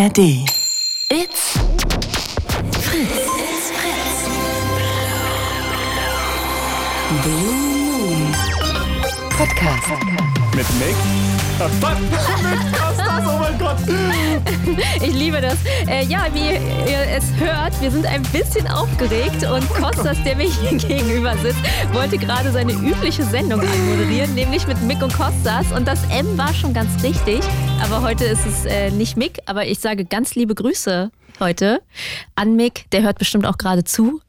ARD. It's Fritz. It's Fritz. Blue Moon Podcast. Mit Nick. mit Kostas, oh mein Gott. Ich liebe das. Äh, ja, wie ihr es hört, wir sind ein bisschen aufgeregt und Kostas, der mir hier gegenüber sitzt, wollte gerade seine übliche Sendung anmoderieren, nämlich mit Mick und Kostas. Und das M war schon ganz richtig, aber heute ist es äh, nicht Mick, aber ich sage ganz liebe Grüße heute an Mick. Der hört bestimmt auch gerade zu.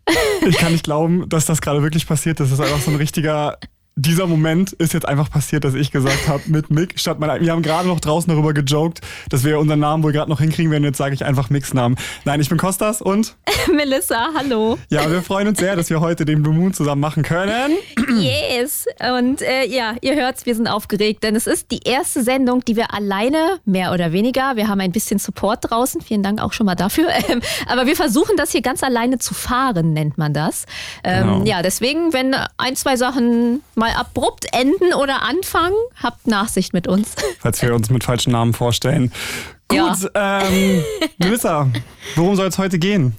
Ich kann nicht glauben, dass das gerade wirklich passiert. Das ist einfach so ein richtiger dieser Moment ist jetzt einfach passiert, dass ich gesagt habe mit Mick statt meiner. Wir haben gerade noch draußen darüber gejoked, dass wir unseren Namen wohl gerade noch hinkriegen werden. Jetzt sage ich einfach Micks Namen. Nein, ich bin Kostas und Melissa, hallo. Ja, wir freuen uns sehr, dass wir heute den Blue Moon zusammen machen können. Yes. Und äh, ja, ihr hört's, wir sind aufgeregt, denn es ist die erste Sendung, die wir alleine, mehr oder weniger, wir haben ein bisschen Support draußen. Vielen Dank auch schon mal dafür. Ähm, aber wir versuchen das hier ganz alleine zu fahren, nennt man das. Ähm, Genau. Ja, deswegen, wenn ein, zwei Sachen mal abrupt enden oder anfangen, habt Nachsicht mit uns. Falls wir uns mit falschen Namen vorstellen. Ja. Gut, ähm, Melissa, worum soll es heute gehen?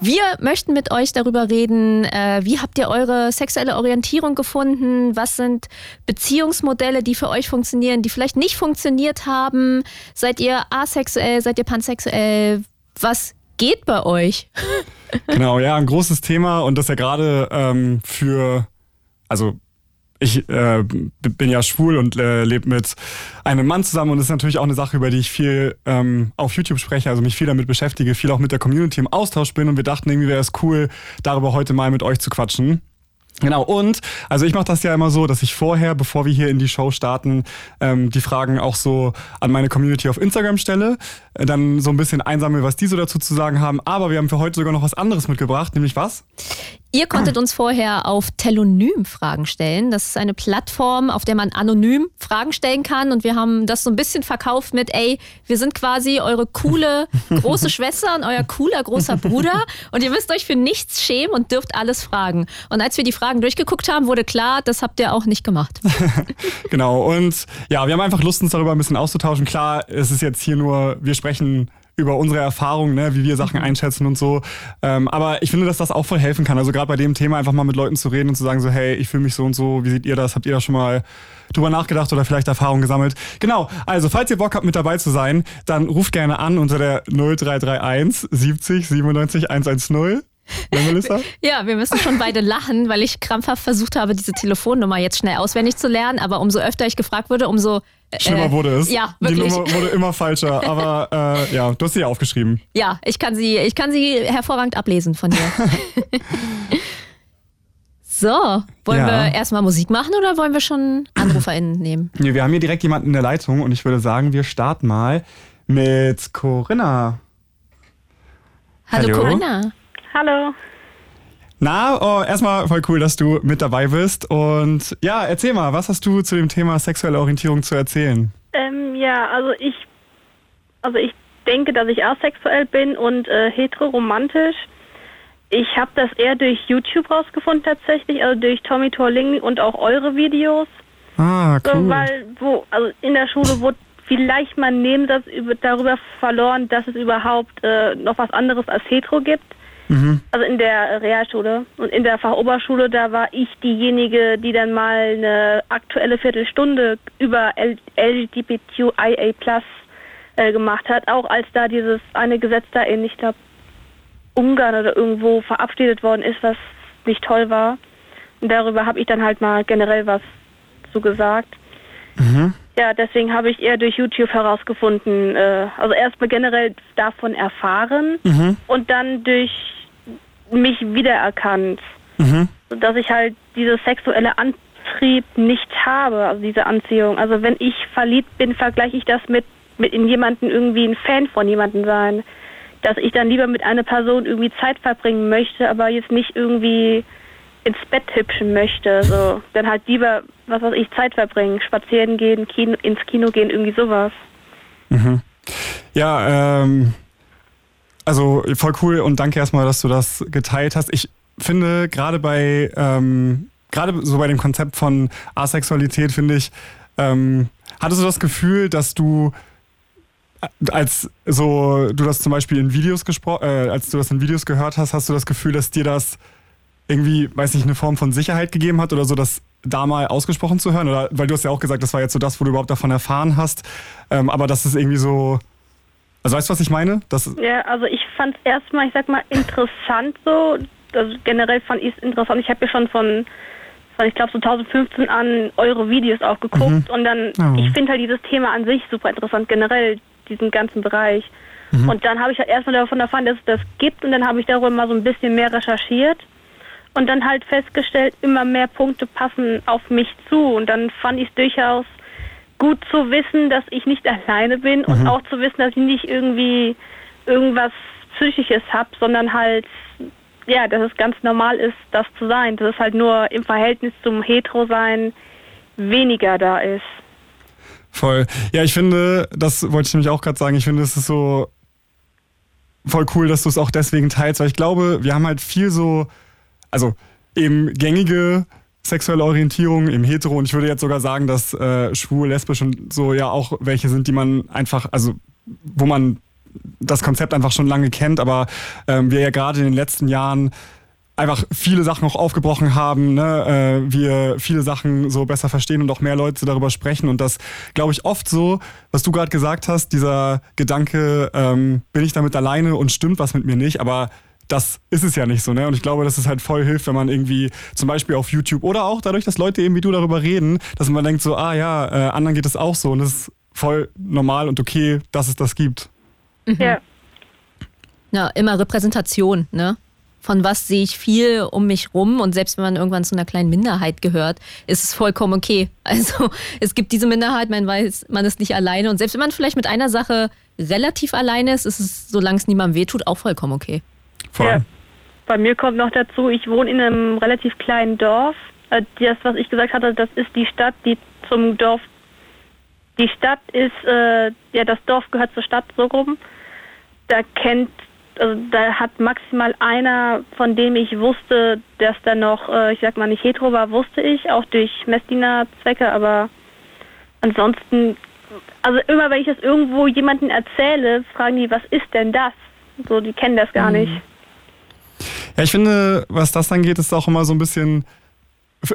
Wir möchten mit euch darüber reden, äh, wie habt ihr eure sexuelle Orientierung gefunden? Was sind Beziehungsmodelle, die für euch funktionieren, die vielleicht nicht funktioniert haben? Seid ihr asexuell? Seid ihr pansexuell? Was geht bei euch? Genau, ja, ein großes Thema und das ja gerade ähm, für, also ich äh, bin ja schwul und äh, lebe mit einem Mann zusammen und das ist natürlich auch eine Sache, über die ich viel ähm, auf YouTube spreche, also mich viel damit beschäftige, viel auch mit der Community im Austausch bin und wir dachten, irgendwie wäre es cool, darüber heute mal mit euch zu quatschen. Genau, und also ich mache das ja immer so, dass ich vorher, bevor wir hier in die Show starten, ähm, die Fragen auch so an meine Community auf Instagram stelle, äh, dann so ein bisschen einsammle, was die so dazu zu sagen haben. Aber wir haben für heute sogar noch was anderes mitgebracht, nämlich was? Ihr konntet uns vorher auf Telonym Fragen stellen. Das ist eine Plattform, auf der man anonym Fragen stellen kann. Und wir haben das so ein bisschen verkauft mit, ey, wir sind quasi eure coole große Schwester und euer cooler großer Bruder. Und ihr müsst euch für nichts schämen und dürft alles fragen. Und als wir die Fragen durchgeguckt haben, wurde klar, das habt ihr auch nicht gemacht. Genau, und ja, wir haben einfach Lust, uns darüber ein bisschen auszutauschen. Klar, es ist jetzt hier nur, wir sprechen über unsere Erfahrungen, ne, wie wir Sachen einschätzen und so. Ähm, aber ich finde, dass das auch voll helfen kann. Also gerade bei dem Thema einfach mal mit Leuten zu reden und zu sagen so, hey, ich fühle mich so und so, wie seht ihr das? Habt ihr da schon mal drüber nachgedacht oder vielleicht Erfahrungen gesammelt? Genau, also falls ihr Bock habt, mit dabei zu sein, dann ruft gerne an unter der 0331 70 97 110. Ja, Melissa? Ja, wir müssen schon beide lachen, weil ich krampfhaft versucht habe, diese Telefonnummer jetzt schnell auswendig zu lernen. Aber umso öfter ich gefragt wurde, umso äh, Schlimmer wurde es. Ja, Die wirklich. Nummer wurde immer falscher, aber äh, ja, du hast sie ja aufgeschrieben. Ja, ich kann sie, ich kann sie hervorragend ablesen von dir. so, wollen Ja. wir erstmal Musik machen oder wollen wir schon AnruferInnen nehmen? Nee, wir haben hier direkt jemanden in der Leitung und ich würde sagen, wir starten mal mit Corinna. Hallo, Hallo. Corinna. Hallo. Na, oh, erstmal voll cool, dass du mit dabei bist. Und ja, erzähl mal, was hast du zu dem Thema sexuelle Orientierung zu erzählen? Ähm, ja, also ich, also ich denke, dass ich asexuell bin und äh, heteroromantisch. Ich habe das eher durch YouTube rausgefunden tatsächlich, also durch Tommy Torling und auch eure Videos. Ah, So, cool. weil, wo, also in der Schule wurde vielleicht mal ein Nebensatz über, darüber verloren, dass es überhaupt äh, noch was anderes als hetero gibt. Mhm. Also in der Realschule. Und in der Fachoberschule, da war ich diejenige, die dann mal eine aktuelle Viertelstunde über LGBTQIA äh, gemacht hat. Auch als da dieses eine Gesetz da in, ich glaube, Ungarn oder irgendwo verabschiedet worden ist, was nicht toll war. Und darüber habe ich dann halt mal generell was zu gesagt. Ja, deswegen habe ich eher durch YouTube herausgefunden, äh, also erstmal generell davon erfahren Mhm. und dann durch mich wiedererkannt, Mhm. dass ich halt diese sexuelle Antrieb nicht habe, also diese Anziehung. Also wenn ich verliebt bin, vergleiche ich das mit, mit in jemanden irgendwie ein Fan von jemandem sein. Dass ich dann lieber mit einer Person irgendwie Zeit verbringen möchte, aber jetzt nicht irgendwie ins Bett hübschen möchte. So, dann halt lieber, was weiß ich, Zeit verbringen, spazieren gehen, Kino, ins Kino gehen, irgendwie sowas. Ja, ähm, also voll cool und danke erstmal, dass du das geteilt hast. Ich finde gerade bei, ähm, gerade so bei dem Konzept von Asexualität, finde ich, ähm, hattest du das Gefühl, dass du als so du das zum Beispiel in Videos gesprochen, äh, als du das in Videos gehört hast, hast du das Gefühl, dass dir das irgendwie, weiß nicht, eine Form von Sicherheit gegeben hat oder so, das da mal ausgesprochen zu hören? Oder weil du hast ja auch gesagt, das war jetzt so das, wo du überhaupt davon erfahren hast. Ähm, aber das ist irgendwie so. Also weißt du, was ich meine? Das Ja, also ich fand es erstmal, ich sag mal, interessant so. Also generell fand ich es interessant. Ich habe ja schon von, von ich glaube, so 2015 an eure Videos auch geguckt und dann, Oh. ich finde halt dieses Thema an sich super interessant, generell diesen ganzen Bereich. Und dann habe ich halt erstmal davon erfahren, dass es das gibt und dann habe ich darüber mal so ein bisschen mehr recherchiert und dann halt festgestellt, immer mehr Punkte passen auf mich zu und dann fand ich es durchaus gut zu wissen, dass ich nicht alleine bin und auch zu wissen, dass ich nicht irgendwie irgendwas Psychisches habe, sondern halt, ja, dass es ganz normal ist, das zu sein. Dass es halt nur im Verhältnis zum Hetero-Sein weniger da ist. Voll. Ja, ich finde, das wollte ich nämlich auch gerade sagen, ich finde, es ist so voll cool, dass du es auch deswegen teilst, weil ich glaube, wir haben halt viel so, also eben gängige sexuelle Orientierung im Hetero. Und ich würde jetzt sogar sagen, dass äh, schwul, lesbisch und so ja auch welche sind, die man einfach, also wo man das Konzept einfach schon lange kennt, aber ähm, wir ja gerade in den letzten Jahren einfach viele Sachen auch aufgebrochen haben, ne? äh, wir viele Sachen so besser verstehen und auch mehr Leute darüber sprechen. Und das glaube ich oft so, was du gerade gesagt hast, dieser Gedanke, ähm, bin ich damit alleine und stimmt was mit mir nicht, aber das ist es ja nicht so, ne? Und ich glaube, dass es halt voll hilft, wenn man irgendwie zum Beispiel auf YouTube oder auch dadurch, dass Leute eben wie du darüber reden, dass man denkt so, ah ja, äh, anderen geht es auch so und es ist voll normal und okay, dass es das gibt. Ja. Ja, immer Repräsentation, ne? Von was sehe ich viel um mich rum und selbst wenn man irgendwann zu einer kleinen Minderheit gehört, ist es vollkommen okay. Also es gibt diese Minderheit, man weiß, man ist nicht alleine und selbst wenn man vielleicht mit einer Sache relativ alleine ist, ist es, solange es niemandem wehtut, auch vollkommen okay. Voll. Ja. Bei mir kommt noch dazu, ich wohne in einem relativ kleinen Dorf. Äh, Das, was ich gesagt hatte, das ist die Stadt, die zum Dorf. Die Stadt ist, äh, ja, das Dorf gehört zur Stadt so rum. Da kennt, also da hat maximal einer, von dem ich wusste, dass da noch, äh, ich sag mal nicht hetero war, wusste ich, auch durch Messdiener-Zwecke, aber ansonsten, also immer wenn ich das irgendwo jemandem erzähle, fragen die, was ist denn das? So, die kennen das gar nicht. Ja, ich finde, was das angeht, ist auch immer so ein bisschen.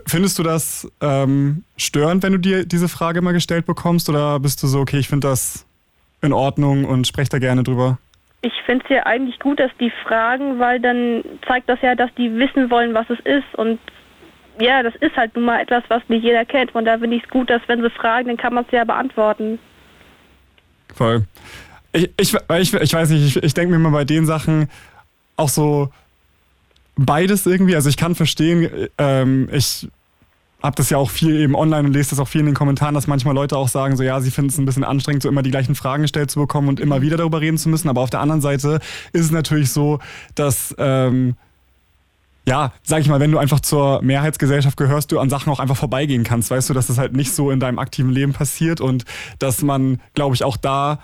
Findest du das ähm, störend, wenn du dir diese Frage mal gestellt bekommst? Oder bist du so, okay, ich finde das in Ordnung und spreche da gerne drüber? Ich finde es ja eigentlich gut, dass die fragen, weil dann zeigt das ja, dass die wissen wollen, was es ist. Und ja, das ist halt nun mal etwas, was nicht jeder kennt. Von daher finde ich es gut, dass wenn sie fragen, dann kann man es ja beantworten. Voll. Ich, ich, ich, ich weiß nicht, ich, ich denke mir immer bei den Sachen auch so beides irgendwie. Also ich kann verstehen, ähm, ich habe das ja auch viel eben online und lese das auch viel in den Kommentaren, dass manchmal Leute auch sagen, so ja, sie finden es ein bisschen anstrengend, so immer die gleichen Fragen gestellt zu bekommen und immer wieder darüber reden zu müssen. Aber auf der anderen Seite ist es natürlich so, dass ähm, ja, sag ich mal, wenn du einfach zur Mehrheitsgesellschaft gehörst, du an Sachen auch einfach vorbeigehen kannst. Weißt du, dass das halt nicht so in deinem aktiven Leben passiert und dass man, glaube ich, auch da,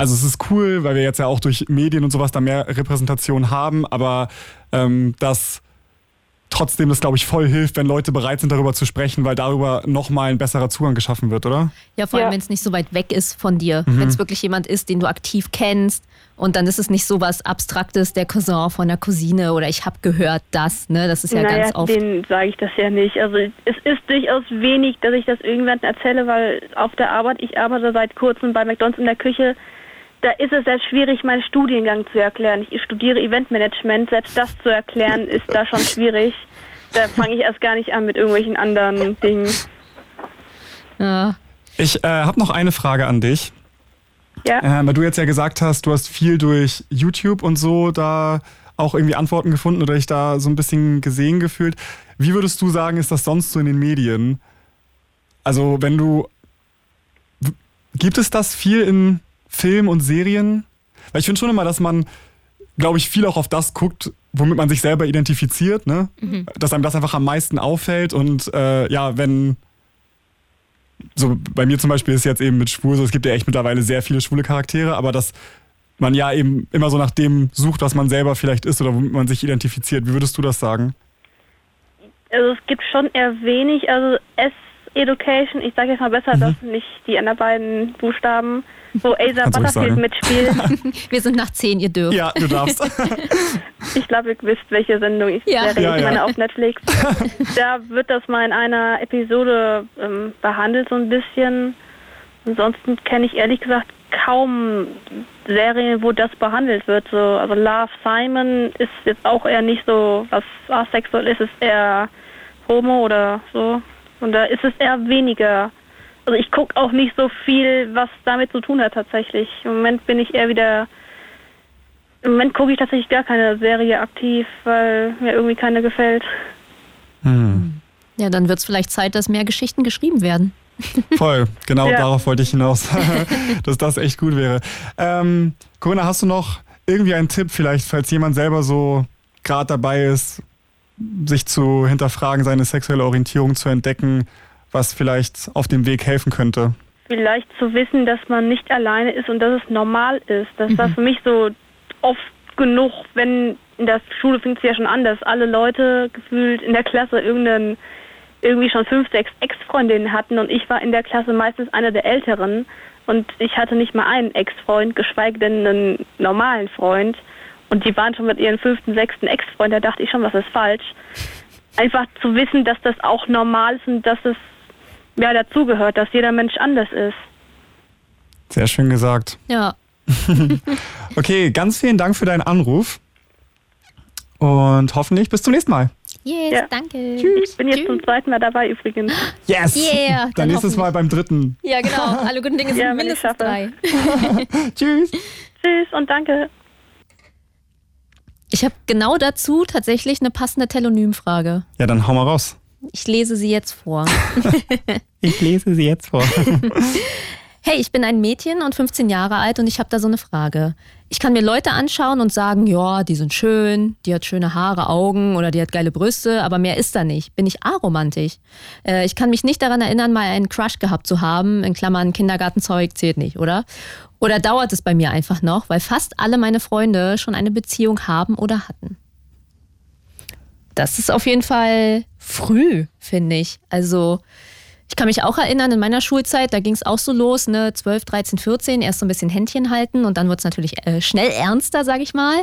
also es ist cool, weil wir jetzt ja auch durch Medien und sowas da mehr Repräsentation haben, aber ähm, dass trotzdem das, glaube ich, voll hilft, wenn Leute bereit sind, darüber zu sprechen, weil darüber nochmal ein besserer Zugang geschaffen wird, oder? Ja, vor allem, Ja. wenn es nicht so weit weg ist von dir. Wenn es wirklich jemand ist, den du aktiv kennst. Und dann ist es nicht so was Abstraktes, der Cousin von der Cousine oder ich habe gehört das. Ne? Das ist ja naja, ganz oft. denen sage ich das ja nicht. Also es ist durchaus wenig, dass ich das irgendjemandem erzähle, weil auf der Arbeit, ich arbeite seit kurzem bei McDonalds in der Küche, da ist es sehr schwierig, meinen Studiengang zu erklären. Ich studiere Eventmanagement, selbst das zu erklären ist da schon schwierig. Da fange ich erst gar nicht an mit irgendwelchen anderen Dingen. Ja. Ich äh, habe noch eine Frage an dich. Ja, Äh, weil du jetzt ja gesagt hast, du hast viel durch YouTube und so da auch irgendwie Antworten gefunden oder dich da so ein bisschen gesehen gefühlt. Wie würdest du sagen, ist das sonst so in den Medien? Also, wenn du. Gibt es das viel in Film und Serien? Weil ich finde schon immer, dass man, glaube ich, viel auch auf das guckt, womit man sich selber identifiziert, ne? Dass einem das einfach am meisten auffällt und äh, ja, wenn so bei mir zum Beispiel ist jetzt eben mit schwul so, es gibt ja echt mittlerweile sehr viele schwule Charaktere, aber dass man ja eben immer so nach dem sucht, was man selber vielleicht ist oder womit man sich identifiziert. Wie würdest du das sagen? also es gibt schon eher wenig. Also es, Education. Ich sage jetzt mal besser, dass nicht die anderen beiden Buchstaben, wo Asa Kannst Butterfield mitspielt. Wir sind nach zehn, ihr dürft. Ja, du darfst. Ich glaube, ihr wisst, welche Sendung ich Ja. Serie Ja, ich ja. meine auf Netflix. da wird das mal in einer Episode ähm, behandelt, so ein bisschen. Ansonsten kenne ich ehrlich gesagt kaum Serien, wo das behandelt wird. So, also Love Simon ist jetzt auch eher nicht so, was asexuell ist, ist eher homo oder so. Und da ist es eher weniger. Also ich gucke auch nicht so viel, was damit zu tun hat tatsächlich. Im Moment bin ich eher wieder im Moment gucke ich tatsächlich gar keine Serie aktiv, weil mir irgendwie keine gefällt. Ja, dann wird es vielleicht Zeit, dass mehr Geschichten geschrieben werden. Voll, genau Ja. darauf wollte ich hinaus, dass das echt gut wäre. Ähm, Corinna, hast du noch irgendwie einen Tipp, vielleicht, falls jemand selber so gerade dabei ist, sich zu hinterfragen, seine sexuelle Orientierung zu entdecken, was vielleicht auf dem Weg helfen könnte? Vielleicht zu wissen, dass man nicht alleine ist und dass es normal ist. Das war für mich so oft genug, wenn in der Schule fängt es ja schon an, dass alle Leute gefühlt in der Klasse irgendeinen irgendwie schon fünf, sechs Ex-Freundinnen hatten und ich war in der Klasse meistens eine der Älteren und ich hatte nicht mal einen Ex-Freund, geschweige denn einen normalen Freund und die waren schon mit ihren fünften, sechsten Ex-Freund, da dachte ich schon, was ist falsch. Einfach zu wissen, dass das auch normal ist und dass es ja dazugehört, dass jeder Mensch anders ist. Sehr schön gesagt. Ja. Okay, ganz vielen Dank für deinen Anruf und hoffentlich bis zum nächsten Mal. Yes, Ja. danke. Ich bin jetzt zum zweiten Mal dabei übrigens. Yes! Yeah, dann Dann nächstes Mal beim dritten. Ja, genau. Alle guten Dinge sind Ja, mindestens drei. Tschüss! Tschüss und danke. Ich habe genau dazu tatsächlich eine passende Telonymfrage. Ja, dann hau mal raus. Ich lese sie jetzt vor. Ich lese sie jetzt vor. Hey, ich bin ein Mädchen und 15 Jahre alt und ich habe da so eine Frage. Ich kann mir Leute anschauen und sagen, ja, die sind schön, die hat schöne Haare, Augen oder die hat geile Brüste, aber mehr ist da nicht. Bin ich aromantisch? Äh, ich kann mich nicht daran erinnern, mal einen Crush gehabt zu haben. In Klammern, Kindergartenzeug zählt nicht, oder? Oder dauert es bei mir einfach noch, weil fast alle meine Freunde schon eine Beziehung haben oder hatten? Das ist auf jeden Fall früh, finde ich. Also, ich kann mich auch erinnern, in meiner Schulzeit, da ging es auch so los, ne, 12, 13, 14, erst so ein bisschen Händchen halten und dann wird es natürlich äh, schnell ernster, sag ich mal.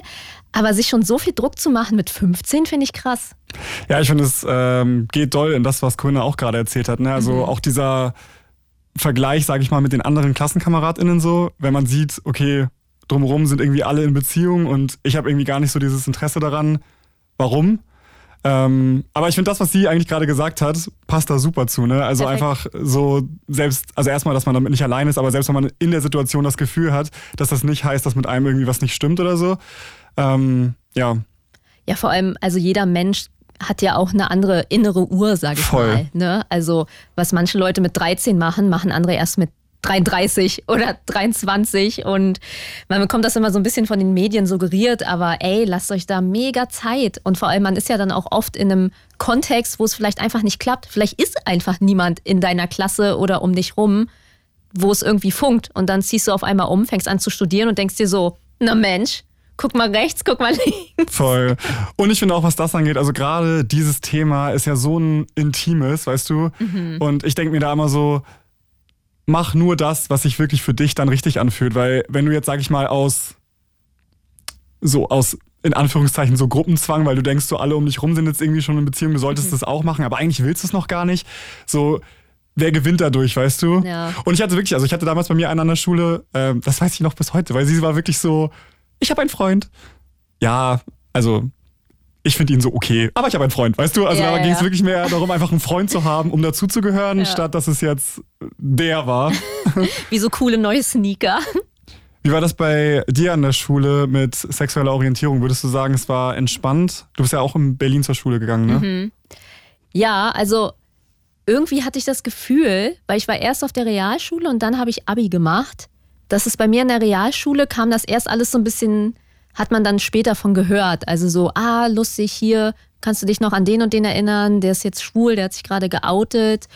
Aber sich schon so viel Druck zu machen mit 15, finde ich krass. Ja, ich finde, es ähm, geht doll in das, was Corinna auch gerade erzählt hat. Ne? Also Mhm. auch dieser Vergleich, sage ich mal, mit den anderen KlassenkameradInnen so, wenn man sieht, okay, drumherum sind irgendwie alle in Beziehung und ich habe irgendwie gar nicht so dieses Interesse daran. Warum? Ähm, aber ich finde, das, was sie eigentlich gerade gesagt hat, passt da super zu. Ne? Also Perfekt. einfach so selbst, also erstmal, dass man damit nicht allein ist, aber selbst wenn man in der Situation das Gefühl hat, dass das nicht heißt, dass mit einem irgendwie was nicht stimmt oder so. Ähm, ja, Ja, vor allem, also jeder Mensch hat ja auch eine andere innere Uhr, sag ich Voll. mal. Ne? Also, was manche Leute mit 13 machen, machen andere erst mit 33 oder 23 und man bekommt das immer so ein bisschen von den Medien suggeriert, aber ey, lasst euch da mega Zeit und vor allem man ist ja dann auch oft in einem Kontext, wo es vielleicht einfach nicht klappt. Vielleicht ist einfach niemand in deiner Klasse oder um dich rum, wo es irgendwie funkt und dann ziehst du auf einmal um, fängst an zu studieren und denkst dir so, na Mensch, guck mal rechts, guck mal links. Voll. Und ich finde auch, was das angeht, also gerade dieses Thema ist ja so ein intimes, weißt du? Und ich denke mir da immer so, mach nur das, was sich wirklich für dich dann richtig anfühlt. Weil wenn du jetzt, sag ich mal, aus so aus in Anführungszeichen so Gruppenzwang, weil du denkst, so alle um dich rum sind jetzt irgendwie schon in Beziehung, du solltest das auch machen, aber eigentlich willst du es noch gar nicht. So, wer gewinnt dadurch, weißt du? Ja. Und ich hatte wirklich, also ich hatte damals bei mir einen an der Schule, ähm, das weiß ich noch bis heute, weil sie war wirklich so, ich habe einen Freund. Ja, also ich finde ihn so okay, aber ich habe einen Freund, weißt du? Also Ja, da ja, ging es ja. wirklich mehr darum, einfach einen Freund zu haben, um dazuzugehören, statt dass es jetzt der war. Wie so coole neue Sneaker. Wie war das bei dir an der Schule mit sexueller Orientierung? Würdest du sagen, es war entspannt? Du bist ja auch in Berlin zur Schule gegangen, ne? Mhm. Ja, also irgendwie hatte ich das Gefühl, weil ich war erst auf der Realschule und dann habe ich Abi gemacht, dass es bei mir in der Realschule kam das erst alles so ein bisschen, hat man dann später von gehört. Also so, ah, lustig, hier kannst du dich noch an den und den erinnern, der ist jetzt schwul, der hat sich gerade geoutet.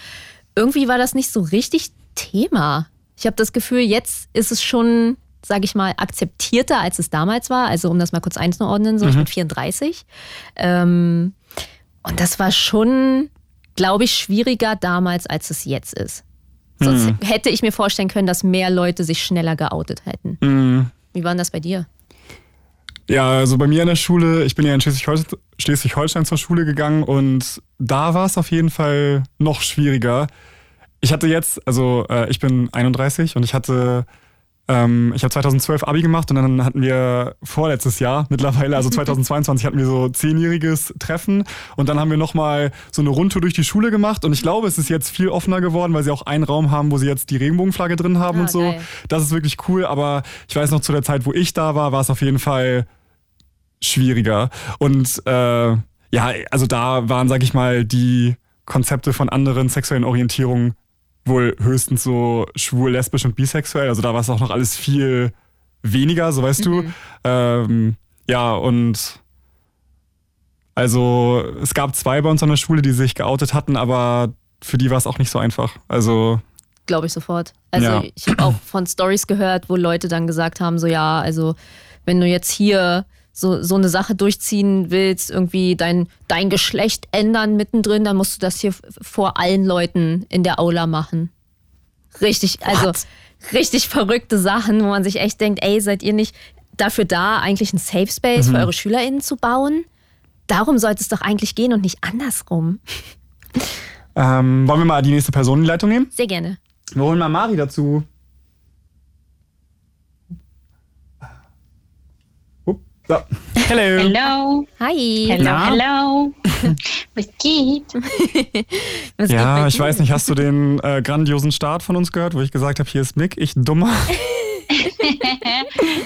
Irgendwie war das nicht so richtig Thema. Ich habe das Gefühl, jetzt ist es schon, sage ich mal, akzeptierter, als es damals war. Also um das mal kurz einzuordnen, so ich bin 34. Ähm, und das war schon glaube ich, schwieriger damals, als es jetzt ist. Sonst Hm. hätte ich mir vorstellen können, dass mehr Leute sich schneller geoutet hätten. Hm. Wie war denn das bei dir? Ja, also bei mir in der Schule, ich bin ja in Schleswig-Holstein zur Schule gegangen und da war es auf jeden Fall noch schwieriger. Ich hatte jetzt, also äh, ich bin 31 und ich hatte, ähm, ich habe 2012 Abi gemacht und dann hatten wir vorletztes Jahr mittlerweile, also 2022 hatten wir so zehnjähriges Treffen und dann haben wir nochmal so eine Rundtour durch die Schule gemacht und ich glaube, es ist jetzt viel offener geworden, weil sie auch einen Raum haben, wo sie jetzt die Regenbogenflagge drin haben Ah, und so. geil. Das ist wirklich cool, aber ich weiß noch zu der Zeit, wo ich da war, war es auf jeden Fall schwieriger. Und äh, ja, also da waren, sag ich mal, die Konzepte von anderen sexuellen Orientierungen wohl höchstens so schwul, lesbisch und bisexuell. Also da war es auch noch alles viel weniger, so weißt du. Ähm, ja, und also es gab zwei bei uns an der Schule, die sich geoutet hatten, aber für die war es auch nicht so einfach. Also Glaube ich sofort. Also Ja. ich habe auch von Stories gehört, wo Leute dann gesagt haben, so ja, also wenn du jetzt hier so, so eine Sache durchziehen willst, irgendwie dein, dein Geschlecht ändern mittendrin, dann musst du das hier vor allen Leuten in der Aula machen. Richtig, also What? richtig verrückte Sachen, wo man sich echt denkt, ey, seid ihr nicht dafür da, eigentlich ein Safe Space für eure SchülerInnen zu bauen? Darum sollte es doch eigentlich gehen und nicht andersrum. ähm, wollen wir mal die nächste Person in die Leitung nehmen? Sehr gerne. Wir holen mal Mari dazu. So. Hello. Hello, Hi. hello, Na? hello. Was geht? Was geht Ja, bei ich weiß nicht, hast du den äh, grandiosen Start von uns gehört, wo ich gesagt habe, hier ist Mick, ich dummer?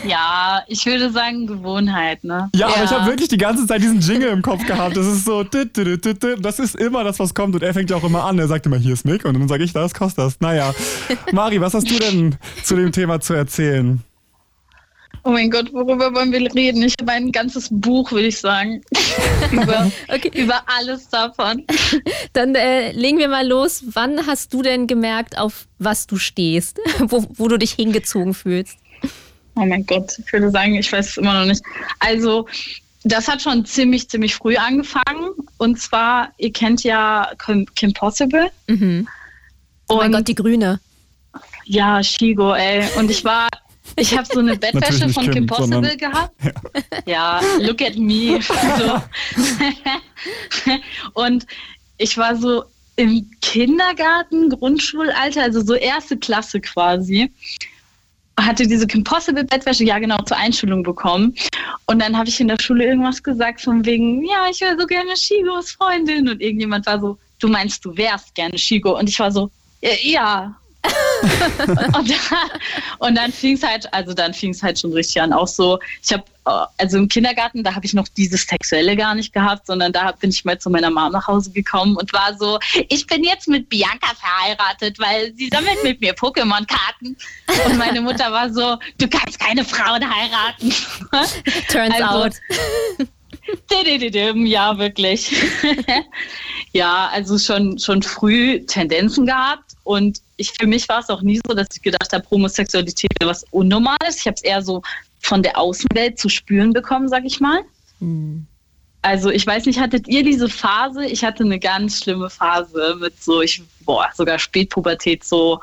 Ja, ich würde sagen Gewohnheit, ne? Ja, aber ich habe wirklich die ganze Zeit diesen Jingle im Kopf gehabt. Das ist so, das ist immer das, was kommt. Und er fängt ja auch immer an. Er sagt immer, hier ist Mick. Und dann sage ich, da ist Kostas. Naja. Mari, was hast du denn zu dem Thema zu erzählen? Oh mein Gott, worüber wollen wir reden? Ich habe ein ganzes Buch, würde ich sagen, über, Okay. über alles davon. Dann äh, legen wir mal los. Wann hast du denn gemerkt, auf was du stehst? wo, wo du dich hingezogen fühlst? Oh mein Gott, ich würde sagen, ich weiß es immer noch nicht. Also, das hat schon ziemlich, ziemlich früh angefangen. Und zwar, ihr kennt ja Kim, Possible. Mhm. Oh mein Gott, die Grüne. Ja, Shigo, ey. Und ich war, ich habe so eine Bettwäsche von Kim, Kim Possible gehabt. Ja. look at me. Und ich war so im Kindergarten, Grundschulalter, also so erste Klasse quasi. Hatte diese Kim Possible Bettwäsche ja genau zur Einschulung bekommen. Und dann habe ich in der Schule irgendwas gesagt von wegen, ja, ich wäre so gerne Shigos Freundin. Und irgendjemand war so, du meinst, du wärst gerne Shigo. Und ich war so, "Ja, ja. und, dann, und dann fing es halt, also dann fing es halt schon richtig an. Auch so, ich habe, also im Kindergarten, da habe ich noch dieses Sexuelle gar nicht gehabt, sondern da bin ich mal zu meiner Mama nach Hause gekommen und war so, ich bin jetzt mit Bianca verheiratet, weil sie sammelt mit mir Pokémon-Karten. Und meine Mutter war so, du kannst keine Frauen heiraten. Turns Also- out. Ja, wirklich. ja, also schon, schon früh Tendenzen gehabt. Und ich, für mich war es auch nie so, dass ich gedacht habe, Homosexualität wäre was Unnormales. Ich habe es eher so von der Außenwelt zu spüren bekommen, sag ich mal. Hm. Also ich weiß nicht, hattet ihr diese Phase? Ich hatte eine ganz schlimme Phase mit so, ich, boah, sogar Spätpubertät, so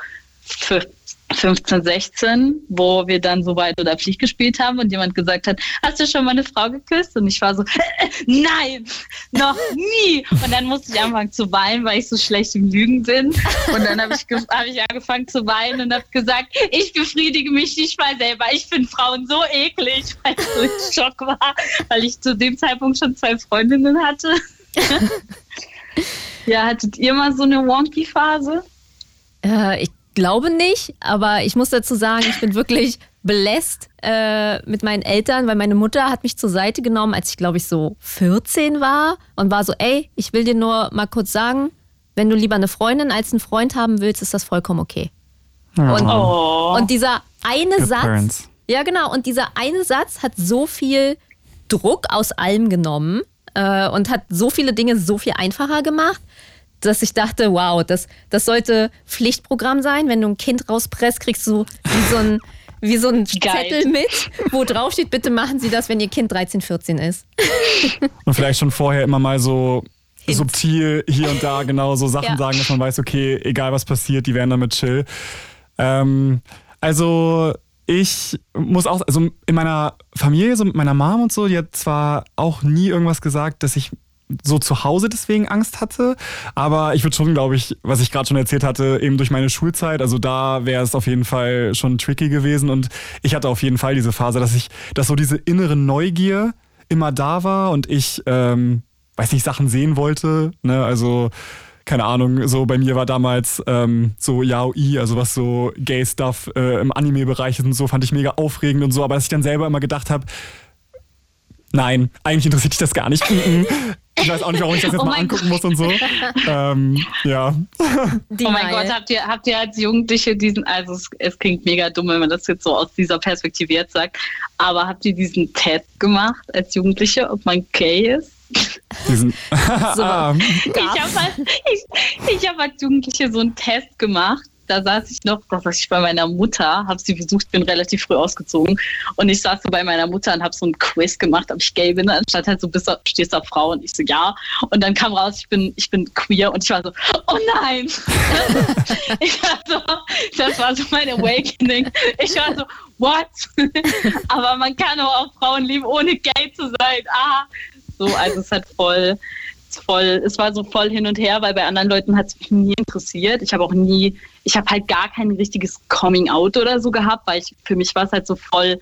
15, 16, wo wir dann so weit oder Pflicht gespielt haben und jemand gesagt hat, hast du schon mal eine Frau geküsst? Und ich war so, nein, noch nie. Und dann musste ich anfangen zu weinen, weil ich so schlecht im Lügen bin. Und dann habe ich, hab ich angefangen zu weinen und habe gesagt, ich befriedige mich nicht mal selber. Ich finde Frauen so eklig, weil ich so im Schock war, weil ich zu dem Zeitpunkt schon zwei Freundinnen hatte. ja, hattet ihr mal so eine Wonky-Phase? Äh, ich glaube nicht, aber ich muss dazu sagen, ich bin wirklich belässt äh, mit meinen Eltern, weil meine Mutter hat mich zur Seite genommen, als ich glaube ich so 14 war und war so, ey, ich will dir nur mal kurz sagen, wenn du lieber eine Freundin als einen Freund haben willst, ist das vollkommen okay. Und, Oh. und dieser eine Good Satz, parents. ja genau, und dieser eine Satz hat so viel Druck aus allem genommen äh, und hat so viele Dinge so viel einfacher gemacht, dass ich dachte, wow, das, das sollte Pflichtprogramm sein. Wenn du ein Kind rauspresst, kriegst du wie so ein, wie so ein Geil. Zettel mit, wo drauf steht, bitte machen Sie das, wenn Ihr Kind 13, 14 ist. Und vielleicht schon vorher immer mal so subtil hier und da genau so Sachen Ja. sagen, dass man weiß, okay, egal was passiert, die werden damit chill. Ähm, also ich muss auch, also in meiner Familie, so mit meiner Mom und so, die hat zwar auch nie irgendwas gesagt, dass ich so zu Hause deswegen Angst hatte, aber ich würde schon, glaube ich, was ich gerade schon erzählt hatte, eben durch meine Schulzeit, also da wäre es auf jeden Fall schon tricky gewesen. Und ich hatte auf jeden Fall diese Phase, dass ich, dass so diese innere Neugier immer da war und ich, ähm, weiß nicht, Sachen sehen wollte, ne, also keine Ahnung, so bei mir war damals ähm, so Yaoi, also was so Gay-Stuff äh, im Anime-Bereich ist und so, fand ich mega aufregend und so, aber dass ich dann selber immer gedacht habe, nein, eigentlich interessiert dich das gar nicht. Ich weiß auch nicht, warum ich das jetzt Oh mal mein angucken muss und so. ähm, ja. Die oh mein Mai. Gott, habt ihr, habt ihr als Jugendliche diesen, also es, es klingt mega dumm, wenn man das jetzt so aus dieser Perspektive jetzt sagt, aber habt ihr diesen Test gemacht als Jugendliche, ob man gay ist? Diesen, So. Ah, Ich habe als, hab als Jugendliche so einen Test gemacht. Da saß ich noch, da saß ich bei meiner Mutter, habe sie besucht, bin relativ früh ausgezogen. Und ich saß so bei meiner Mutter und habe so einen Quiz gemacht, ob ich gay bin. Anstatt halt so, bist du, stehst du auf Frau? Und ich so, ja. Und dann kam raus, ich bin, ich bin queer. Und ich war so, oh nein. ich war so, das war so mein Awakening. Ich war so, what? Aber man kann auch Frauen lieben, ohne gay zu sein. Ah. So, also es hat voll, voll, es war so voll hin und her, weil bei anderen Leuten hat es mich nie interessiert. Ich habe auch nie, ich habe halt gar kein richtiges Coming Out oder so gehabt, weil ich, für mich war es halt so voll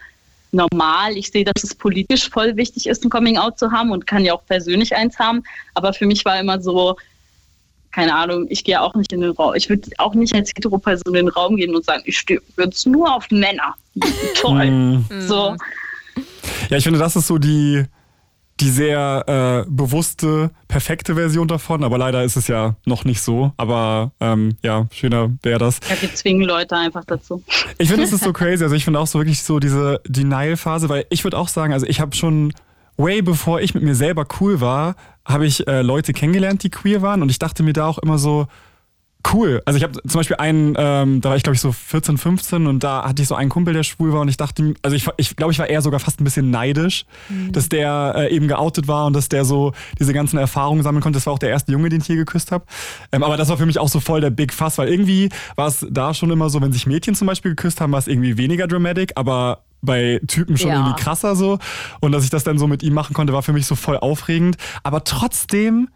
normal. Ich sehe, dass es politisch voll wichtig ist, ein Coming Out zu haben und kann ja auch persönlich eins haben. Aber für mich war immer so, keine Ahnung, ich gehe auch nicht in den Raum. Ich würde auch nicht als Heteroperson in den Raum gehen und sagen, ich stehe jetzt nur auf Männer. Toll. mm. So. Ja, ich finde, das ist so die, die sehr äh, bewusste, perfekte Version davon, aber leider ist es ja noch nicht so. Aber ähm, ja, schöner wäre das. Ja, wir zwingen Leute einfach dazu. Ich finde, es ist so crazy. Also ich finde auch so wirklich so diese Denial-Phase, weil ich würde auch sagen, also ich habe schon way bevor ich mit mir selber cool war, habe ich äh, Leute kennengelernt, die queer waren und ich dachte mir da auch immer so, cool. Also ich habe zum Beispiel einen, ähm, da war ich glaube ich so 14, 15 und da hatte ich so einen Kumpel, der schwul war und ich dachte, also ich, ich glaube, ich war eher sogar fast ein bisschen neidisch, dass der äh, eben geoutet war und dass der so diese ganzen Erfahrungen sammeln konnte. Das war auch der erste Junge, den ich je geküsst habe. Ähm, aber das war für mich auch so voll der Big Fuss, weil irgendwie war es da schon immer so, wenn sich Mädchen zum Beispiel geküsst haben, war es irgendwie weniger dramatic, aber bei Typen schon Ja. irgendwie krasser so. Und dass ich das dann so mit ihm machen konnte, war für mich so voll aufregend. Aber trotzdem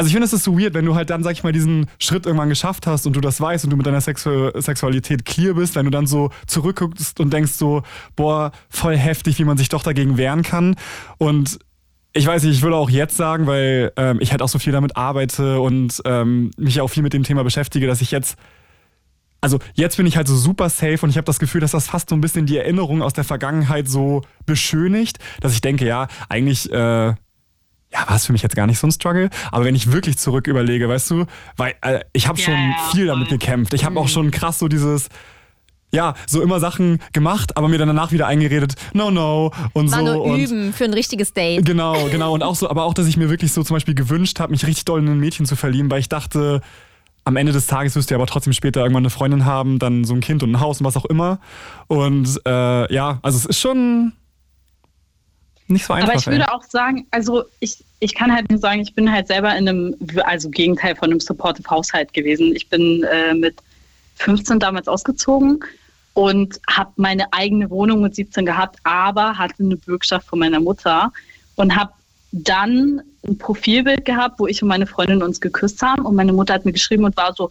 also ich finde, es ist so weird, wenn du halt dann, sag ich mal, diesen Schritt irgendwann geschafft hast und du das weißt und du mit deiner Sexu Sexualität clear bist, wenn du dann so zurückguckst und denkst so, boah, voll heftig, wie man sich doch dagegen wehren kann. Und ich weiß nicht, ich würde auch jetzt sagen, weil ähm, ich halt auch so viel damit arbeite und ähm, mich auch viel mit dem Thema beschäftige, dass ich jetzt also jetzt bin ich halt so super safe und ich habe das Gefühl, dass das fast so ein bisschen die Erinnerung aus der Vergangenheit so beschönigt, dass ich denke, ja, eigentlich äh, ja, war es für mich jetzt gar nicht so ein Struggle. Aber wenn ich wirklich zurück überlege, weißt du, weil äh, ich habe schon ja, viel damit gekämpft. Ich habe auch schon krass so dieses, ja, so immer Sachen gemacht, aber mir dann danach wieder eingeredet, no, no und War so. nur und üben für ein richtiges Date. Genau, genau. Und auch so, aber auch, dass ich mir wirklich so zum Beispiel gewünscht habe, mich richtig doll in ein Mädchen zu verlieben, weil ich dachte, am Ende des Tages wirst du ja aber trotzdem später irgendwann eine Freundin haben, dann so ein Kind und ein Haus und was auch immer. Und äh, ja, also es ist schon nicht so einfach. Aber ich ey. würde auch sagen, also ich, ich kann halt nur sagen, ich bin halt selber in einem, also Gegenteil von einem supportive Haushalt gewesen. Ich bin äh, mit 15 damals ausgezogen und habe meine eigene Wohnung mit 17 gehabt, aber hatte eine Bürgschaft von meiner Mutter und habe dann ein Profilbild gehabt, wo ich und meine Freundin uns geküsst haben und meine Mutter hat mir geschrieben und war so,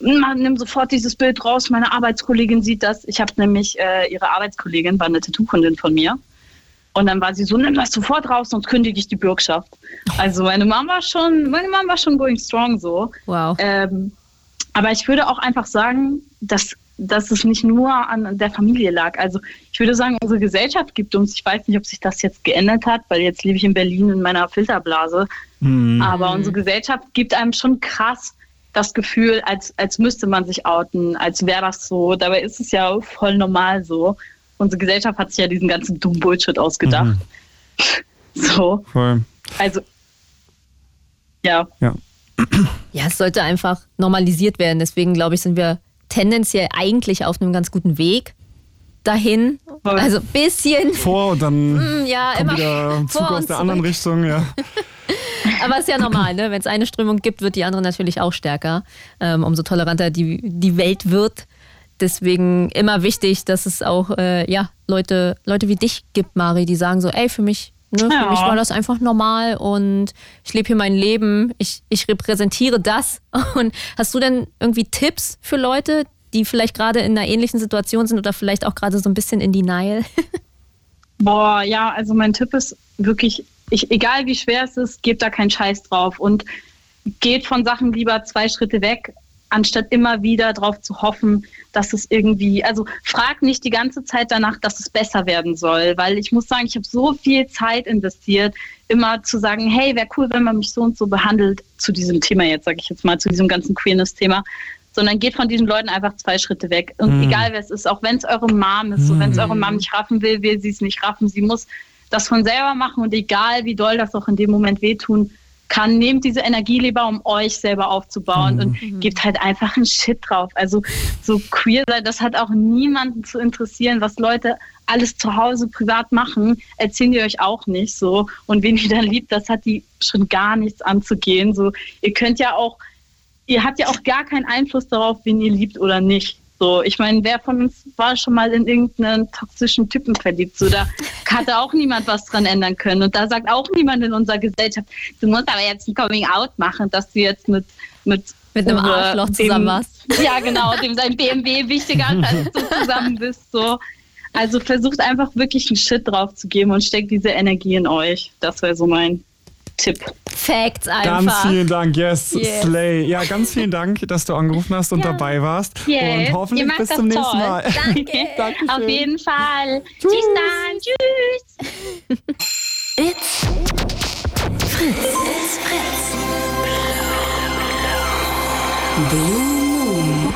"Mann, nimm sofort dieses Bild raus, meine Arbeitskollegin sieht das. Ich habe nämlich, äh, ihre Arbeitskollegin war eine Tattoo-Kundin von mir. Und dann war sie so, nimm das sofort raus, sonst kündige ich die Bürgschaft. Also meine Mama war schon, meine Mama war schon going strong so. Wow. Ähm, aber ich würde auch einfach sagen, dass, dass es nicht nur an der Familie lag. Also ich würde sagen, unsere Gesellschaft gibt uns, ich weiß nicht, ob sich das jetzt geändert hat, weil jetzt lebe ich in Berlin in meiner Filterblase, Hm. aber unsere Gesellschaft gibt einem schon krass das Gefühl, als, als müsste man sich outen, als wäre das so. Dabei ist es ja voll normal so. Unsere Gesellschaft hat sich ja diesen ganzen dummen Bullshit ausgedacht. Mhm. So, Voll. also ja. Ja. Ja, es sollte einfach normalisiert werden. Deswegen glaube ich, sind wir tendenziell eigentlich auf einem ganz guten Weg dahin. Voll. Also ein bisschen, Vor und dann mm, ja, kommt immer wieder Zug vor aus und der anderen zurück. Richtung, ja. Aber ist ja normal, ne? Wenn es eine Strömung gibt, wird die andere natürlich auch stärker. Ähm, umso toleranter die, die Welt wird. Deswegen immer wichtig, dass es auch äh, ja, Leute, Leute wie dich gibt, Mari, die sagen so, ey, für mich, ne, für Ja. mich war das einfach normal und ich lebe hier mein Leben, ich, ich repräsentiere das. Und hast du denn irgendwie Tipps für Leute, die vielleicht gerade in einer ähnlichen Situation sind oder vielleicht auch gerade so ein bisschen in Denial? Boah, ja, also mein Tipp ist wirklich, ich, egal wie schwer es ist, gebt da keinen Scheiß drauf und geht von Sachen lieber zwei Schritte weg, anstatt immer wieder darauf zu hoffen, dass es irgendwie, also frag nicht die ganze Zeit danach, dass es besser werden soll, weil ich muss sagen, ich habe so viel Zeit investiert, immer zu sagen, hey, wäre cool, wenn man mich so und so behandelt, zu diesem Thema jetzt, sage ich jetzt mal, zu diesem ganzen Queerness-Thema, sondern geht von diesen Leuten einfach zwei Schritte weg. Und Mhm. egal wer es ist, auch wenn es eure Mom ist, so wenn es eure Mom nicht raffen will, will sie es nicht raffen. Sie muss das von selber machen und egal wie doll das auch in dem Moment wehtun kann, nehmt diese Energie lieber, um euch selber aufzubauen und gebt halt einfach einen Shit drauf. Also so queer sein, das hat auch niemanden zu interessieren, was Leute alles zu Hause privat machen, erzählen die euch auch nicht so. Und wen ihr dann liebt, das hat die schon gar nichts anzugehen. So, ihr könnt ja auch ihr habt ja auch gar keinen Einfluss darauf, wen ihr liebt oder nicht. So, ich meine, wer von uns war schon mal in irgendeinen toxischen Typen verliebt? So, da hatte auch niemand was dran ändern können. Und da sagt auch niemand in unserer Gesellschaft, du musst aber jetzt ein Coming Out machen, dass du jetzt mit mit Mit einem Arschloch zusammen warst. Ja, genau, dem sein BMW wichtiger ist, als du zusammen bist. So. Also versucht einfach wirklich einen Shit drauf zu geben und steckt diese Energie in euch. Das wäre so mein Tipp. Facts Ganz einfach. vielen Dank, yes, Yes. Slay. Ja, ganz vielen Dank, dass du angerufen hast und Ja. dabei warst. Yay. Und hoffentlich Ihr macht bis das zum nächsten toll. Mal. Danke. Dankeschön. Auf jeden Fall. Tschüss dann. Tschüss. It's Fritz. It's Fritz. Blue Moon.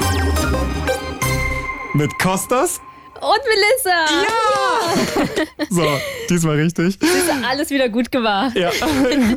Mit Kostas. Und Melissa! So, diesmal richtig. Ist alles wieder gut gemacht. Ja,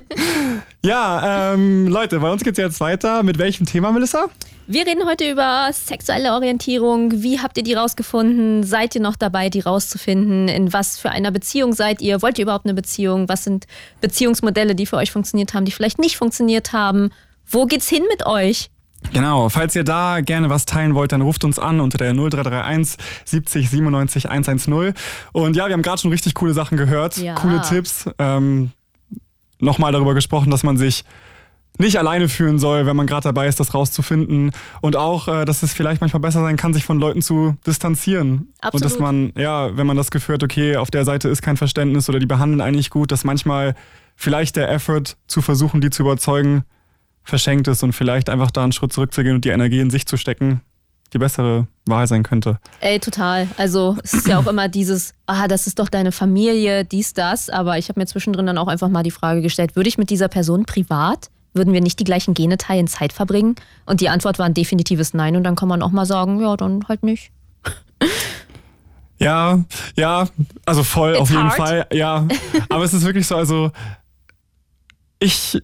ja ähm, Leute, bei uns geht's jetzt weiter. Mit welchem Thema, Melissa? Wir reden heute über sexuelle Orientierung. Wie habt ihr die rausgefunden? Seid ihr noch dabei, die rauszufinden? In was für einer Beziehung seid ihr? Wollt ihr überhaupt eine Beziehung? Was sind Beziehungsmodelle, die für euch funktioniert haben, die vielleicht nicht funktioniert haben? Wo geht's hin mit euch? Genau, falls ihr da gerne was teilen wollt, dann ruft uns an unter der 0331 70 97 110. Und ja, wir haben gerade schon richtig coole Sachen gehört, Ja. coole Tipps. Ähm, Nochmal darüber gesprochen, dass man sich nicht alleine fühlen soll, wenn man gerade dabei ist, das rauszufinden. Und auch, äh, dass es vielleicht manchmal besser sein kann, sich von Leuten zu distanzieren. Und Absolut. dass man, ja, wenn man das Gefühl hat, okay, auf der Seite ist kein Verständnis oder die behandeln eigentlich gut, dass manchmal vielleicht der Effort zu versuchen, die zu überzeugen, verschenkt ist und vielleicht einfach da einen Schritt zurückzugehen und die Energie in sich zu stecken, die bessere Wahl sein könnte. Ey, total. Also es ist ja auch immer dieses, ah, das ist doch deine Familie, dies, das. Aber ich habe mir zwischendrin dann auch einfach mal die Frage gestellt, würde ich mit dieser Person privat, würden wir nicht die gleichen Gene teilen, Zeit verbringen? Und die Antwort war ein definitives Nein. Und dann kann man auch mal sagen, ja, dann halt nicht. Ja, ja, also voll It's auf jeden hard. Fall, ja. Aber es ist wirklich so, also ich,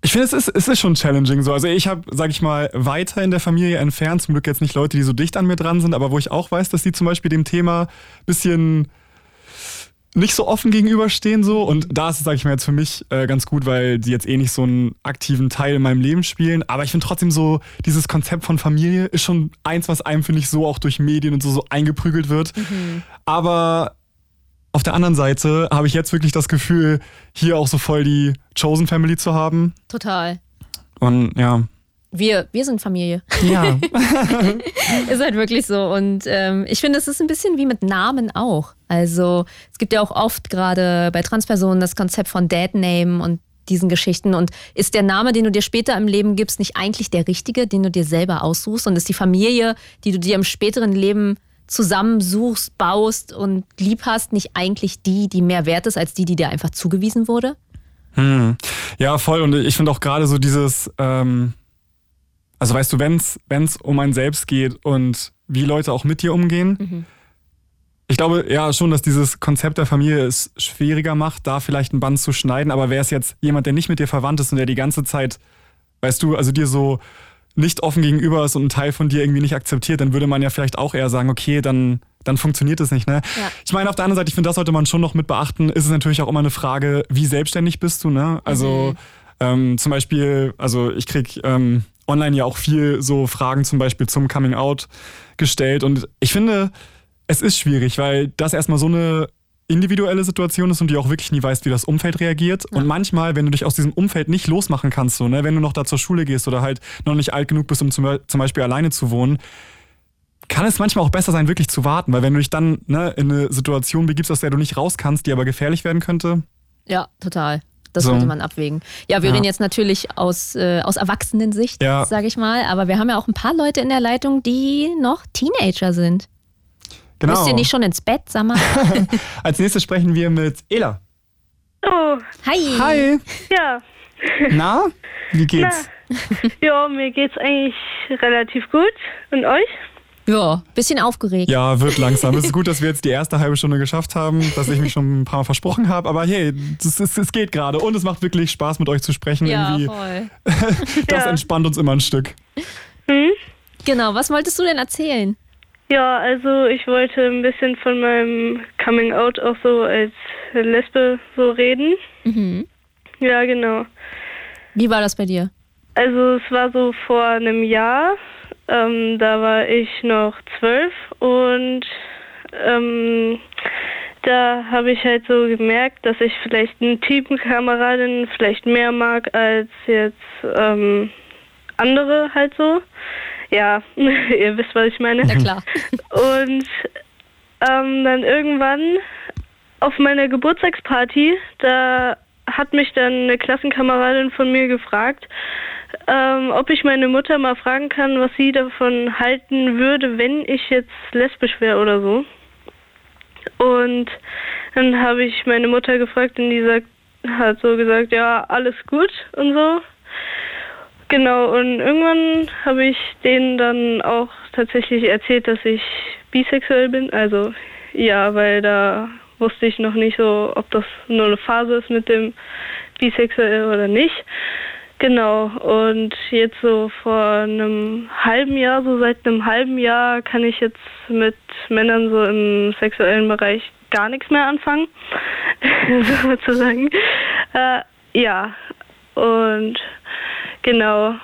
ich finde, es ist, es ist schon challenging so. Also ich habe, sag ich mal, weiter in der Familie entfernt, zum Glück jetzt nicht Leute, die so dicht an mir dran sind, aber wo ich auch weiß, dass die zum Beispiel dem Thema bisschen nicht so offen gegenüberstehen so und da ist es, sag ich mal jetzt für mich äh, ganz gut, weil die jetzt eh nicht so einen aktiven Teil in meinem Leben spielen, aber ich finde trotzdem so, dieses Konzept von Familie ist schon eins, was einem, finde ich, so auch durch Medien und so, so eingeprügelt wird. Aber auf der anderen Seite habe ich jetzt wirklich das Gefühl, hier auch so voll die Chosen Family zu haben Total. und ja. Wir, wir sind Familie. Ja. Ist halt wirklich so. Und ähm, ich finde, es ist ein bisschen wie mit Namen auch. Also es gibt ja auch oft gerade bei Transpersonen das Konzept von Dad Name und diesen Geschichten. Und ist der Name, den du dir später im Leben gibst, nicht eigentlich der richtige, den du dir selber aussuchst? Und ist die Familie, die du dir im späteren Leben zusammensuchst, baust und lieb hast, nicht eigentlich die, die mehr wert ist als die, die dir einfach zugewiesen wurde? Hm. Ja, voll. Und ich finde auch gerade so dieses, ähm, also weißt du, wenn es um ein Selbst geht und wie Leute auch mit dir umgehen, ich glaube ja schon, dass dieses Konzept der Familie es schwieriger macht, da vielleicht ein Band zu schneiden. Aber wäre es jetzt jemand, der nicht mit dir verwandt ist und der die ganze Zeit, weißt du, also dir so nicht offen gegenüber ist und ein Teil von dir irgendwie nicht akzeptiert, dann würde man ja vielleicht auch eher sagen, okay, dann dann funktioniert es nicht. Ne? Ja. Ich meine, auf der anderen Seite, ich finde, das sollte man schon noch mit beachten, ist es natürlich auch immer eine Frage, wie selbstständig bist du, ne? Also ähm, zum Beispiel, also ich krieg ähm, online ja auch viel so Fragen zum Beispiel zum Coming Out gestellt und ich finde, es ist schwierig, weil das erstmal so eine individuelle Situation ist und du auch wirklich nie weißt, wie das Umfeld reagiert. Und manchmal, wenn du dich aus diesem Umfeld nicht losmachen kannst, so, ne, wenn du noch da zur Schule gehst oder halt noch nicht alt genug bist, um zum, zum Beispiel alleine zu wohnen, kann es manchmal auch besser sein, wirklich zu warten. Weil wenn du dich dann ne, in eine Situation begibst, aus der du nicht raus kannst, die aber gefährlich werden könnte, Ja, total. Das So. sollte man abwägen. Ja, wir Ja. reden jetzt natürlich aus, äh, aus Erwachsenensicht, Ja. sage ich mal. Aber wir haben ja auch ein paar Leute in der Leitung, die noch Teenager sind. Genau. Müsst ihr nicht schon ins Bett, sag mal? Als nächstes sprechen wir mit Ela. Oh, Hi. Hi. ja. Na, wie geht's? Ja, mir geht's eigentlich relativ gut. Und euch? Ja, bisschen aufgeregt. Ja, wird langsam. Es ist gut, dass wir jetzt die erste halbe Stunde geschafft haben, dass ich mich schon ein paar Mal versprochen habe. Aber hey, es, geht gerade und es macht wirklich Spaß, mit euch zu sprechen. Ja, Irgendwie, voll. das Ja. entspannt uns immer ein Stück. Genau, was wolltest du denn erzählen? Ja, also ich wollte ein bisschen von meinem Coming Out auch so als Lesbe so reden. Mhm. Ja, genau. Wie war das bei dir? Also es war so vor einem Jahr, ähm, da war ich noch zwölf und ähm, da habe ich halt so gemerkt, dass ich vielleicht eine Teamkameradin vielleicht mehr mag als jetzt ähm, andere halt so. Ja, ihr wisst, was ich meine. Na klar. Und ähm, dann irgendwann auf meiner Geburtstagsparty, da hat mich dann eine Klassenkameradin von mir gefragt, ähm, ob ich meine Mutter mal fragen kann, was sie davon halten würde, wenn ich jetzt lesbisch wäre oder so. Und dann habe ich meine Mutter gefragt und die sagt, hat so gesagt, ja, alles gut und so. Genau, und irgendwann habe ich denen dann auch tatsächlich erzählt, dass ich bisexuell bin. Also ja, weil da wusste ich noch nicht so, ob das nur eine Phase ist mit dem bisexuell oder nicht. Genau, und jetzt so vor einem halben Jahr, so seit einem halben Jahr, kann ich jetzt mit Männern so im sexuellen Bereich gar nichts mehr anfangen, sozusagen. Äh, ja, und genau.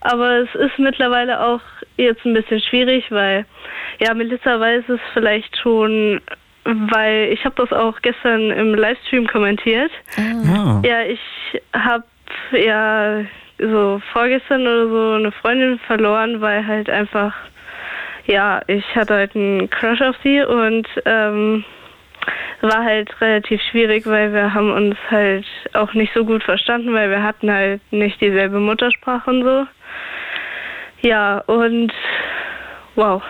Aber es ist mittlerweile auch jetzt ein bisschen schwierig, weil, ja, Melissa weiß es vielleicht schon, weil ich habe das auch gestern im Livestream kommentiert. Ja. Ja, ich habe ja so vorgestern oder so eine Freundin verloren, weil halt einfach, ja, ich hatte halt einen Crush auf sie und ähm, war halt relativ schwierig, weil wir haben uns halt auch nicht so gut verstanden, weil wir hatten halt nicht dieselbe Muttersprache und so. Ja, und wow.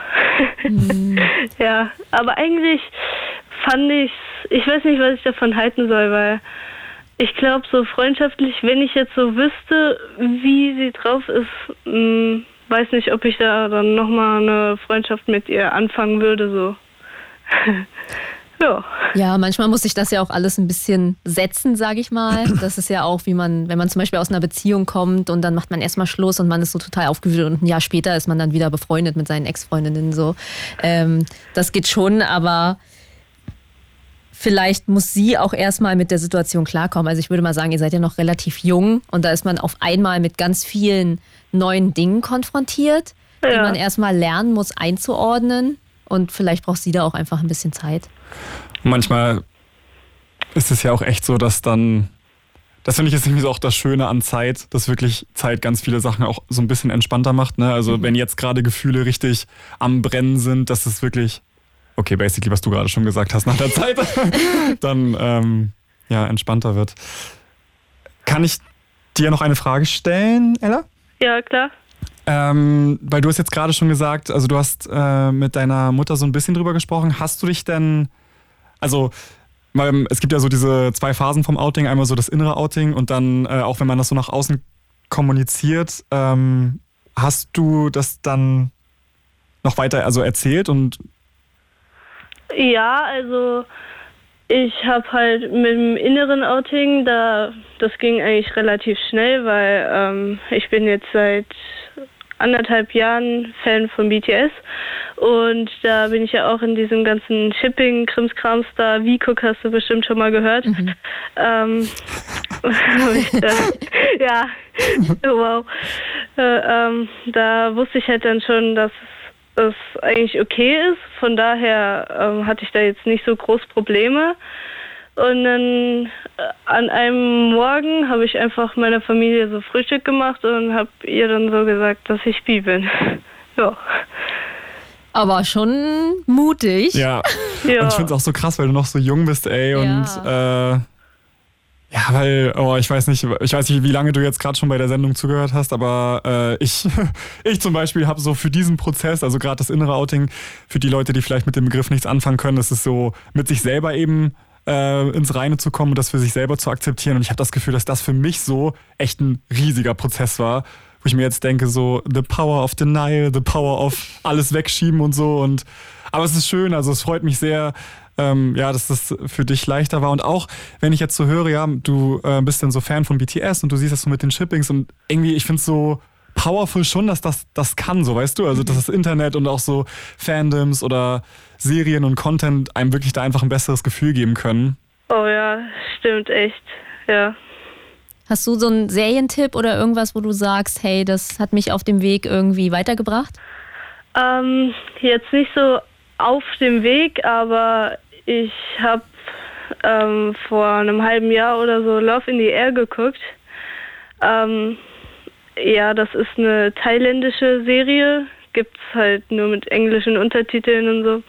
ja, aber eigentlich fand ich, ich weiß nicht, was ich davon halten soll, weil ich glaube, so freundschaftlich, wenn ich jetzt so wüsste, wie sie drauf ist, mh, weiß nicht, ob ich da dann nochmal eine Freundschaft mit ihr anfangen würde, so. ja. Ja, manchmal muss sich das ja auch alles ein bisschen setzen, sage ich mal. Das ist ja auch, wie man, wenn man zum Beispiel aus einer Beziehung kommt und dann macht man erstmal Schluss und man ist so total aufgewühlt und ein Jahr später ist man dann wieder befreundet mit seinen Ex-Freundinnen. So. Ähm, das geht schon, aber vielleicht muss sie auch erstmal mit der Situation klarkommen. Also ich würde mal sagen, ihr seid ja noch relativ jung und da ist man auf einmal mit ganz vielen neuen Dingen konfrontiert, die Ja. man erstmal lernen muss einzuordnen. Und vielleicht braucht sie da auch einfach ein bisschen Zeit. Manchmal ist es ja auch echt so, dass dann, das finde ich ist irgendwie so auch das Schöne an Zeit, dass wirklich Zeit ganz viele Sachen auch so ein bisschen entspannter macht. Ne? Also wenn jetzt gerade Gefühle richtig am Brennen sind, dass es wirklich, okay, basically, was du gerade schon gesagt hast, nach der Zeit, dann ähm, ja, entspannter wird. Kann ich dir noch eine Frage stellen, Ella? Ja, klar. Ähm, weil du hast jetzt gerade schon gesagt, also du hast äh, mit deiner Mutter so ein bisschen drüber gesprochen. Hast du dich denn, also weil es gibt ja so diese zwei Phasen vom Outing, einmal so das innere Outing und dann äh, auch wenn man das so nach außen kommuniziert, ähm, hast du das dann noch weiter also erzählt und Ja, also ich habe halt mit dem inneren Outing, da das ging eigentlich relativ schnell, weil ähm, ich bin jetzt seit anderthalb Jahren Fan von BTS und da bin ich ja auch in diesem ganzen Shipping, Krimskrams da. V-Cook hast du bestimmt schon mal gehört. Mhm. Ähm, ja, wow. Äh, ähm, da wusste ich halt dann schon, dass es eigentlich okay ist. Von daher ähm, hatte ich da jetzt nicht so groß Probleme. Und dann äh, an einem Morgen habe ich einfach meiner Familie so Frühstück gemacht und habe ihr dann so gesagt, dass ich bi bin. ja. Aber schon mutig. Ja. Ja. Und ich finde es auch so krass, weil du noch so jung bist, ey. Und äh, ja, weil, oh, ich weiß nicht, ich weiß nicht, wie lange du jetzt gerade schon bei der Sendung zugehört hast, aber äh, ich, ich zum Beispiel habe so für diesen Prozess, also gerade das innere Outing, für die Leute, die vielleicht mit dem Begriff nichts anfangen können, das ist so mit sich selber eben äh, ins Reine zu kommen und das für sich selber zu akzeptieren. Und ich habe das Gefühl, dass das für mich so echt ein riesiger Prozess war, wo ich mir jetzt denke, so the power of denial, the power of alles wegschieben und so. Und aber es ist schön, also es freut mich sehr, ähm, ja, dass das für dich leichter war. Und auch, wenn ich jetzt so höre, ja, du äh, bist dann so Fan von BTS und du siehst das so mit den Shippings und irgendwie, ich finde es so powerful schon, dass das das kann, so weißt du, also dass das Internet und auch so Fandoms oder Serien und Content einem wirklich da einfach ein besseres Gefühl geben können. Oh ja, stimmt echt. Ja. Hast du so einen Serientipp oder irgendwas, wo du sagst, hey, das hat mich auf dem Weg irgendwie weitergebracht? Ähm, jetzt nicht so auf dem Weg, aber ich habe ähm, vor einem halben Jahr oder so Love in the Air geguckt. Ähm, ja, das ist eine thailändische Serie. Gibt's halt nur mit englischen Untertiteln und so.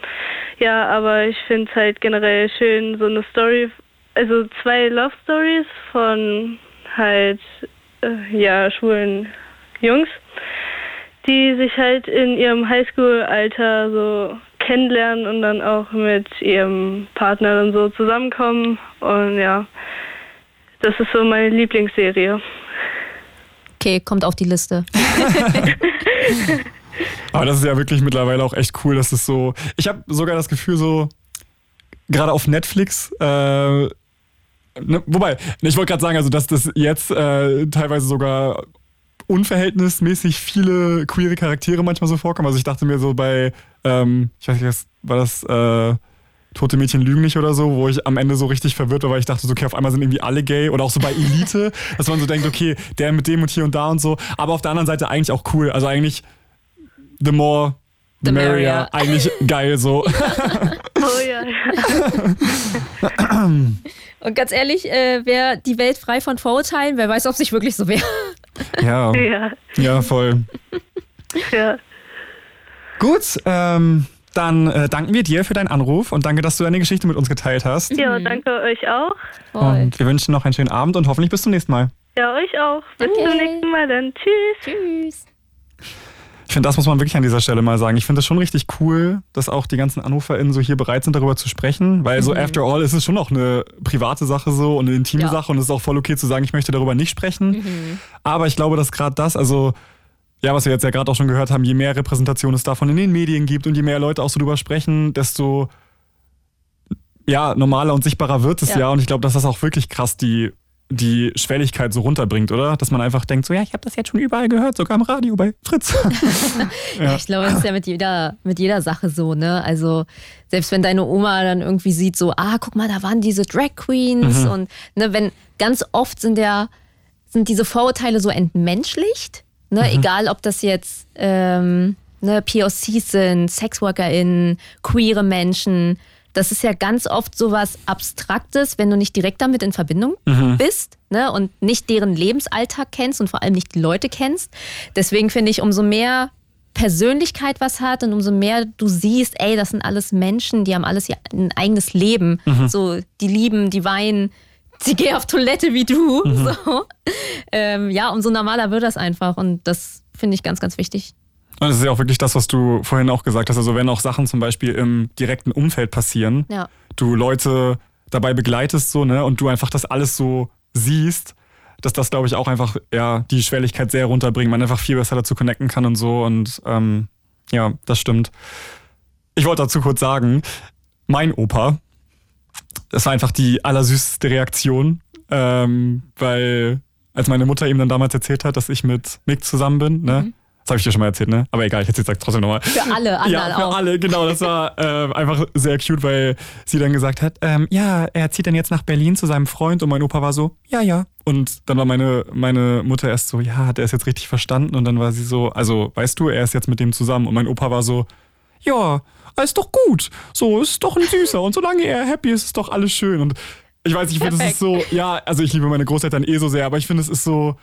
Ja, aber ich finde es halt generell schön, so eine Story, also zwei Love Stories von halt, äh, ja, schwulen Jungs, die sich halt in ihrem Highschool-Alter so kennenlernen und dann auch mit ihrem Partner dann so zusammenkommen. Und ja, das ist so meine Lieblingsserie. Okay, kommt auf die Liste. Aber das ist ja wirklich mittlerweile auch echt cool, dass es so. Ich habe sogar das Gefühl, so gerade auf Netflix. Äh, ne, wobei, ich wollte gerade sagen, also dass das jetzt äh, teilweise sogar unverhältnismäßig viele queere Charaktere manchmal so vorkommen. Also ich dachte mir so bei, ähm, ich weiß nicht, war das, äh, Tote Mädchen lügen nicht oder so, wo ich am Ende so richtig verwirrt war, weil ich dachte so, okay, auf einmal sind irgendwie alle gay oder auch so bei Elite, dass man so denkt, okay, der mit dem und hier und da und so. Aber auf der anderen Seite eigentlich auch cool. Also eigentlich the more, the, The merrier. merrier. Eigentlich geil so. Oh ja, ja. Und ganz ehrlich, äh, wäre die Welt frei von Vorurteilen, wer weiß, ob sich wirklich so wäre. ja, ja, ja, voll. ja. Gut, ähm, dann äh, danken wir dir für deinen Anruf und danke, dass du deine Geschichte mit uns geteilt hast. Ja, danke euch auch. Und wir wünschen noch einen schönen Abend und hoffentlich bis zum nächsten Mal. Ja, euch auch. Bis Danke. zum nächsten Mal dann. Tschüss. Tschüss. Ich finde, das muss man wirklich an dieser Stelle mal sagen. Ich finde es schon richtig cool, dass auch die ganzen AnruferInnen so hier bereit sind, darüber zu sprechen, weil so after all ist es schon auch eine private Sache so und eine intime Ja. Sache und es ist auch voll okay zu sagen, ich möchte darüber nicht sprechen. Aber ich glaube, dass gerade das, also ja, was wir jetzt ja gerade auch schon gehört haben, je mehr Repräsentation es davon in den Medien gibt und je mehr Leute auch so drüber sprechen, desto ja, normaler und sichtbarer wird es ja. Ja. Und ich glaube, dass das auch wirklich krass die, die Schwelligkeit so runterbringt, oder? Dass man einfach denkt, so ja, ich habe das jetzt schon überall gehört, sogar im Radio bei Fritz. Ja. Ich glaube, das ist ja mit jeder, mit jeder Sache so, ne? Also, selbst wenn deine Oma dann irgendwie sieht, so, ah, guck mal, da waren diese Drag Queens Mhm. und ne, wenn ganz oft sind ja, sind diese Vorurteile so entmenschlicht, ne? Mhm. Egal ob das jetzt ähm, ne, POCs sind, SexworkerInnen, queere Menschen. Das ist ja ganz oft sowas Abstraktes, wenn du nicht direkt damit in Verbindung Mhm. bist ne, und nicht deren Lebensalltag kennst und vor allem nicht die Leute kennst. Deswegen finde ich, umso mehr Persönlichkeit was hat und umso mehr du siehst, ey, das sind alles Menschen, die haben alles ihr ein eigenes Leben. So, die lieben, die weinen, sie gehen auf Toilette wie du. So. Ähm, ja, umso normaler wird das einfach und das finde ich ganz, ganz wichtig. Und es ist ja auch wirklich das, was du vorhin auch gesagt hast. Also wenn auch Sachen zum Beispiel im direkten Umfeld passieren, Ja. du Leute dabei begleitest so, ne, und du einfach das alles so siehst, dass das, glaube ich, auch einfach ja die Schwelligkeit sehr runterbringt, man einfach viel besser dazu connecten kann und so. Und ähm, ja, das stimmt. Ich wollte dazu kurz sagen, mein Opa, das war einfach die allersüßeste Reaktion, ähm, weil als meine Mutter ihm dann damals erzählt hat, dass ich mit Mick zusammen bin, ne, Das habe ich dir schon mal erzählt, ne? Aber egal, ich erzähl's trotzdem nochmal. Für alle anderen Ja, für auch. alle, genau. Das war äh, einfach sehr cute, weil sie dann gesagt hat, ähm, ja, er zieht dann jetzt nach Berlin zu seinem Freund und mein Opa war so, ja, ja. Und dann war meine, meine Mutter erst so, ja, hat er es jetzt richtig verstanden? Und dann war sie so, also, weißt du, er ist jetzt mit dem zusammen. Und mein Opa war so, ja, ist doch gut. So, ist doch ein Süßer. Und solange er happy ist, ist doch alles schön. Und ich weiß, ich finde, es ist so, ja, also ich liebe meine Großeltern eh so sehr, aber ich finde, es ist so,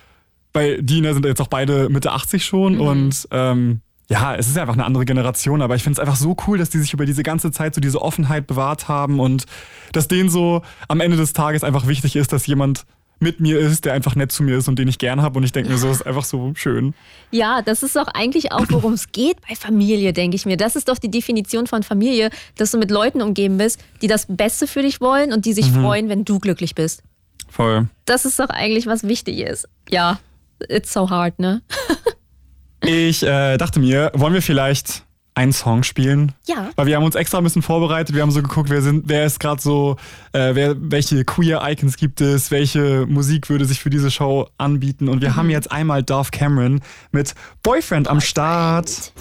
weil die ne, sind jetzt auch beide Mitte 80 schon und ähm, ja, es ist einfach eine andere Generation, aber ich finde es einfach so cool, dass die sich über diese ganze Zeit so diese Offenheit bewahrt haben und dass denen so am Ende des Tages einfach wichtig ist, dass jemand mit mir ist, der einfach nett zu mir ist und den ich gern habe und ich denke mir so, ist einfach so schön. Ja, das ist doch eigentlich auch, worum es geht bei Familie, denke ich mir. Das ist doch die Definition von Familie, dass du mit Leuten umgeben bist, die das Beste für dich wollen und die sich freuen, wenn du glücklich bist. Voll. Das ist doch eigentlich, was wichtig ist. Ja, it's so hard, ne? Ich äh, dachte mir, wollen wir vielleicht einen Song spielen? Ja. Weil wir haben uns extra ein bisschen vorbereitet. Wir haben so geguckt, wer sind, wer ist gerade so, äh, wer, welche Queer-Icons gibt es, welche Musik würde sich für diese Show anbieten. Und wir haben jetzt einmal Dove Cameron mit Boyfriend am Start.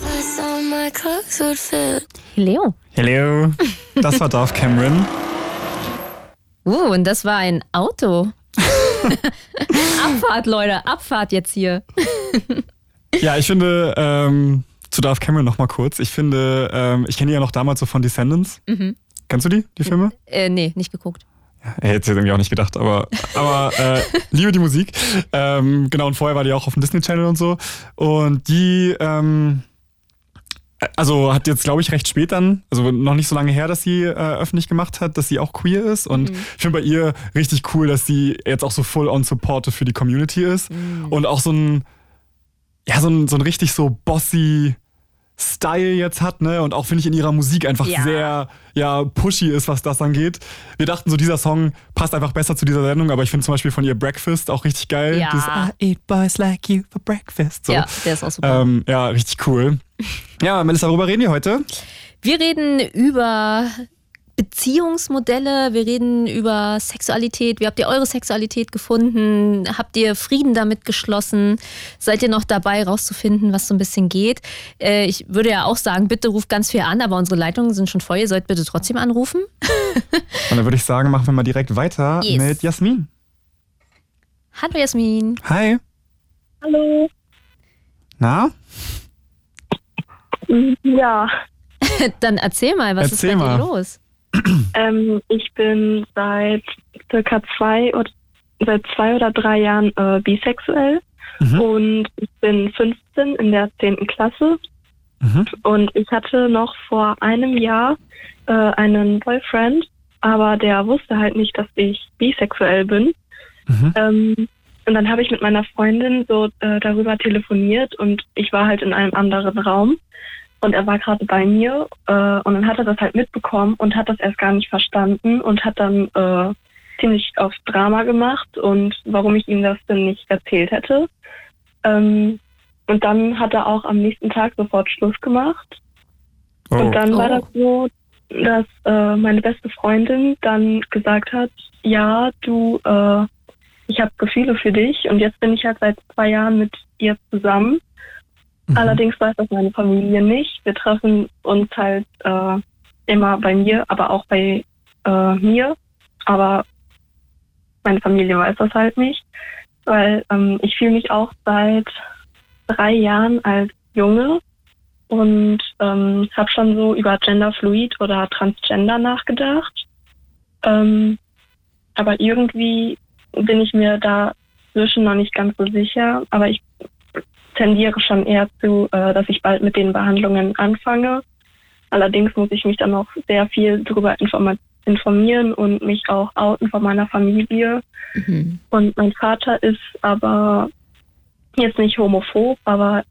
Leo. Hello. Das war Dove Cameron. Uh, und das war ein Auto. Abfahrt, Leute, Abfahrt jetzt hier. Ja, ich finde, ähm, zu Dove Cameron noch mal kurz. Ich finde, ähm, ich kenne die ja noch damals so von Descendants. Kennst du die, die Filme? Äh, nee, nicht geguckt. Hätte jetzt irgendwie auch nicht gedacht, aber, aber äh, liebe die Musik. Ähm, genau, und vorher war die auch auf dem Disney Channel und so. Und die, ähm, also hat jetzt, glaube ich, recht spät dann, also noch nicht so lange her, dass sie äh, öffentlich gemacht hat, dass sie auch queer ist. Und ich finde bei ihr richtig cool, dass sie jetzt auch so full on supportive für die Community ist. Und auch so ein, ja, so ein, so ein richtig so bossy Style jetzt hat, ne? Und auch finde ich in ihrer Musik einfach Ja. sehr ja, pushy ist, was das angeht. Wir dachten so, dieser Song passt einfach besser zu dieser Sendung, aber ich finde zum Beispiel von ihr Breakfast auch richtig geil. Ja. Dieses I eat boys like you for breakfast. So. Ja, der ist auch super. Ähm, ja, richtig cool. Ja, Melissa, worüber reden wir heute? Wir reden über Beziehungsmodelle, wir reden über Sexualität. Wie habt ihr eure Sexualität gefunden? Habt ihr Frieden damit geschlossen? Seid ihr noch dabei, rauszufinden, was so ein bisschen geht? Äh, ich würde ja auch sagen, bitte ruft ganz viel an, aber unsere Leitungen sind schon voll. Ihr sollt bitte trotzdem anrufen. Und dann würde ich sagen, machen wir mal direkt weiter Yes. mit Jasmin. Hallo Jasmin. Hi. Hallo. Na? Ja, Dann erzähl mal, was Erzähl ist bei mal. dir los? ähm, ich bin seit circa zwei oder seit zwei oder drei Jahren äh, bisexuell Mhm. und ich bin 15 in der 10. Klasse Mhm. und ich hatte noch vor einem Jahr äh, einen Boyfriend, aber der wusste halt nicht, dass ich bisexuell bin. Mhm. Ähm, und dann habe ich mit meiner Freundin so äh, darüber telefoniert und ich war halt in einem anderen Raum und er war gerade bei mir äh, und dann hat er das halt mitbekommen und hat das erst gar nicht verstanden und hat dann äh, ziemlich aufs Drama gemacht und warum ich ihm das denn nicht erzählt hätte. Ähm, und dann hat er auch am nächsten Tag sofort Schluss gemacht. Oh. Und dann war Oh. das so, dass äh, meine beste Freundin dann gesagt hat, ja, du, äh, ich habe Gefühle für dich und jetzt bin ich halt seit zwei Jahren mit ihr zusammen. Mhm. Allerdings weiß das meine Familie nicht. Wir treffen uns halt äh, immer bei mir, aber auch bei äh, mir. Aber meine Familie weiß das halt nicht, weil ähm, ich fühle mich auch seit drei Jahren als Junge und ähm, habe schon so über Genderfluid oder Transgender nachgedacht. Ähm, aber irgendwie bin ich mir da zwischen noch nicht ganz so sicher. Aber ich tendiere schon eher zu, äh, dass ich bald mit den Behandlungen anfange. Allerdings muss ich mich dann noch sehr viel darüber informieren und mich auch outen von meiner Familie. Mhm. Und mein Vater ist aber jetzt nicht homophob, aber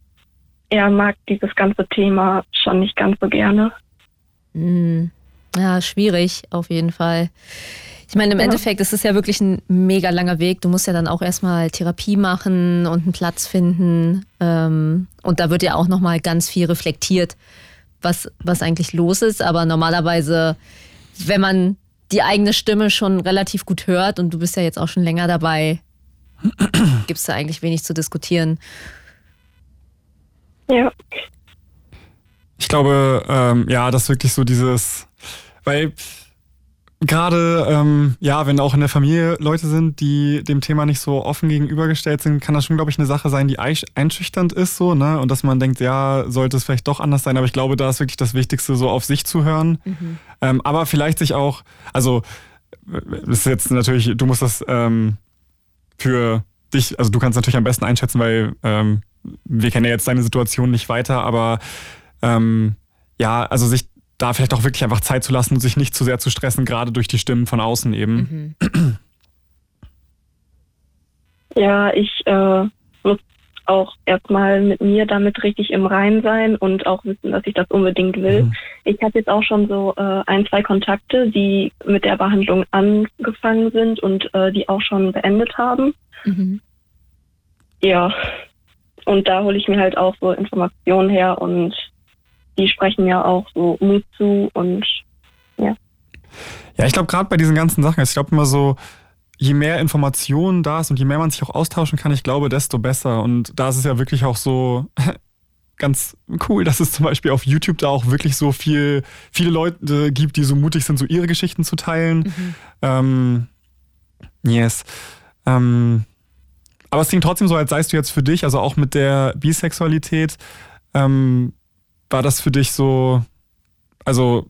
er mag dieses ganze Thema schon nicht ganz so gerne. Hm. Ja, schwierig auf jeden Fall. Ich meine, im Ja. Endeffekt ist es ja wirklich ein mega langer Weg. Du musst ja dann auch erstmal Therapie machen und einen Platz finden. Ähm, und da wird ja auch nochmal ganz viel reflektiert, was, was eigentlich los ist. Aber normalerweise, wenn man die eigene Stimme schon relativ gut hört und du bist ja jetzt auch schon länger dabei, gibt es da eigentlich wenig zu diskutieren. Ja. Ich glaube, ähm, ja, das wirklich so dieses, weil gerade, ähm, ja, wenn auch in der Familie Leute sind, die dem Thema nicht so offen gegenübergestellt sind, kann das schon, glaube ich, eine Sache sein, die einschüchternd ist, so, ne? Und dass man denkt, ja, sollte es vielleicht doch anders sein. Aber ich glaube, da ist wirklich das Wichtigste, so auf sich zu hören. Mhm. Ähm, aber vielleicht sich auch, also, das ist jetzt natürlich, du musst das ähm, für dich, also du kannst natürlich am besten einschätzen, weil ähm, wir kennen ja jetzt deine Situation nicht weiter, aber ähm, ja, also sich da vielleicht auch wirklich einfach Zeit zu lassen und sich nicht zu sehr zu stressen, gerade durch die Stimmen von außen eben. Mhm. Ja, ich äh, muss auch erstmal mit mir damit richtig im Rein sein und auch wissen, dass ich das unbedingt will. Mhm. Ich habe jetzt auch schon so äh, ein, zwei Kontakte, die mit der Behandlung angefangen sind und äh, die auch schon beendet haben. Mhm. Ja, und da hole ich mir halt auch so Informationen her und die sprechen ja auch so Mut zu und ja. Ja, ich glaube gerade bei diesen ganzen Sachen, ich glaube immer so, je mehr Informationen da ist und je mehr man sich auch austauschen kann, ich glaube, desto besser. Und da ist es ja wirklich auch so ganz cool, dass es zum Beispiel auf YouTube da auch wirklich so viel, viele Leute gibt, die so mutig sind, so ihre Geschichten zu teilen. Mhm. Ähm, yes. Ähm, aber es klingt trotzdem so, als seist du jetzt für dich, also auch mit der Bisexualität, ähm, war das für dich so, also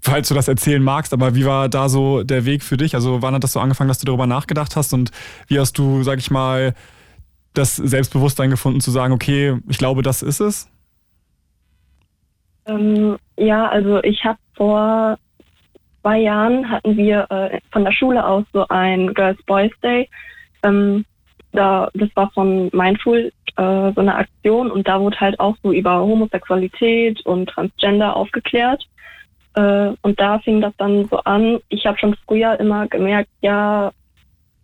falls du das erzählen magst, aber wie war da so der Weg für dich? Also wann hat das so angefangen, dass du darüber nachgedacht hast und wie hast du, sag ich mal, das Selbstbewusstsein gefunden zu sagen, okay, ich glaube, das ist es? Ähm, ja, also ich habe vor zwei Jahren hatten wir äh, von der Schule aus so ein Girls Boys Day. Ähm, da, das war von Mindful äh, so eine Aktion und da wurde halt auch so über Homosexualität und Transgender aufgeklärt. Äh, und da fing das dann so an. Ich habe schon früher immer gemerkt, ja,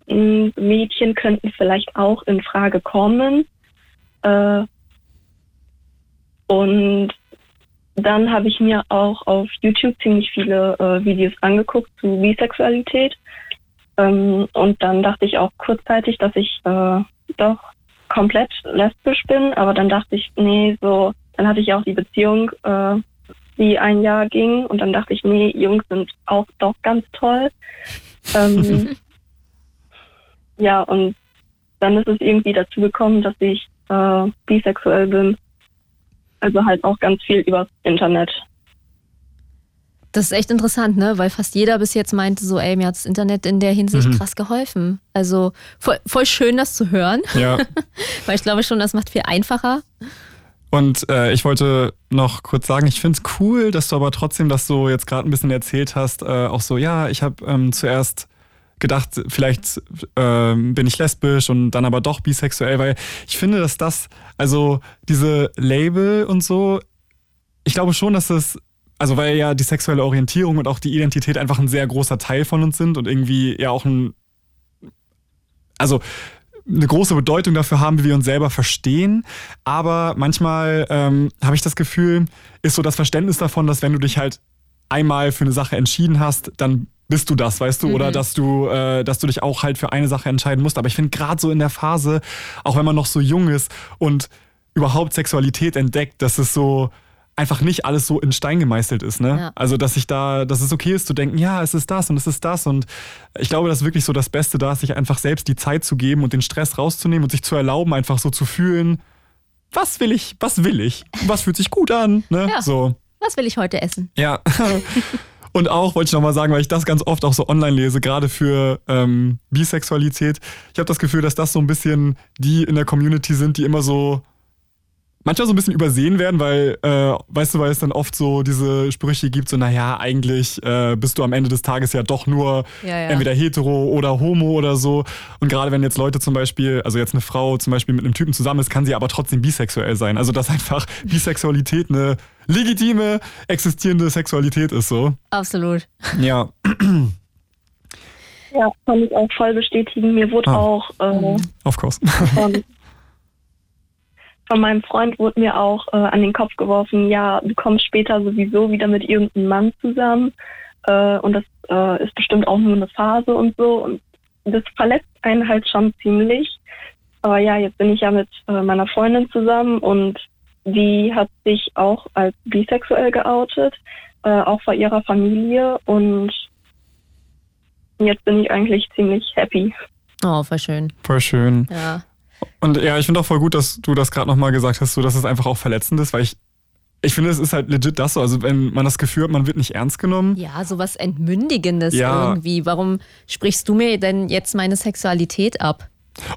Mädchen könnten vielleicht auch in Frage kommen. Äh, und dann habe ich mir auch auf YouTube ziemlich viele äh, Videos angeguckt zu Bisexualität. Ähm, und dann dachte ich auch kurzzeitig, dass ich äh, doch komplett lesbisch bin, aber dann dachte ich, nee, so, dann hatte ich auch die Beziehung, äh, die ein Jahr ging und dann dachte ich, nee, Jungs sind auch doch ganz toll. Ähm, ja, und dann ist es irgendwie dazu gekommen, dass ich äh, bisexuell bin. Also halt auch ganz viel übers Internet. Das ist echt interessant, ne? Weil fast jeder bis jetzt meinte so, ey, mir hat das Internet in der Hinsicht mhm. krass geholfen. Also voll, voll schön, das zu hören. Ja. Weil ich glaube schon, das macht viel einfacher. Und äh, ich wollte noch kurz sagen, ich finde es cool, dass du aber trotzdem das so jetzt gerade ein bisschen erzählt hast. Äh, auch so, ja, ich habe ähm, zuerst gedacht, vielleicht äh, bin ich lesbisch und dann aber doch bisexuell, weil ich finde, dass das, also diese Label und so, ich glaube schon, dass das also weil ja die sexuelle Orientierung und auch die Identität einfach ein sehr großer Teil von uns sind und irgendwie ja auch ein, also eine große Bedeutung dafür haben, wie wir uns selber verstehen. Aber manchmal ähm, habe ich das Gefühl, ist so das Verständnis davon, dass wenn du dich halt einmal für eine Sache entschieden hast, dann bist du das, weißt du, mhm. oder dass du, äh, dass du dich auch halt für eine Sache entscheiden musst. Aber ich finde gerade so in der Phase, auch wenn man noch so jung ist und überhaupt Sexualität entdeckt, dass es so, einfach nicht alles so in Stein gemeißelt ist. Ne? Ja. Also, dass ich da, dass es okay ist zu denken, ja, es ist das und es ist das. Und ich glaube, das ist wirklich so das Beste da, sich einfach selbst die Zeit zu geben und den Stress rauszunehmen und sich zu erlauben, einfach so zu fühlen, was will ich, was will ich, was fühlt sich gut an. Ne? Ja. So. Was will ich heute essen? Ja. Und auch wollte ich nochmal sagen, weil ich das ganz oft auch so online lese, gerade für ähm, Bisexualität. Ich habe das Gefühl, dass das so ein bisschen die in der Community sind, die immer so manchmal so ein bisschen übersehen werden, weil, äh, weißt du, weil es dann oft so diese Sprüche gibt, so, naja, eigentlich äh, bist du am Ende des Tages ja doch nur ja, ja. entweder hetero oder homo oder so. Und gerade wenn jetzt Leute zum Beispiel, also jetzt eine Frau zum Beispiel mit einem Typen zusammen ist, kann sie aber trotzdem bisexuell sein. Also dass einfach Bisexualität eine legitime, existierende Sexualität ist so. Absolut. Ja. Ja, kann ich auch voll bestätigen. Mir wurde ah. auch äh, of course. von, von meinem Freund wurde mir auch äh, an den Kopf geworfen, ja, du kommst später sowieso wieder mit irgendeinem Mann zusammen äh, und das äh, ist bestimmt auch nur eine Phase und so und das verletzt einen halt schon ziemlich. Aber ja, jetzt bin ich ja mit äh, meiner Freundin zusammen und die hat sich auch als bisexuell geoutet, äh, auch vor ihrer Familie und jetzt bin ich eigentlich ziemlich happy. Oh, voll schön. Voll schön. Ja. Und ja, ich finde auch voll gut, dass du das gerade nochmal gesagt hast, so dass es einfach auch verletzend ist, weil ich, ich finde, es ist halt legit das so. Also wenn man das Gefühl hat, man wird nicht ernst genommen. Ja, sowas Entmündigendes Ja. irgendwie. Warum sprichst du mir denn jetzt meine Sexualität ab?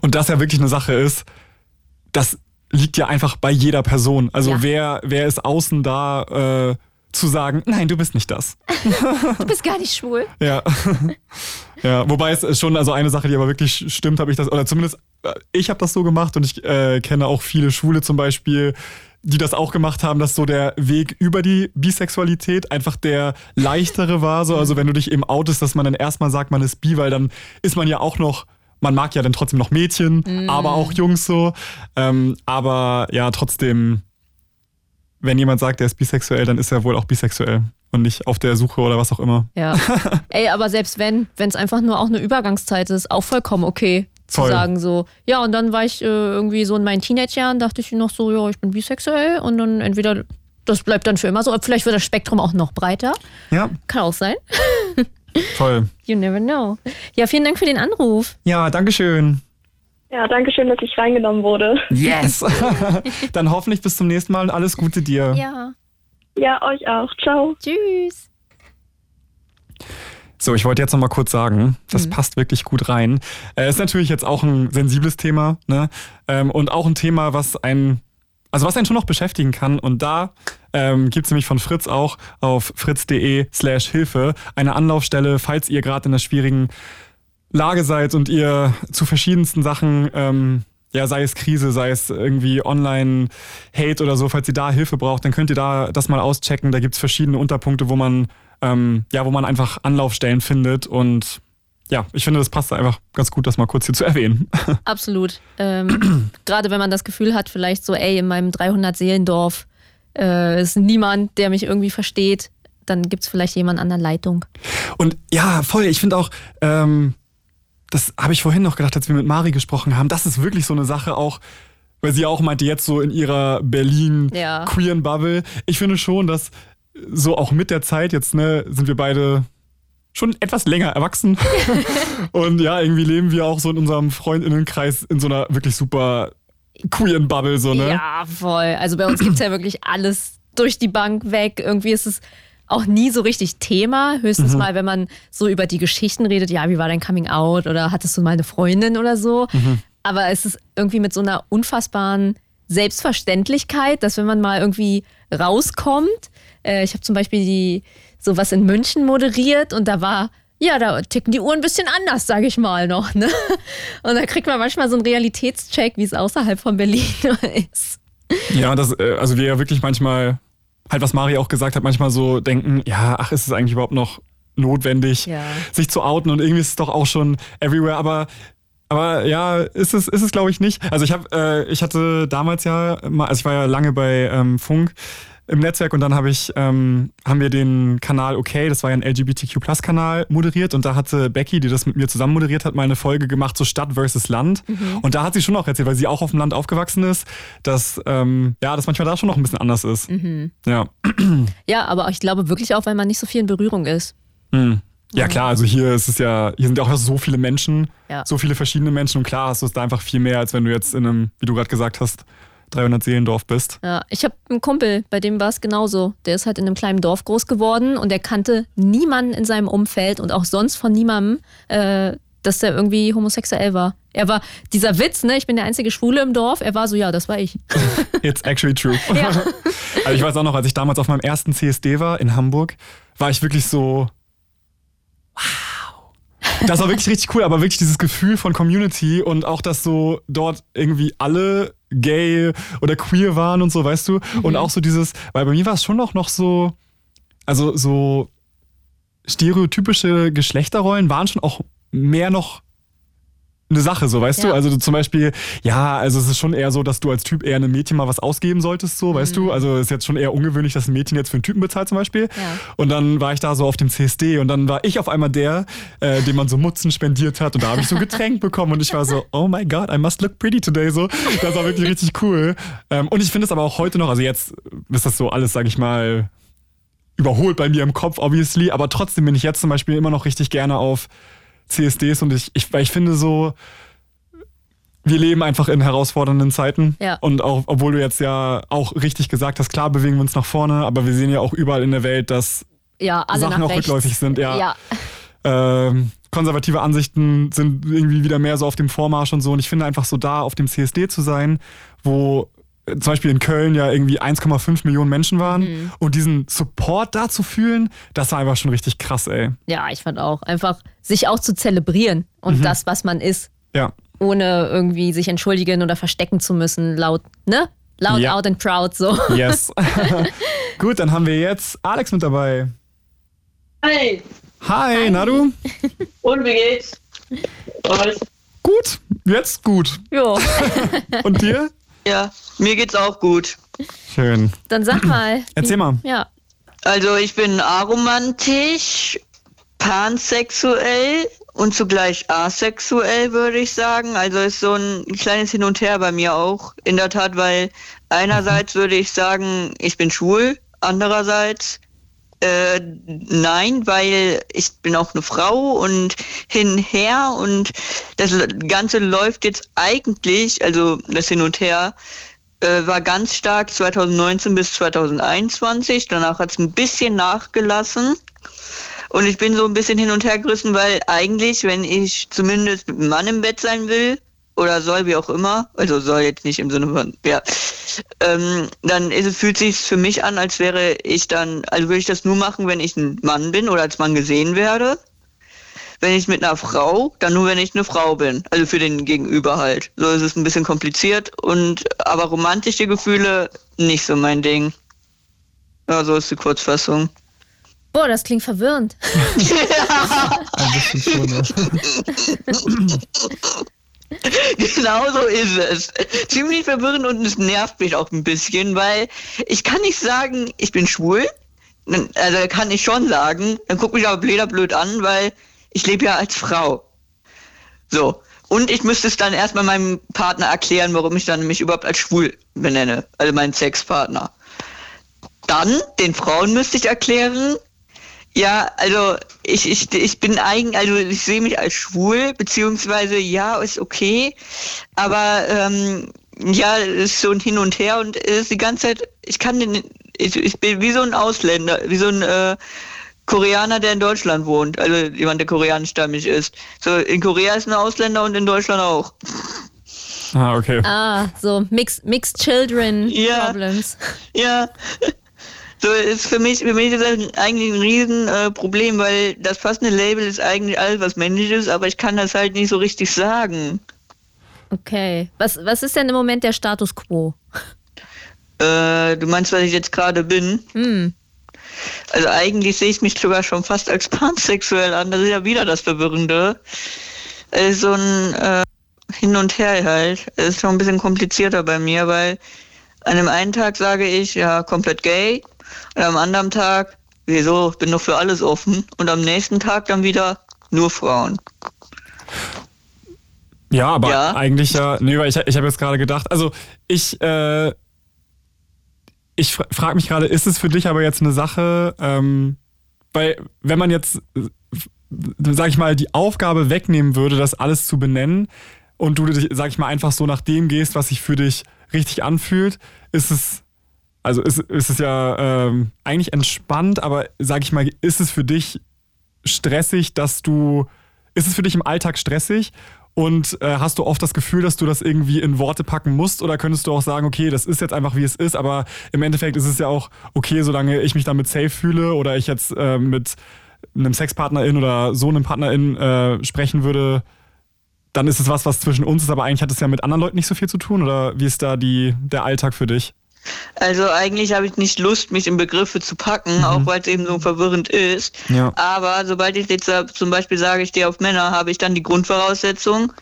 Und das ja wirklich eine Sache ist, das liegt ja einfach bei jeder Person. Also Ja. wer, wer ist außen da äh, zu sagen, nein, du bist nicht das. Du bist gar nicht schwul. Ja. ja, wobei es schon also eine Sache, die aber wirklich stimmt, habe ich das, oder zumindest äh, ich habe das so gemacht und ich äh, kenne auch viele Schwule zum Beispiel, die das auch gemacht haben, dass so der Weg über die Bisexualität einfach der leichtere war. So, also wenn du dich eben outest, dass man dann erstmal sagt, man ist bi, weil dann ist man ja auch noch, man mag ja dann trotzdem noch Mädchen, aber auch Jungs so. Ähm, aber ja, trotzdem, wenn jemand sagt, er ist bisexuell, dann ist er wohl auch bisexuell und nicht auf der Suche oder was auch immer. Ja. Ey, aber selbst wenn, wenn es einfach nur auch eine Übergangszeit ist, auch vollkommen okay zu Voll. sagen so. Ja, und dann war ich äh, irgendwie so in meinen Teenagerjahren, dachte ich noch so, ja, ich bin bisexuell und dann entweder das bleibt dann für immer so, oder vielleicht wird das Spektrum auch noch breiter. Ja, Kann auch sein. toll. You never know. Ja, vielen Dank für den Anruf. Ja, Dankeschön. Ja, danke schön, dass ich reingenommen wurde. Yes. Dann hoffentlich bis zum nächsten Mal und alles Gute dir. Ja. Ja, euch auch. Ciao. Tschüss. So, ich wollte jetzt noch mal kurz sagen, das passt wirklich gut rein. Äh, ist natürlich jetzt auch ein sensibles Thema, ne? Ähm, und auch ein Thema, was einen, also was einen schon noch beschäftigen kann. Und da ähm, gibt es nämlich von Fritz auch auf fritz.de slash Hilfe eine Anlaufstelle, falls ihr gerade in einer schwierigen Lage seid und ihr zu verschiedensten Sachen, ähm, ja, sei es Krise, sei es irgendwie Online-Hate oder so, falls ihr da Hilfe braucht, dann könnt ihr da das mal auschecken. Da gibt's verschiedene Unterpunkte, wo man, ähm, ja, wo man einfach Anlaufstellen findet. Und ja, ich finde, das passt einfach ganz gut, das mal kurz hier zu erwähnen. Absolut. Ähm, Gerade wenn man das Gefühl hat, vielleicht so, ey, in meinem 300-Seelendorf äh, ist niemand, der mich irgendwie versteht, dann gibt es vielleicht jemanden an der Leitung. Und ja, voll, ich finde auch, ähm, das habe ich vorhin noch gedacht, als wir mit Mari gesprochen haben, das ist wirklich so eine Sache auch, weil sie auch meinte, jetzt so in ihrer Berlin Ja. queeren Bubble. Ich finde schon, dass so auch mit der Zeit, jetzt ne, sind wir beide schon etwas länger erwachsen. Und ja, irgendwie leben wir auch so in unserem Freundinnenkreis in so einer wirklich super queeren Bubble, so, ne? Ja, voll. Also bei uns gibt es ja wirklich alles durch die Bank weg. Irgendwie ist es auch nie so richtig Thema. Höchstens mal, wenn man so über die Geschichten redet, ja, wie war dein Coming Out oder hattest du mal eine Freundin oder so. Aber es ist irgendwie mit so einer unfassbaren Selbstverständlichkeit, dass wenn man mal irgendwie rauskommt, äh, ich habe zum Beispiel die sowas in München moderiert und da war ja, da ticken die Uhren ein bisschen anders, sage ich mal noch. Ne? Und da kriegt man manchmal so einen Realitätscheck, wie es außerhalb von Berlin ist. Ja, das, äh, also wir ja wirklich manchmal, halt was Mari auch gesagt hat, manchmal so denken, ja, ach, ist es eigentlich überhaupt noch notwendig, Ja. sich zu outen und irgendwie ist es doch auch schon everywhere, aber aber ja, ist es, ist es glaube ich nicht. Also ich habe, äh, ich hatte damals ja, mal, also ich war ja lange bei ähm, Funk im Netzwerk und dann habe ich, ähm, haben wir den Kanal Okay, das war ja ein LGBTQ-Plus-Kanal, moderiert und da hatte Becky, die das mit mir zusammen moderiert hat, mal eine Folge gemacht, so Stadt versus Land. Und da hat sie schon auch erzählt, weil sie auch auf dem Land aufgewachsen ist, dass, ähm, ja, das manchmal da schon noch ein bisschen anders ist. Ja. Ja, aber ich glaube wirklich auch, weil man nicht so viel in Berührung ist. Hm. Ja klar, also hier ist es ja, hier sind ja auch so viele Menschen, Ja. so viele verschiedene Menschen und klar hast du es da einfach viel mehr, als wenn du jetzt in einem, wie du gerade gesagt hast, 300 Seelendorf bist. Ja, ich habe einen Kumpel, bei dem war es genauso. Der ist halt in einem kleinen Dorf groß geworden und der kannte niemanden in seinem Umfeld und auch sonst von niemandem, äh, dass der irgendwie homosexuell war. Er war dieser Witz, ne? Ich bin der einzige Schwule im Dorf. Er war so, ja, das war ich. It's actually true. Ja. Also ich weiß auch noch, als ich damals auf meinem ersten CSD war in Hamburg, war ich wirklich so, wow. Das war wirklich richtig cool, aber wirklich dieses Gefühl von Community und auch, dass so dort irgendwie alle gay oder queer waren und so, weißt du? Und auch so dieses, weil bei mir war es schon auch noch so, also so stereotypische Geschlechterrollen waren schon auch mehr noch eine Sache, so, weißt Ja. du? Also du zum Beispiel, ja, also es ist schon eher so, dass du als Typ eher einem Mädchen mal was ausgeben solltest, so, weißt du? Also es ist jetzt schon eher ungewöhnlich, dass ein Mädchen jetzt für einen Typen bezahlt zum Beispiel. Ja. Und dann war ich da so auf dem CSD und dann war ich auf einmal der, äh, dem man so Mutzen spendiert hat und da habe ich so Getränk bekommen und ich war so, oh my god, I must look pretty today, so. Das war wirklich richtig cool. Ähm, und ich finde es aber auch heute noch, also jetzt ist das so alles, sag ich mal, überholt bei mir im Kopf, obviously, aber trotzdem bin ich jetzt zum Beispiel immer noch richtig gerne auf CSDs und ich, ich, weil ich finde so, wir leben einfach in herausfordernden Zeiten. Ja. Und auch, obwohl du jetzt ja auch richtig gesagt hast, klar bewegen wir uns nach vorne, aber wir sehen ja auch überall in der Welt, dass Ja, Sachen auch rechts. rückläufig sind, ja. ja. ähm, konservative Ansichten sind irgendwie wieder mehr so auf dem Vormarsch und so. Und ich finde einfach so da auf dem CSD zu sein, wo zum Beispiel in Köln ja irgendwie 1,5 Millionen Menschen waren Mhm. und diesen Support da zu fühlen, das war einfach schon richtig krass, ey. Ja, ich fand auch. Einfach sich auch zu zelebrieren und das, was man ist, Ja. ohne irgendwie sich entschuldigen oder verstecken zu müssen, laut, ne? Loud, Ja. out and proud, so. Yes. Gut, dann haben wir jetzt Alex mit dabei. Hi, Hi, na du? und wie geht's? Gut, jetzt gut. Jo, Und dir? Ja, mir geht's auch gut. Schön. dann sag mal. Erzähl mal. Ja. Also ich bin aromantisch, pansexuell und zugleich asexuell, würde ich sagen. Also ist so ein kleines Hin und Her bei mir auch. In der Tat, weil einerseits würde ich sagen, ich bin schwul, andererseits äh, nein, weil ich bin auch eine Frau und hinher und das Ganze läuft jetzt eigentlich, also das Hin und Her, äh, war ganz stark 2019 bis 2021. Danach hat es ein bisschen nachgelassen. Und ich bin so ein bisschen hin und her gerissen, weil eigentlich, wenn ich zumindest mit einem Mann im Bett sein will, oder soll, wie auch immer, also soll jetzt nicht im Sinne von, ja, ähm, dann ist, es- fühlt sich für mich an, als wäre ich dann, also würde ich das nur machen, wenn ich ein Mann bin oder als Mann gesehen werde. Wenn ich mit einer Frau, dann nur, wenn ich eine Frau bin. Also für den Gegenüber halt. So ist es ein bisschen kompliziert und aber romantische Gefühle nicht so mein Ding. Ja, so ist die Kurzfassung. Boah, das klingt verwirrend. Ein bisschen schon, ja. Genau so ist es. Ziemlich verwirrend und es nervt mich auch ein bisschen, weil ich kann nicht sagen, ich bin schwul. Also kann ich schon sagen. Dann guckt mich aber blöder blöd an, weil ich lebe ja als Frau. So. Und ich müsste es dann erstmal meinem Partner erklären, warum ich dann mich überhaupt als schwul benenne. Also meinen Sexpartner. Dann, den Frauen müsste ich erklären, ja, also ich, ich, ich bin eigen, also ich sehe mich als schwul, beziehungsweise ja, ist okay, aber ähm, ja, ist so ein Hin und Her und es ist die ganze Zeit, ich kann den, ich, ich bin wie so ein Ausländer, wie so ein äh, Koreaner, der in Deutschland wohnt, also jemand, der koreanischstammig ist. So, in Korea ist ein Ausländer und in Deutschland auch. Ah, okay. Ah, so Mixed, mixed Children Ja. Problems. Ja. So ist für mich, für mich ist das eigentlich ein riesen äh, Problem, weil das passende Label ist eigentlich alles, was männlich ist, aber ich kann das halt nicht so richtig sagen. Okay. Was, was ist denn im Moment der Status quo? Äh, du meinst, was ich jetzt gerade bin? Hm. Also eigentlich sehe ich mich sogar schon fast als pansexuell an. Das ist ja wieder das Verwirrende. Es ist so ein äh, Hin und Her halt. Es ist schon ein bisschen komplizierter bei mir, weil an dem einen Tag sage ich, ja, komplett gay. Und am anderen Tag, wieso, ich bin doch für alles offen. Und am nächsten Tag dann wieder nur Frauen. Ja, aber Ja? eigentlich ja, nee, weil ich, ich habe jetzt gerade gedacht, also ich, äh, ich fra frage mich gerade, ist es für dich aber jetzt eine Sache, ähm, weil wenn man jetzt, äh, sag ich mal, die Aufgabe wegnehmen würde, das alles zu benennen und du dich, sag ich mal, einfach so nach dem gehst, was sich für dich richtig anfühlt, ist es, also ist, ist es ja ähm, eigentlich entspannt, aber sag ich mal, ist es für dich stressig, dass du, ist es für dich im Alltag stressig? Und äh, hast du oft das Gefühl, dass du das irgendwie in Worte packen musst? Oder könntest du auch sagen, okay, das ist jetzt einfach wie es ist, aber im Endeffekt ist es ja auch okay, solange ich mich damit safe fühle oder ich jetzt äh, mit einem Sexpartnerin oder so einem Partnerin äh, sprechen würde, dann ist es was, was zwischen uns ist, aber eigentlich hat es ja mit anderen Leuten nicht so viel zu tun. Oder wie ist da die, der Alltag für dich? Also eigentlich habe ich nicht Lust, mich in Begriffe zu packen, auch weil es eben so verwirrend ist. Ja. Aber sobald ich jetzt äh, zum Beispiel sage, ich stehe auf Männer, habe ich dann die Grundvoraussetzung,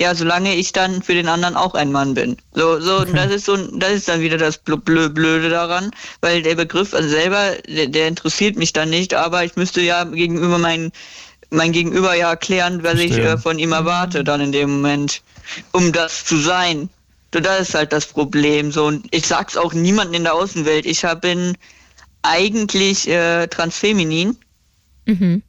ja, solange ich dann für den anderen auch ein Mann bin. So, so, okay. das ist so, das ist dann wieder das Blöde daran, weil der Begriff also selber, der, der interessiert mich dann nicht, aber ich müsste ja gegenüber mein, mein Gegenüber ja erklären, was Verstehen. ich äh, von ihm erwarte, dann in dem Moment, um das zu sein. So, das ist halt das Problem. So, und ich sag's auch niemandem in der Außenwelt. Ich hab, bin eigentlich äh, transfeminin. Mhm.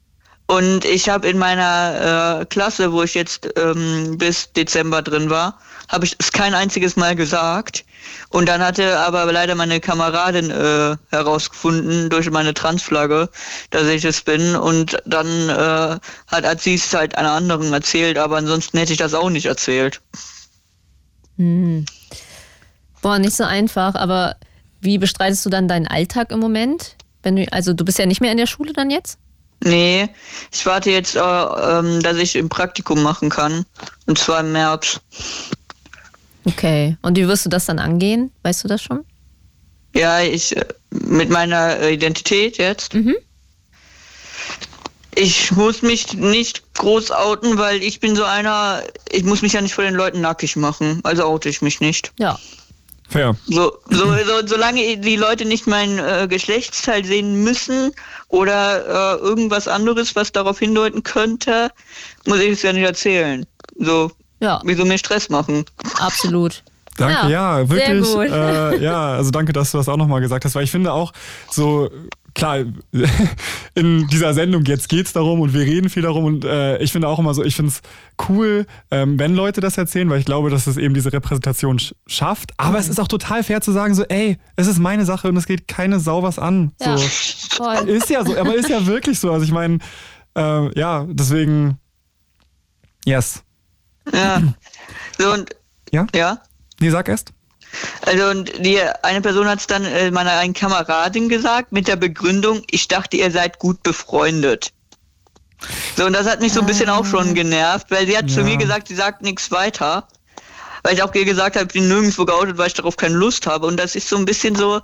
Und ich habe in meiner äh, Klasse, wo ich jetzt ähm, bis Dezember drin war, habe ich es kein einziges Mal gesagt. Und dann hatte aber leider meine Kameradin äh, herausgefunden durch meine Transflagge, dass ich es bin. Und dann äh, hat, hat sie es halt einer anderen erzählt, aber ansonsten hätte ich das auch nicht erzählt. Hm. Boah, nicht so einfach, aber wie bestreitest du dann deinen Alltag im Moment? Wenn du, also du bist ja nicht mehr in der Schule dann jetzt? Nee, ich warte jetzt, äh, ähm, dass ich ein Praktikum machen kann. Und zwar im März. Okay. Und wie wirst du das dann angehen? Weißt du das schon? Ja, ich äh, mit meiner Identität jetzt. Mhm. Ich muss mich nicht groß outen, weil ich bin so einer, ich muss mich ja nicht vor den Leuten nackig machen. Also oute ich mich nicht. Ja. Fair. So, so, so, solange die Leute nicht mein äh, Geschlechtsteil sehen müssen oder äh, irgendwas anderes, was darauf hindeuten könnte, muss ich es ja nicht erzählen. So, ja. wieso mir Stress machen? Absolut. Danke, ja, ja wirklich. Äh, ja, also danke, dass du das auch nochmal gesagt hast, weil ich finde auch so, klar, in dieser Sendung jetzt geht es darum und wir reden viel darum und äh, ich finde auch immer so, ich finde es cool, ähm, wenn Leute das erzählen, weil ich glaube, dass es eben diese Repräsentation schafft. Aber mhm. es ist auch total fair zu sagen, so, ey, es ist meine Sache und es geht keine Sau was an. Ja, so. voll. Ist ja so, aber ist ja wirklich so. Also ich meine, äh, ja, deswegen, yes. Ja. So und ja? Ja. Nee, sag erst. Also und die eine Person hat es dann äh, meiner einen Kameradin gesagt mit der Begründung, ich dachte, ihr seid gut befreundet. So, und das hat mich so ein bisschen auch schon ah. genervt, weil sie hat ja. zu mir gesagt, sie sagt nichts weiter. Weil ich auch gesagt habe, ich bin nirgendwo geoutet, weil ich darauf keine Lust habe. Und das ist so ein bisschen so,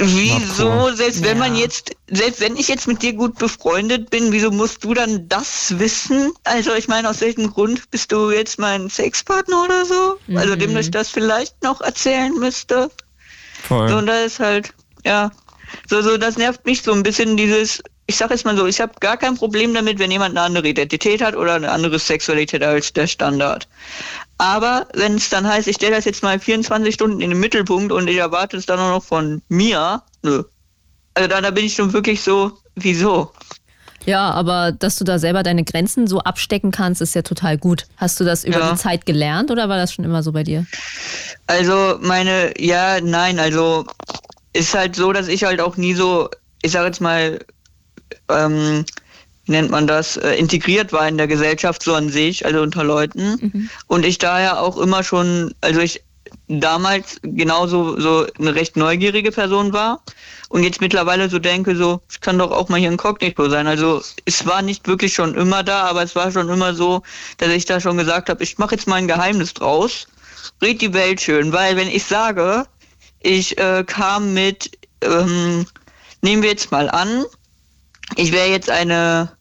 Wieso, selbst wenn man jetzt, selbst wenn ich jetzt mit dir gut befreundet bin, wieso musst du dann das wissen? Also ich meine, aus welchem Grund bist du jetzt mein Sexpartner oder so? Mhm. Also dem ich das vielleicht noch erzählen müsste. Voll. So, und da ist halt, ja, so, so, das nervt mich so ein bisschen dieses, ich sag jetzt mal so, ich habe gar kein Problem damit, wenn jemand eine andere Identität hat oder eine andere Sexualität als der Standard. Aber wenn es dann heißt, ich stelle das jetzt mal 24 Stunden in den Mittelpunkt und ich erwarte es dann auch noch von mir, nö. Also da, da bin ich schon wirklich so, wieso? Ja, aber dass du da selber deine Grenzen so abstecken kannst, ist ja total gut. Hast du das über ja. die Zeit gelernt oder war das schon immer so bei dir? Also meine, ja, nein, also ist halt so, dass ich halt auch nie so, ich sag jetzt mal, ähm, wie nennt man das, äh, integriert war in der Gesellschaft so an sich, also unter Leuten. Mhm. Und ich daher auch immer schon, also ich damals genauso so eine recht neugierige Person war und jetzt mittlerweile so denke, so, ich kann doch auch mal hier inkognito sein. Also es war nicht wirklich schon immer da, aber es war schon immer so, dass ich da schon gesagt habe, ich mache jetzt mal ein Geheimnis draus, red die Welt schön, weil wenn ich sage, ich äh, kam mit, ähm, nehmen wir jetzt mal an, ich wäre jetzt eine,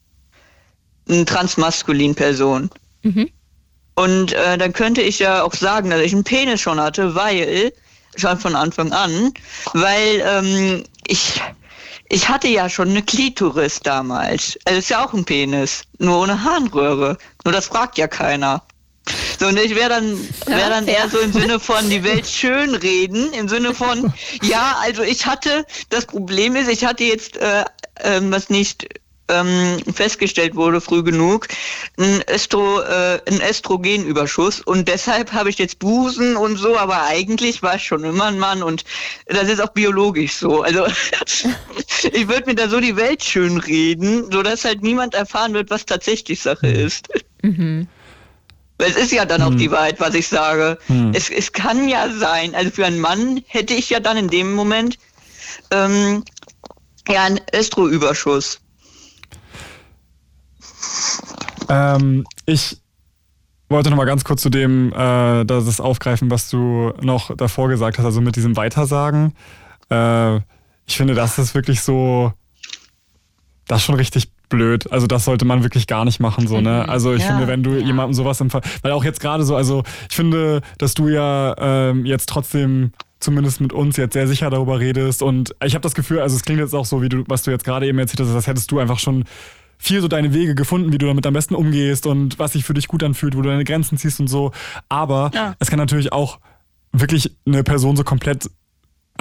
eine transmaskulin Person. Mhm. Und äh, dann könnte ich ja auch sagen, dass ich einen Penis schon hatte, weil, schon von Anfang an, weil ähm, ich, ich hatte ja schon eine Klitoris damals. Also ist ja auch ein Penis, nur ohne Harnröhre. Nur das fragt ja keiner. So, und ich wäre dann, wär dann eher so im Sinne von die Welt schön reden, im Sinne von, ja, also ich hatte, das Problem ist, ich hatte jetzt, äh, äh, was nicht ähm, festgestellt wurde früh genug, ein, Estro, äh, ein Östrogenüberschuss und deshalb habe ich jetzt Busen und so, aber eigentlich war ich schon immer ein Mann und das ist auch biologisch so. Also ich würde mir da so die Welt schön reden, sodass halt niemand erfahren wird, was tatsächlich Sache ist. Mhm. Es ist ja dann hm. auch die Wahrheit, was ich sage. Hm. Es, es kann ja sein, also für einen Mann hätte ich ja dann in dem Moment ähm, ja einen Östroüberschuss. Ähm, ich wollte noch mal ganz kurz zu dem, äh, das aufgreifen, was du noch davor gesagt hast, also mit diesem Weitersagen. Äh, ich finde, das ist wirklich so, das ist schon richtig blöd. Also das sollte man wirklich gar nicht machen, so, ne? Also ich Ja, finde, wenn du jemandem sowas empfiehlst, weil auch jetzt gerade so, also ich finde, dass du ja ähm, jetzt trotzdem zumindest mit uns jetzt sehr sicher darüber redest und ich habe das Gefühl, also es klingt jetzt auch so, wie du, was du jetzt gerade eben erzählt hast, als hättest du einfach schon viel so deine Wege gefunden, wie du damit am besten umgehst und was sich für dich gut anfühlt, wo du deine Grenzen ziehst und so. Aber Ja. es kann natürlich auch wirklich eine Person so komplett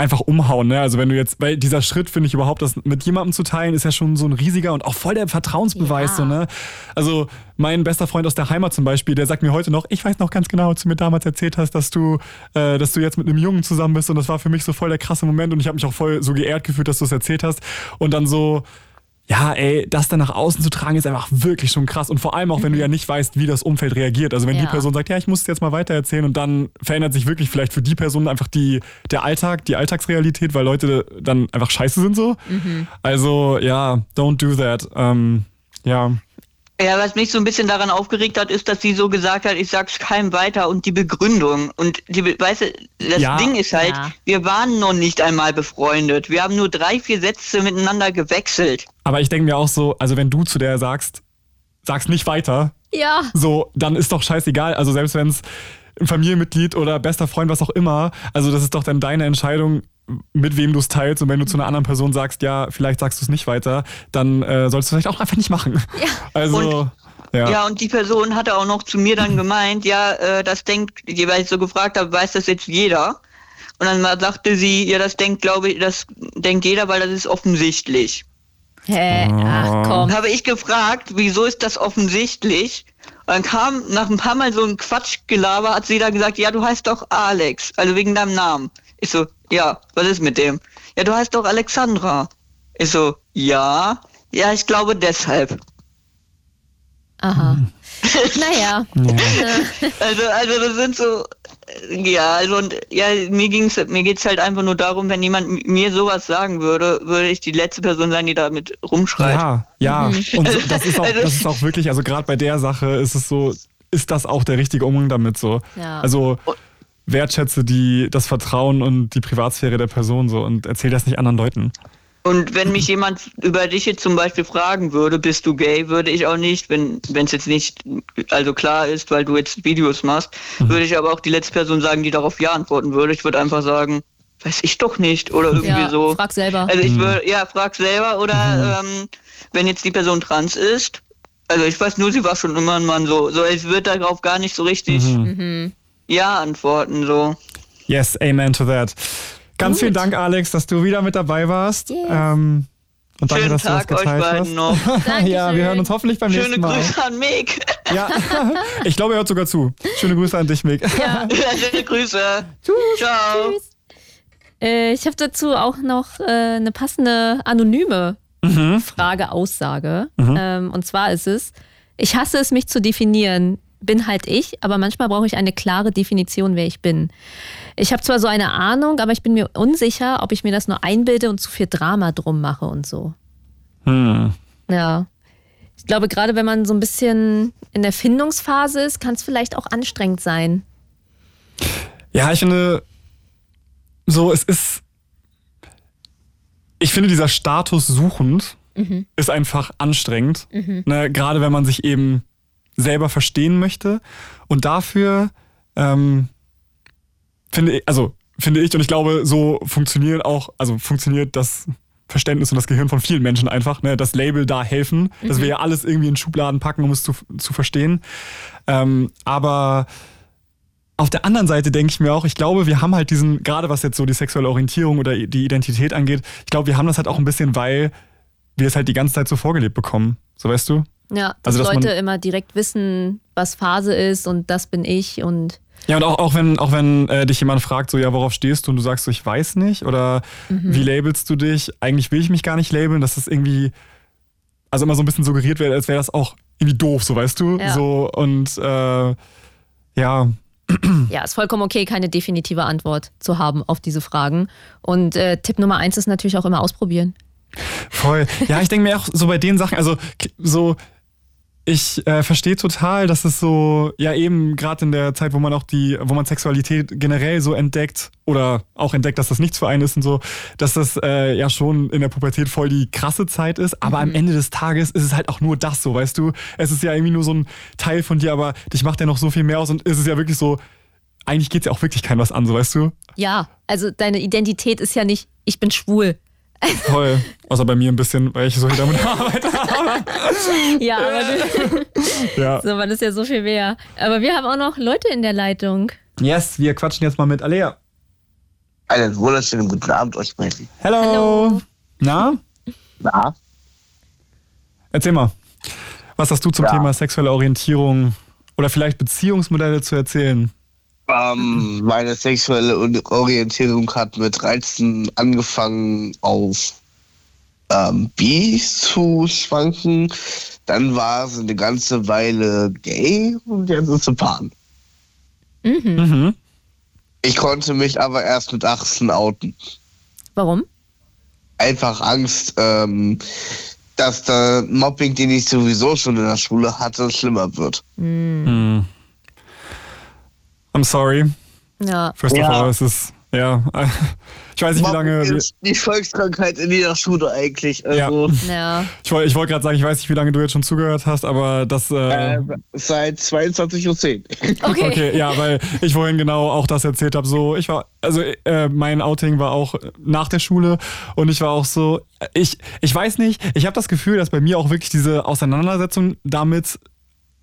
einfach umhauen, ne? Also wenn du jetzt, weil dieser Schritt finde ich überhaupt, das mit jemandem zu teilen, ist ja schon so ein riesiger und auch voll der Vertrauensbeweis, Ja. so, ne? Also mein bester Freund aus der Heimat zum Beispiel, der sagt mir heute noch, ich weiß noch ganz genau, als du mir damals erzählt hast, dass du, äh, dass du jetzt mit einem Jungen zusammen bist und das war für mich so voll der krasse Moment und ich habe mich auch voll so geehrt gefühlt, dass du es erzählt hast und dann so, ja, ey, das dann nach außen zu tragen, ist einfach wirklich schon krass. Und vor allem auch, wenn du ja nicht weißt, wie das Umfeld reagiert. Also wenn die Ja. Person sagt, ja, ich muss es jetzt mal weiter erzählen und dann verändert sich wirklich vielleicht für die Person einfach die, der Alltag, die Alltagsrealität, weil Leute dann einfach scheiße sind so. Also ja, don't do that. Ähm, ja. Ja, was mich so ein bisschen daran aufgeregt hat, ist, dass sie so gesagt hat, ich sag's keinem weiter und die Begründung. Und die, weißt du, das Ja. Ding ist halt, Ja. wir waren noch nicht einmal befreundet. Wir haben nur drei, vier Sätze miteinander gewechselt. Aber ich denke mir auch so, also wenn du zu der sagst, sag's nicht weiter, Ja. so, dann ist doch scheißegal. Also selbst wenn es ein Familienmitglied oder bester Freund, was auch immer, also das ist doch dann deine Entscheidung, mit wem du es teilst. Und wenn du zu einer anderen Person sagst, ja, vielleicht sagst du es nicht weiter, dann äh, sollst du es vielleicht auch einfach nicht machen. Ja. Also, ja. Ja. und die Person hatte auch noch zu mir dann gemeint, ja, äh, das denkt, weil ich so gefragt habe, weiß das jetzt jeder? Und dann mal sagte sie, ja, das denkt, glaube ich, das denkt jeder, weil das ist offensichtlich. Hä? Ach komm. Dann habe ich gefragt, wieso ist das offensichtlich? Und dann kam nach ein paar Mal so ein Quatschgelaber, hat sie da gesagt, ja, du heißt doch Alex, also wegen deinem Namen. Ich so, ja, was ist mit dem? Ja, du heißt doch Alexandra. Ich so, ja, ja, ich glaube deshalb. Aha. Naja. Also, also das sind so, ja, also und ja, mir ging's, mir geht's halt einfach nur darum, wenn jemand mir sowas sagen würde, würde ich die letzte Person sein, die damit rumschreit. Ja, ja. Und so, das, ist auch, Also- das ist auch wirklich, also gerade bei der Sache ist es so, ist das auch der richtige Umgang damit so. Ja. Also wertschätze die, das Vertrauen und die Privatsphäre der Person so und erzähl das nicht anderen Leuten. Und wenn mich jemand über dich jetzt zum Beispiel fragen würde, bist du gay, würde ich auch nicht, wenn es jetzt nicht also klar ist, weil du jetzt Videos machst, würde ich aber auch die letzte Person sagen, die darauf ja antworten würde. Ich würde einfach sagen, weiß ich doch nicht oder irgendwie Ja, so. frag selber. Also ich würde, ja, frag selber oder ähm, wenn jetzt die Person trans ist, also ich weiß nur, sie war schon immer ein Mann so, so ich würde darauf gar nicht so richtig Mhm. Ja antworten so. Yes, amen to that. Ganz vielen Dank, Alex, dass du wieder mit dabei warst. Yes. Ähm, und danke, Schönen dass Tag du das euch geteilt beiden hast. noch. ja, wir hören uns hoffentlich beim Schöne nächsten Mal. Grüße an Mick. Ja, ich glaube, er hört sogar zu. Schöne Grüße an dich, Mick. Ja. Schöne Grüße. Ciao. Äh, ich habe dazu auch noch äh, eine passende anonyme Frage, Aussage. Ähm, und zwar ist es, ich hasse es, mich zu definieren. Bin halt ich, aber manchmal brauche ich eine klare Definition, wer ich bin. Ich habe zwar so eine Ahnung, aber ich bin mir unsicher, ob ich mir das nur einbilde und zu viel Drama drum mache und so. Hm. Ja. Ich glaube, gerade wenn man so ein bisschen in der Findungsphase ist, kann es vielleicht auch anstrengend sein. Ja, ich finde, so, es ist. Ich finde, dieser Status suchend ist einfach anstrengend. Ne, gerade wenn man sich eben selber verstehen möchte. Und dafür ähm, finde ich, also finde ich, und ich glaube, so funktioniert auch, also funktioniert das Verständnis und das Gehirn von vielen Menschen einfach, ne, das Label da helfen, dass wir ja alles irgendwie in Schubladen packen, um es zu, zu verstehen. Ähm, aber auf der anderen Seite denke ich mir auch, ich glaube, wir haben halt diesen, gerade was jetzt so die sexuelle Orientierung oder die Identität angeht, ich glaube, wir haben das halt auch ein bisschen, weil wir es halt die ganze Zeit so vorgelebt bekommen. So weißt du? Ja, dass Also, dass Leute immer direkt wissen, was Phase ist und das bin ich und Ja, und auch, auch wenn, auch wenn äh, dich jemand fragt, so, ja, worauf stehst du und du sagst so, ich weiß nicht oder wie labelst du dich? Eigentlich will ich mich gar nicht labeln, dass das irgendwie, also immer so ein bisschen suggeriert wird, als wäre das auch irgendwie doof, so weißt du? Ja. So und äh, ja, ja, ist vollkommen okay, keine definitive Antwort zu haben auf diese Fragen. Und äh, Tipp Nummer eins ist natürlich auch immer ausprobieren. Voll. Ja, ich denke mir auch so bei den Sachen, also so, ich äh, verstehe total, dass es so, ja eben gerade in der Zeit, wo man auch die, wo man Sexualität generell so entdeckt oder auch entdeckt, dass das nichts für einen ist und so, dass das äh, ja schon in der Pubertät voll die krasse Zeit ist. Aber am Ende des Tages ist es halt auch nur das so, weißt du? Es ist ja irgendwie nur so ein Teil von dir, aber dich macht ja noch so viel mehr aus und es ist ja wirklich so, eigentlich geht es ja auch wirklich kein was an, so weißt du? Ja, also deine Identität ist ja nicht, ich bin schwul. Toll. Außer bei mir ein bisschen, weil ich so viel damit arbeite. Ja, aber du, ja. so, man ist ja so viel mehr. Aber wir haben auch noch Leute in der Leitung. Yes, wir quatschen jetzt mal mit Alea. Einen wunderschönen guten Abend euch beiden. Hello. Hallo. Na? Na, Erzähl mal. Was hast du zum Ja. Thema sexuelle Orientierung oder vielleicht Beziehungsmodelle zu erzählen? Ähm, meine sexuelle Orientierung hat mit 13 angefangen auf ähm, bi zu schwanken. Dann war es eine ganze Weile gay und jetzt ist sie pan. Mhm. Mhm. Ich konnte mich aber erst mit 18 outen. Warum? Einfach Angst, ähm, dass der Mobbing, den ich sowieso schon in der Schule hatte, schlimmer wird. Hm. I'm sorry. Ja. First of Ja. all, es ist, ja, ich weiß nicht, wie lange. Die Volkskrankheit in jeder Schule eigentlich. Also, Ja. Ich wollte ich wollt gerade sagen, ich weiß nicht, wie lange du jetzt schon zugehört hast, aber das. Äh, äh, seit 22.10 Uhr. Okay. Okay, ja, weil ich vorhin genau auch das erzählt habe. So, ich war, also äh, mein Outing war auch nach der Schule und ich war auch so, ich, ich weiß nicht, ich habe das Gefühl, dass bei mir auch wirklich diese Auseinandersetzung damit,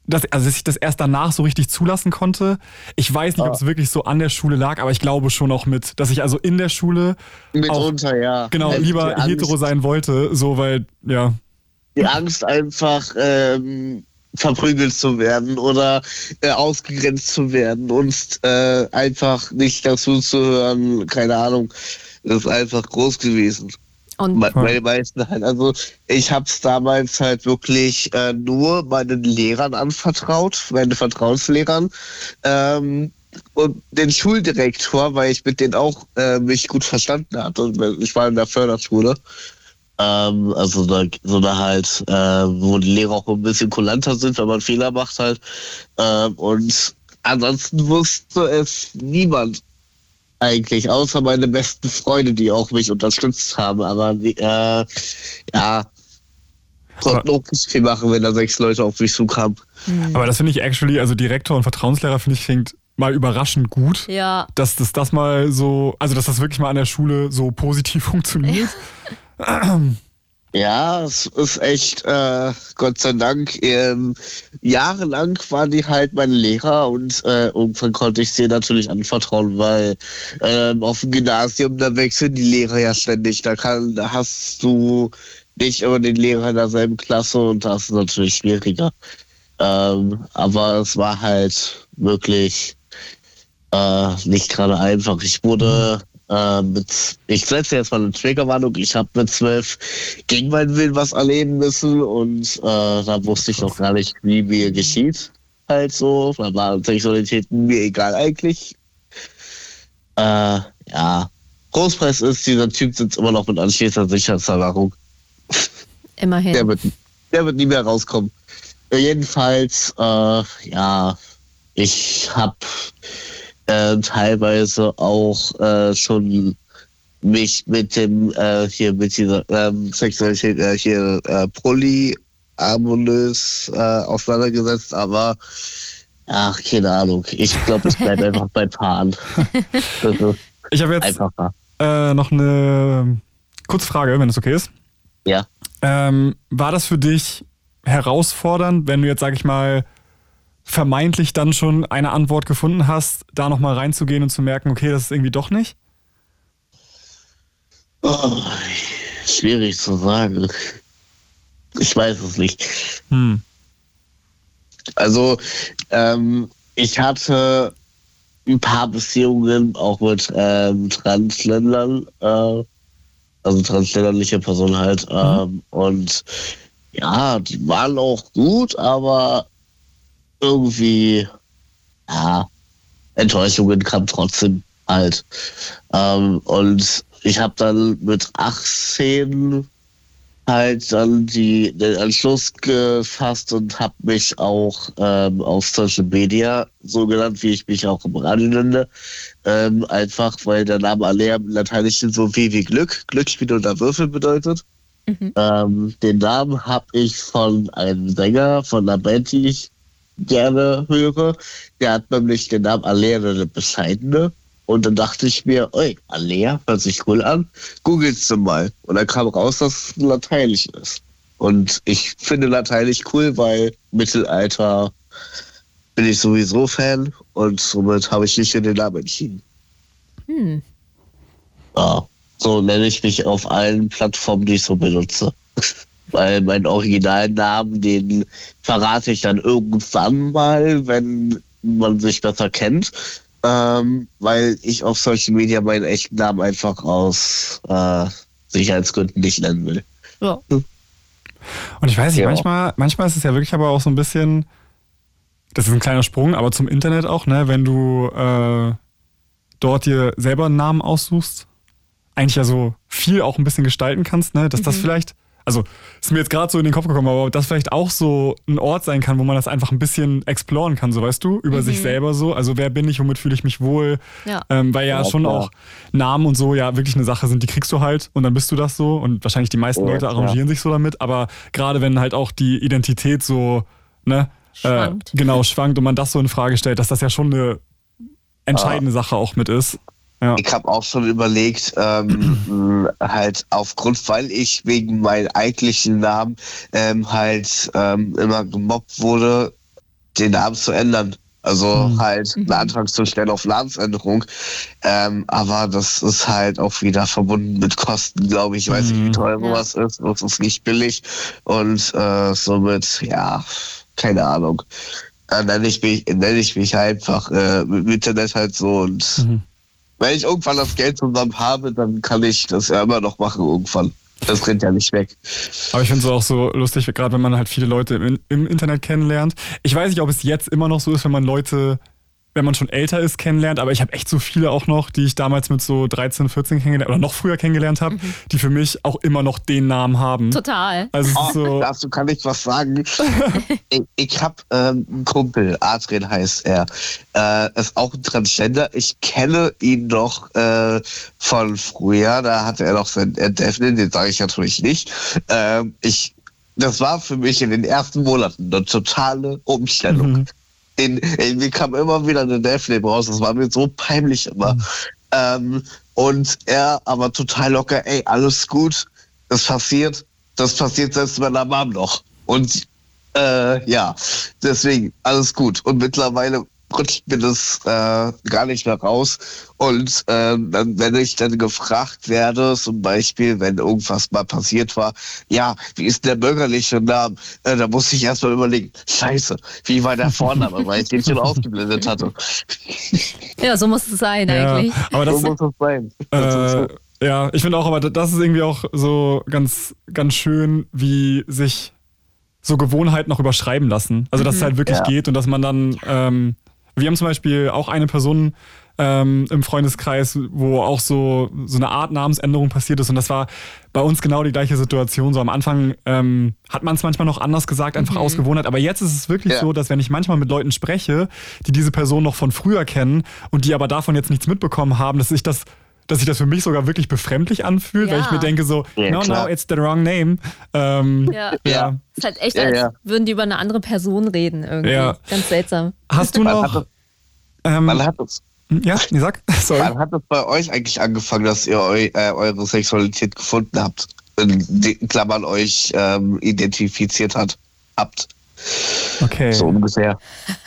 dass, also dass ich das erst danach so richtig zulassen konnte. Ich weiß nicht, ob es wirklich so an der Schule lag, aber ich glaube schon auch mit, dass ich also in der Schule Mitunter, ja. genau Also lieber hetero sein wollte, so weil, ja. Die Angst einfach ähm, verprügelt zu werden oder äh, ausgegrenzt zu werden und äh, einfach nicht dazu zu hören, keine Ahnung, ist einfach groß gewesen. Und Bei, bei den meisten halt. Also ich habe es damals halt wirklich äh, nur meinen Lehrern anvertraut, meine Vertrauenslehrern. Ähm, und den Schuldirektor, weil ich mit denen auch äh, mich gut verstanden hatte. Und ich war in der Förderschule. Ähm, also da, so da halt, äh, wo die Lehrer auch ein bisschen kulanter sind, wenn man Fehler macht halt. Ähm, und ansonsten wusste es niemand eigentlich, außer meine besten Freunde, die auch mich unterstützt haben. Aber äh, ja, konnten auch nicht viel machen, wenn da sechs Leute auf mich zukamen. Aber das finde ich actually, also Direktor und Vertrauenslehrer finde ich klingt mal überraschend gut. ja. dass das, das mal so, also dass das wirklich mal an der Schule so positiv funktioniert. Ja, es ist echt, äh, Gott sei Dank, ähm, jahrelang waren die halt meine Lehrer und äh, irgendwann konnte ich sie natürlich anvertrauen, weil ähm, auf dem Gymnasium, da wechseln die Lehrer ja ständig. Da, kann, da hast du nicht immer den Lehrer in derselben Klasse und das ist natürlich schwieriger. Ähm, aber es war halt wirklich äh, nicht gerade einfach. Ich wurde äh, mit, ich setze jetzt mal eine Triggerwarnung, ich habe mit zwölf gegen meinen Willen was erleben müssen und äh, da wusste ich noch gar nicht, wie mir geschieht. Halt so, da war Sexualität mir egal eigentlich. Äh, ja. Großpreis ist, dieser Typ sitzt immer noch mit anschließender Sicherheitsverwahrung. Immerhin. Der wird, der wird nie mehr rauskommen. Jedenfalls, äh, ja, ich habe äh, teilweise auch äh, schon mich mit dem äh, hier mit dieser ähm, Sexualität äh, hier äh, polyamorös äh, auseinandergesetzt, aber ach keine Ahnung. Ich glaube, ich bleibe einfach bei Paaren. Das ist Ich habe jetzt einfacher. äh, noch eine Kurzfrage, wenn es okay ist. Ja. Ähm, war das für dich herausfordernd, wenn du jetzt, sag ich mal, vermeintlich dann schon eine Antwort gefunden hast, da nochmal reinzugehen und zu merken, okay, das ist irgendwie doch nicht? Oh, schwierig zu sagen. Ich weiß es nicht. Hm. Also, ähm, ich hatte ein paar Beziehungen auch mit ähm, Transländern, äh, also transländerliche Personen halt. Ähm, und ja, die waren auch gut, aber irgendwie, ja, Enttäuschungen kamen trotzdem halt. Ähm, und ich habe dann mit 18 halt dann die, den Entschluss gefasst und habe mich auch ähm, auf Social Media so genannt, wie ich mich auch im Radio nenne. Ähm, einfach, weil der Name Alea im Lateinischen so wie wie Glück, Glücksspiel oder Würfel bedeutet. Mhm. Ähm, den Namen habe ich von einem Sänger von einer Band, die ich gerne höre. Der hat nämlich den Namen Alea eine bescheidene. Und dann dachte ich mir, oi, Alea hört sich cool an. Googelst du mal. Und dann kam raus, dass es Lateinisch ist. Und ich finde Lateinisch cool, weil Mittelalter bin ich sowieso Fan und somit habe ich mich für den Namen entschieden. Hm. Ja, so nenne ich mich auf allen Plattformen, die ich so benutze. Weil meinen Originalnamen, den verrate ich dann irgendwann mal, wenn man sich besser kennt. Ähm, weil ich auf Social Media meinen echten Namen einfach aus äh, Sicherheitsgründen nicht nennen will. Ja. Und ich weiß nicht, Ja. manchmal, manchmal ist es ja wirklich aber auch so ein bisschen, das ist ein kleiner Sprung, aber zum Internet auch, ne, wenn du äh, dort dir selber einen Namen aussuchst, eigentlich ja so viel auch ein bisschen gestalten kannst, ne, dass das vielleicht, also ist mir jetzt gerade so in den Kopf gekommen, aber das vielleicht auch so ein Ort sein kann, wo man das einfach ein bisschen exploren kann, so weißt du, über sich selber so. Also wer bin ich, womit fühle ich mich wohl, Ja. ähm, weil ja, Ja, schon klar. auch Namen und so ja wirklich eine Sache sind, die kriegst du halt und dann bist du das so und wahrscheinlich die meisten Ja, Leute arrangieren sich so damit, aber gerade wenn halt auch die Identität so, ne, Schwankt. Äh, genau, schwankt und man das so in Frage stellt, dass das ja schon eine entscheidende Sache auch mit ist. Ja. Ich habe auch schon überlegt, ähm, halt aufgrund, weil ich wegen meinem eigentlichen Namen ähm, halt ähm, immer gemobbt wurde, den Namen zu ändern. Also Mhm. halt einen Antrag zu stellen auf Namensänderung. Ähm, aber das ist halt auch wieder verbunden mit Kosten, glaube ich. Ich weiß nicht, wie Mhm. teuer Ja. sowas ist. Das ist nicht billig. Und äh, somit, ja, keine Ahnung. Dann nenne ich mich, nenne ich mich einfach äh, mit dem Internet halt so und Mhm. Wenn ich irgendwann das Geld zusammen habe, dann kann ich das ja immer noch machen irgendwann. Das rennt ja nicht weg. Aber ich finde es auch so lustig, gerade wenn man halt viele Leute im, im Internet kennenlernt. Ich weiß nicht, ob es jetzt immer noch so ist, wenn man Leute, wenn man schon älter ist, kennenlernt, aber ich habe echt so viele auch noch, die ich damals mit so 13, 14 kennengelernt oder noch früher kennengelernt habe, die für mich auch immer noch den Namen haben. Total. Also Oh, so. Dazu kann ich was sagen. ich ich habe ähm, einen Kumpel, Adrian heißt er, äh, ist auch ein Transgender. Ich kenne ihn noch äh, von früher. Da hatte er noch sein Daphne, den sage ich natürlich nicht. Ähm, ich, das war für mich in den ersten Monaten eine totale Umstellung. Mhm. In, in, mir kam immer wieder eine Deathflame raus. Das war mir so peinlich immer. Ähm, und er aber total locker, ey, alles gut, das passiert, das passiert selbst meiner Mom noch. Und äh, ja, deswegen, alles gut. Und mittlerweile rutscht mir das äh, gar nicht mehr raus. Und ähm, wenn ich dann gefragt werde, zum Beispiel, wenn irgendwas mal passiert war, ja, wie ist der bürgerliche Name? Äh, da musste ich erstmal überlegen, scheiße, wie war der Vorname, weil ich den schon ausgeblendet hatte. Ja, so muss es sein Ja, eigentlich. aber das, so muss es sein. Äh, ja, ich finde auch, aber das ist irgendwie auch so ganz, ganz schön, wie sich so Gewohnheiten noch überschreiben lassen. Also, dass es halt wirklich Ja. geht und dass man dann, ähm, wir haben zum Beispiel auch eine Person ähm, im Freundeskreis, wo auch so, so eine Art Namensänderung passiert ist und das war bei uns genau die gleiche Situation. So am Anfang ähm, hat man es manchmal noch anders gesagt, einfach aus Gewohnheit, aber jetzt ist es wirklich Ja. so, dass wenn ich manchmal mit Leuten spreche, die diese Person noch von früher kennen und die aber davon jetzt nichts mitbekommen haben, dass ich das dass sich das für mich sogar wirklich befremdlich anfühlt, weil Ja. ich mir denke so, Ja, no, klar. no, it's the wrong name. Ähm, Ja. ja. Ist halt echt, Ja, als ja. würden die über eine andere Person reden irgendwie. Ja. Ganz seltsam. Hast du Wann noch... hat, Ähm, wann, hat es, ja, nee, sag. Sorry. wann hat es bei euch eigentlich angefangen, dass ihr eu, äh, eure Sexualität gefunden habt? In Klammern euch ähm, identifiziert hat, habt. Okay. So ungefähr.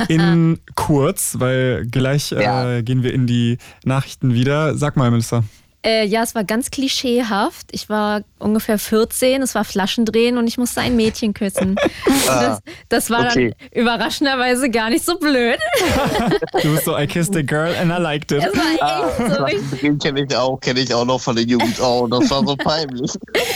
In kurz, weil gleich äh, Ja. gehen wir in die Nachrichten wieder. Sag mal, Minister. Äh, ja, es war ganz klischeehaft. Ich war ungefähr 14, es war Flaschendrehen und ich musste ein Mädchen küssen. Das, das war okay. dann überraschenderweise gar nicht so blöd. Du bist so, I kissed a girl and I liked it. Es war echt so richtig. Den kenne ich auch, kenne ich auch noch von der Jugend. Oh, das war so peinlich.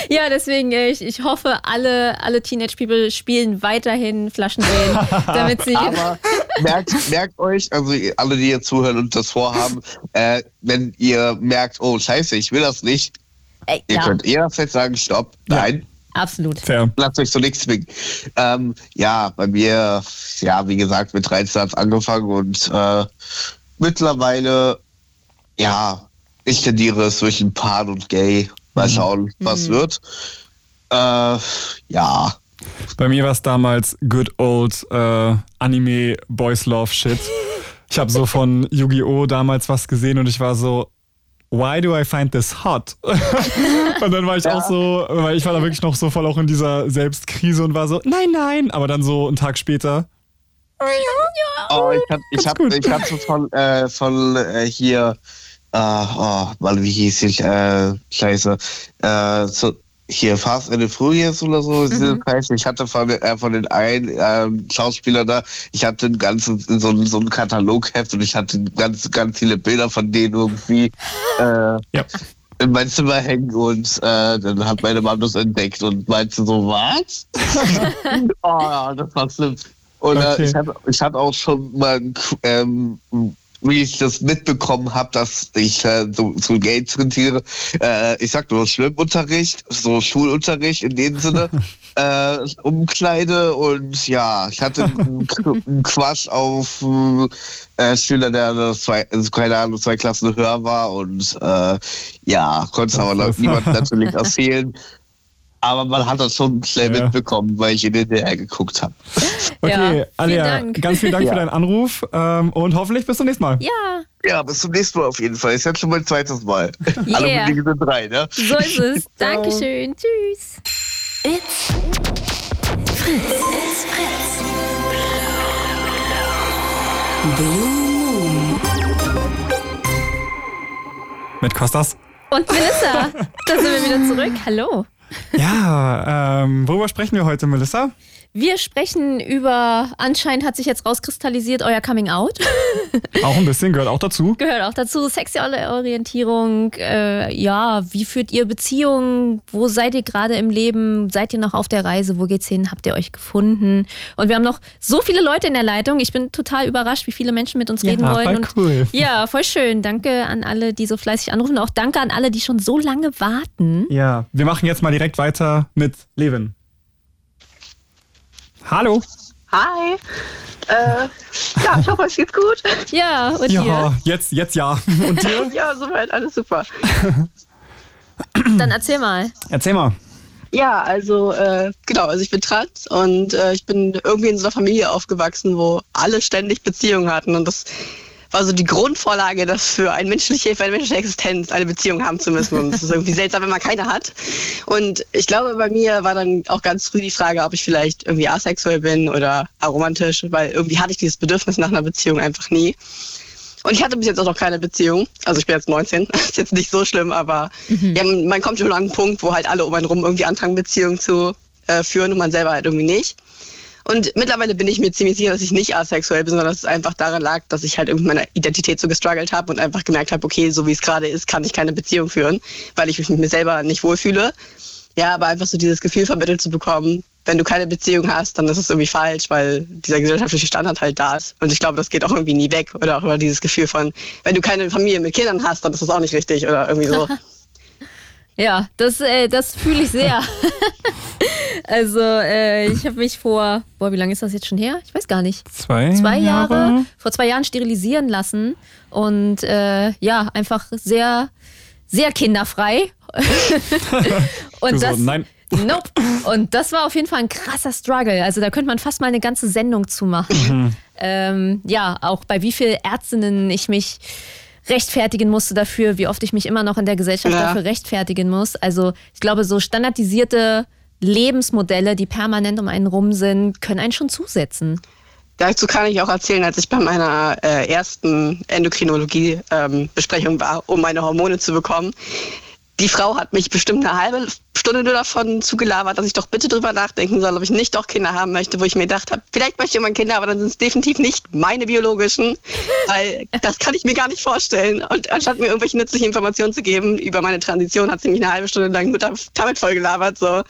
Ja, deswegen, äh, ich, ich hoffe, alle, alle Teenage People spielen weiterhin Flaschendrehen, damit sie. Aber merkt, merkt euch, also alle, die hier zuhören und das vorhaben, äh, wenn ihr merkt, oh scheiße, ich will das nicht, Ey, ihr ja. könnt jederzeit sagen, stopp, nein, Absolut. Fair. Lasst euch so nichts zwingen. Ähm, ja, bei mir, ja, wie gesagt, mit 13 hat es angefangen und äh, mittlerweile, ja, ich tendiere zwischen Pan und Gay. Mal schauen, was wird. Äh, ja, Bei mir war es damals good old äh, Anime Boys Love Shit. Ich habe so von Yu-Gi-Oh! damals was gesehen und ich war so, why do I find this hot? und dann war ich auch so, weil ich war da wirklich noch so voll auch in dieser Selbstkrise und war so, nein, nein. Aber dann so einen Tag später, Oh, ich hab, ich hab, ich hab so von, äh, von äh, hier, äh, oh, wie hieß ich, äh, scheiße, äh, so, hier Fast and the Furious oder so, Preis. Ich hatte von, äh, von den einen ähm, Schauspieler da, ich hatte einen ganzen, so, ein- so ein Katalogheft und ich hatte ganz, ganz viele Bilder von denen irgendwie äh, ja. in mein Zimmer hängen und äh, dann hat meine Mom das entdeckt und meinte so, was? oh, das war schlimm. Und Okay. äh, ich, hatte, ich hatte auch schon mal, ein ähm, wie ich das mitbekommen habe, dass ich äh, so, so Geld trinkiere. Äh, ich sag nur Schwimmunterricht, so Schulunterricht in dem Sinne, äh, Umkleide und ja, ich hatte einen, Quatsch auf äh, Schüler, der zwei, keine Ahnung, zwei Klassen höher war und äh, ja, konnte es aber niemand natürlich erzählen. Aber man hat das schon schnell Ja. mitbekommen, weil ich in den DR geguckt habe. Okay, Ja, vielen Alia, Dank. ganz vielen Dank Ja. für deinen Anruf ähm, und hoffentlich bis zum nächsten Mal. Ja, Ja, bis zum nächsten Mal auf jeden Fall. Ist jetzt schon mein zweites Mal. Alle Yeah. Bedingungen sind drei, ne? so ist es. Dankeschön. Tschüss. It's Fritz. It's Fritz. Blue Moon. Mit Kostas. Und Melissa, da sind wir wieder zurück. Hallo. Ja, ähm, worüber sprechen wir heute, Melissa? Wir sprechen über, anscheinend hat sich jetzt rauskristallisiert, euer Coming Out. Auch ein bisschen, gehört auch dazu. Gehört auch dazu, sexuelle Orientierung. Äh, ja, wie führt ihr Beziehungen? Wo seid ihr gerade im Leben? Seid ihr noch auf der Reise? Wo geht's hin? Habt ihr euch gefunden? Und wir haben noch so viele Leute in der Leitung. Ich bin total überrascht, wie viele Menschen mit uns reden wollen. Und cool. ja, voll schön. Danke an alle, die so fleißig anrufen. Auch danke an alle, die schon so lange warten. Ja, wir machen jetzt mal direkt weiter mit Levin. Hallo. Hi. Äh, ja, ich hoffe, es geht's gut. Ja, und Ja, dir? jetzt, jetzt ja. Und dir? Ja, soweit, alles super. Dann erzähl mal. Erzähl mal. Ja, also, äh, genau, also ich bin trans und äh, ich bin irgendwie in so einer Familie aufgewachsen, wo alle ständig Beziehungen hatten und das war so die Grundvorlage, dass für, ein menschliche, für eine menschliche Existenz eine Beziehung haben zu müssen und es ist irgendwie seltsam, wenn man keine hat. Und ich glaube, bei mir war dann auch ganz früh die Frage, ob ich vielleicht irgendwie asexuell bin oder aromantisch, weil irgendwie hatte ich dieses Bedürfnis nach einer Beziehung einfach nie. Und ich hatte bis jetzt auch noch keine Beziehung. Also ich bin jetzt 19, ist jetzt nicht so schlimm, aber ja, man kommt schon an einen Punkt, wo halt alle um einen rum irgendwie anfangen, Beziehungen zu äh, führen und man selber halt irgendwie nicht. Und mittlerweile bin ich mir ziemlich sicher, dass ich nicht asexuell bin, sondern dass es einfach daran lag, dass ich halt irgendwie meine Identität so gestruggelt habe und einfach gemerkt habe, okay, so wie es gerade ist, kann ich keine Beziehung führen, weil ich mich mit mir selber nicht wohlfühle. Ja, aber einfach so dieses Gefühl vermittelt zu bekommen, wenn du keine Beziehung hast, dann ist es irgendwie falsch, weil dieser gesellschaftliche Standard halt da ist. Und ich glaube, das geht auch irgendwie nie weg. Oder auch über dieses Gefühl von, wenn du keine Familie mit Kindern hast, dann ist das auch nicht richtig oder irgendwie so. Ja, das, äh, das fühle ich sehr. also, äh, ich habe mich vor, boah, wie lange ist das jetzt schon her? Ich weiß gar nicht. Zwei, Zwei Jahre, vor zwei Jahren sterilisieren lassen und äh, ja, einfach sehr, sehr kinderfrei. und das, nein. Nope. Und das war auf jeden Fall ein krasser Struggle. Also da könnte man fast mal eine ganze Sendung zu machen. Ähm, ja, auch bei wie vielen Ärztinnen ich mich rechtfertigen musste dafür, wie oft ich mich immer noch in der Gesellschaft Ja. dafür rechtfertigen muss. Also ich glaube, so standardisierte Lebensmodelle, die permanent um einen rum sind, können einen schon zusetzen. Dazu kann ich auch erzählen, als ich bei meiner äh, ersten Endokrinologie-Besprechung war, um meine Hormone zu bekommen. Die Frau hat mich bestimmt eine halbe Stunde nur davon zugelabert, dass ich doch bitte drüber nachdenken soll, ob ich nicht doch Kinder haben möchte, wo ich mir gedacht habe, vielleicht möchte ich irgendwann Kinder, aber dann sind es definitiv nicht meine biologischen, weil das kann ich mir gar nicht vorstellen. Und anstatt mir irgendwelche nützlichen Informationen zu geben über meine Transition, hat sie mich eine halbe Stunde lang nur damit vollgelabert. So.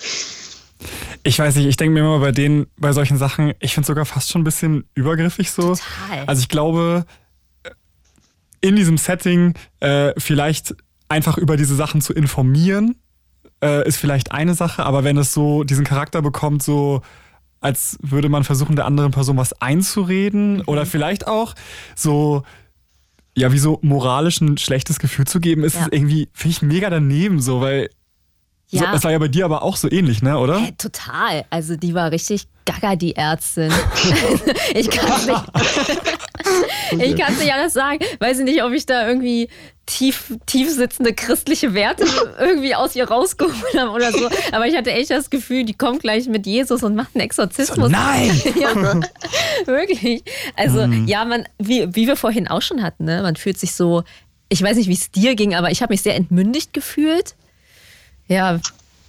Ich weiß nicht, ich denke mir immer bei denen, bei solchen Sachen, ich finde es sogar fast schon ein bisschen übergriffig so. Total. Also ich glaube, in diesem Setting äh, vielleicht einfach über diese Sachen zu informieren, äh, ist vielleicht eine Sache, aber wenn es so diesen Charakter bekommt, so als würde man versuchen, der anderen Person was einzureden oder vielleicht auch so, ja, wie so moralisch ein schlechtes Gefühl zu geben, ist Ja. es irgendwie, finde ich mega daneben so, weil so, Ja. das war ja bei dir aber auch so ähnlich, ne, oder? Hä, total. Also die war richtig gaga, die Ärztin. ich kann es nicht, ich kann's nicht anders sagen. Weiß ich nicht, ob ich da irgendwie tief, tief sitzende christliche Werte irgendwie aus ihr rausgeholt habe oder so. Aber ich hatte echt das Gefühl, die kommt gleich mit Jesus und macht einen Exorzismus. Nein! ja, wirklich. Also Mhm. ja, man, wie, wie wir vorhin auch schon hatten, ne? man fühlt sich so, ich weiß nicht, wie es dir ging, aber ich habe mich sehr entmündigt gefühlt. Ja,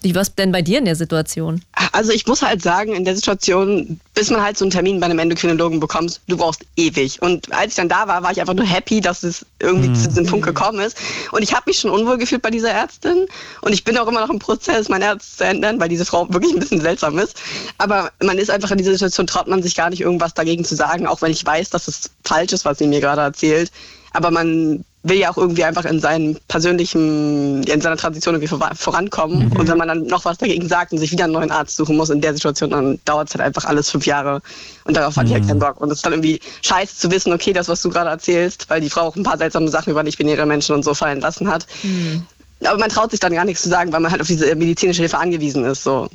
wie war es denn bei dir in der Situation? Also ich muss halt sagen, in der Situation, bis man halt so einen Termin bei einem Endokrinologen bekommt, du brauchst ewig. Und als ich dann da war, war ich einfach nur happy, dass es irgendwie zu diesem Punkt gekommen ist. Und ich habe mich schon unwohl gefühlt bei dieser Ärztin. Und ich bin auch immer noch im Prozess, mein Arzt zu ändern, weil diese Frau wirklich ein bisschen seltsam ist. Aber man ist einfach in dieser Situation, traut man sich gar nicht irgendwas dagegen zu sagen, auch wenn ich weiß, dass es falsch ist, was sie mir gerade erzählt. Aber man will ja auch irgendwie einfach in seinem persönlichen, in seiner Transition irgendwie vor- vorankommen. Und wenn man dann noch was dagegen sagt und sich wieder einen neuen Arzt suchen muss in der Situation, dann dauert es halt einfach alles fünf Jahre. Und darauf hatte ich halt keinen Bock. Und es ist dann irgendwie scheiße zu wissen, okay, das, was du gerade erzählst, weil die Frau auch ein paar seltsame Sachen über nicht-binäre Menschen und so fallen lassen hat. Aber man traut sich dann gar nichts zu sagen, weil man halt auf diese medizinische Hilfe angewiesen ist. So.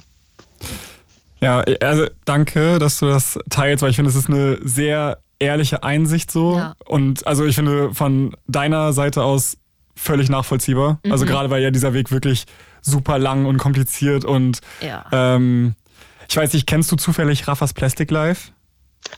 Ja, also danke, dass du das teilst, weil ich finde, es ist eine sehr ehrliche Einsicht so. Ja. Und also ich finde von deiner Seite aus völlig nachvollziehbar. Also gerade weil ja dieser Weg wirklich super lang und kompliziert und Ja. ähm, ich weiß nicht, kennst du zufällig Raffas Plastic Life?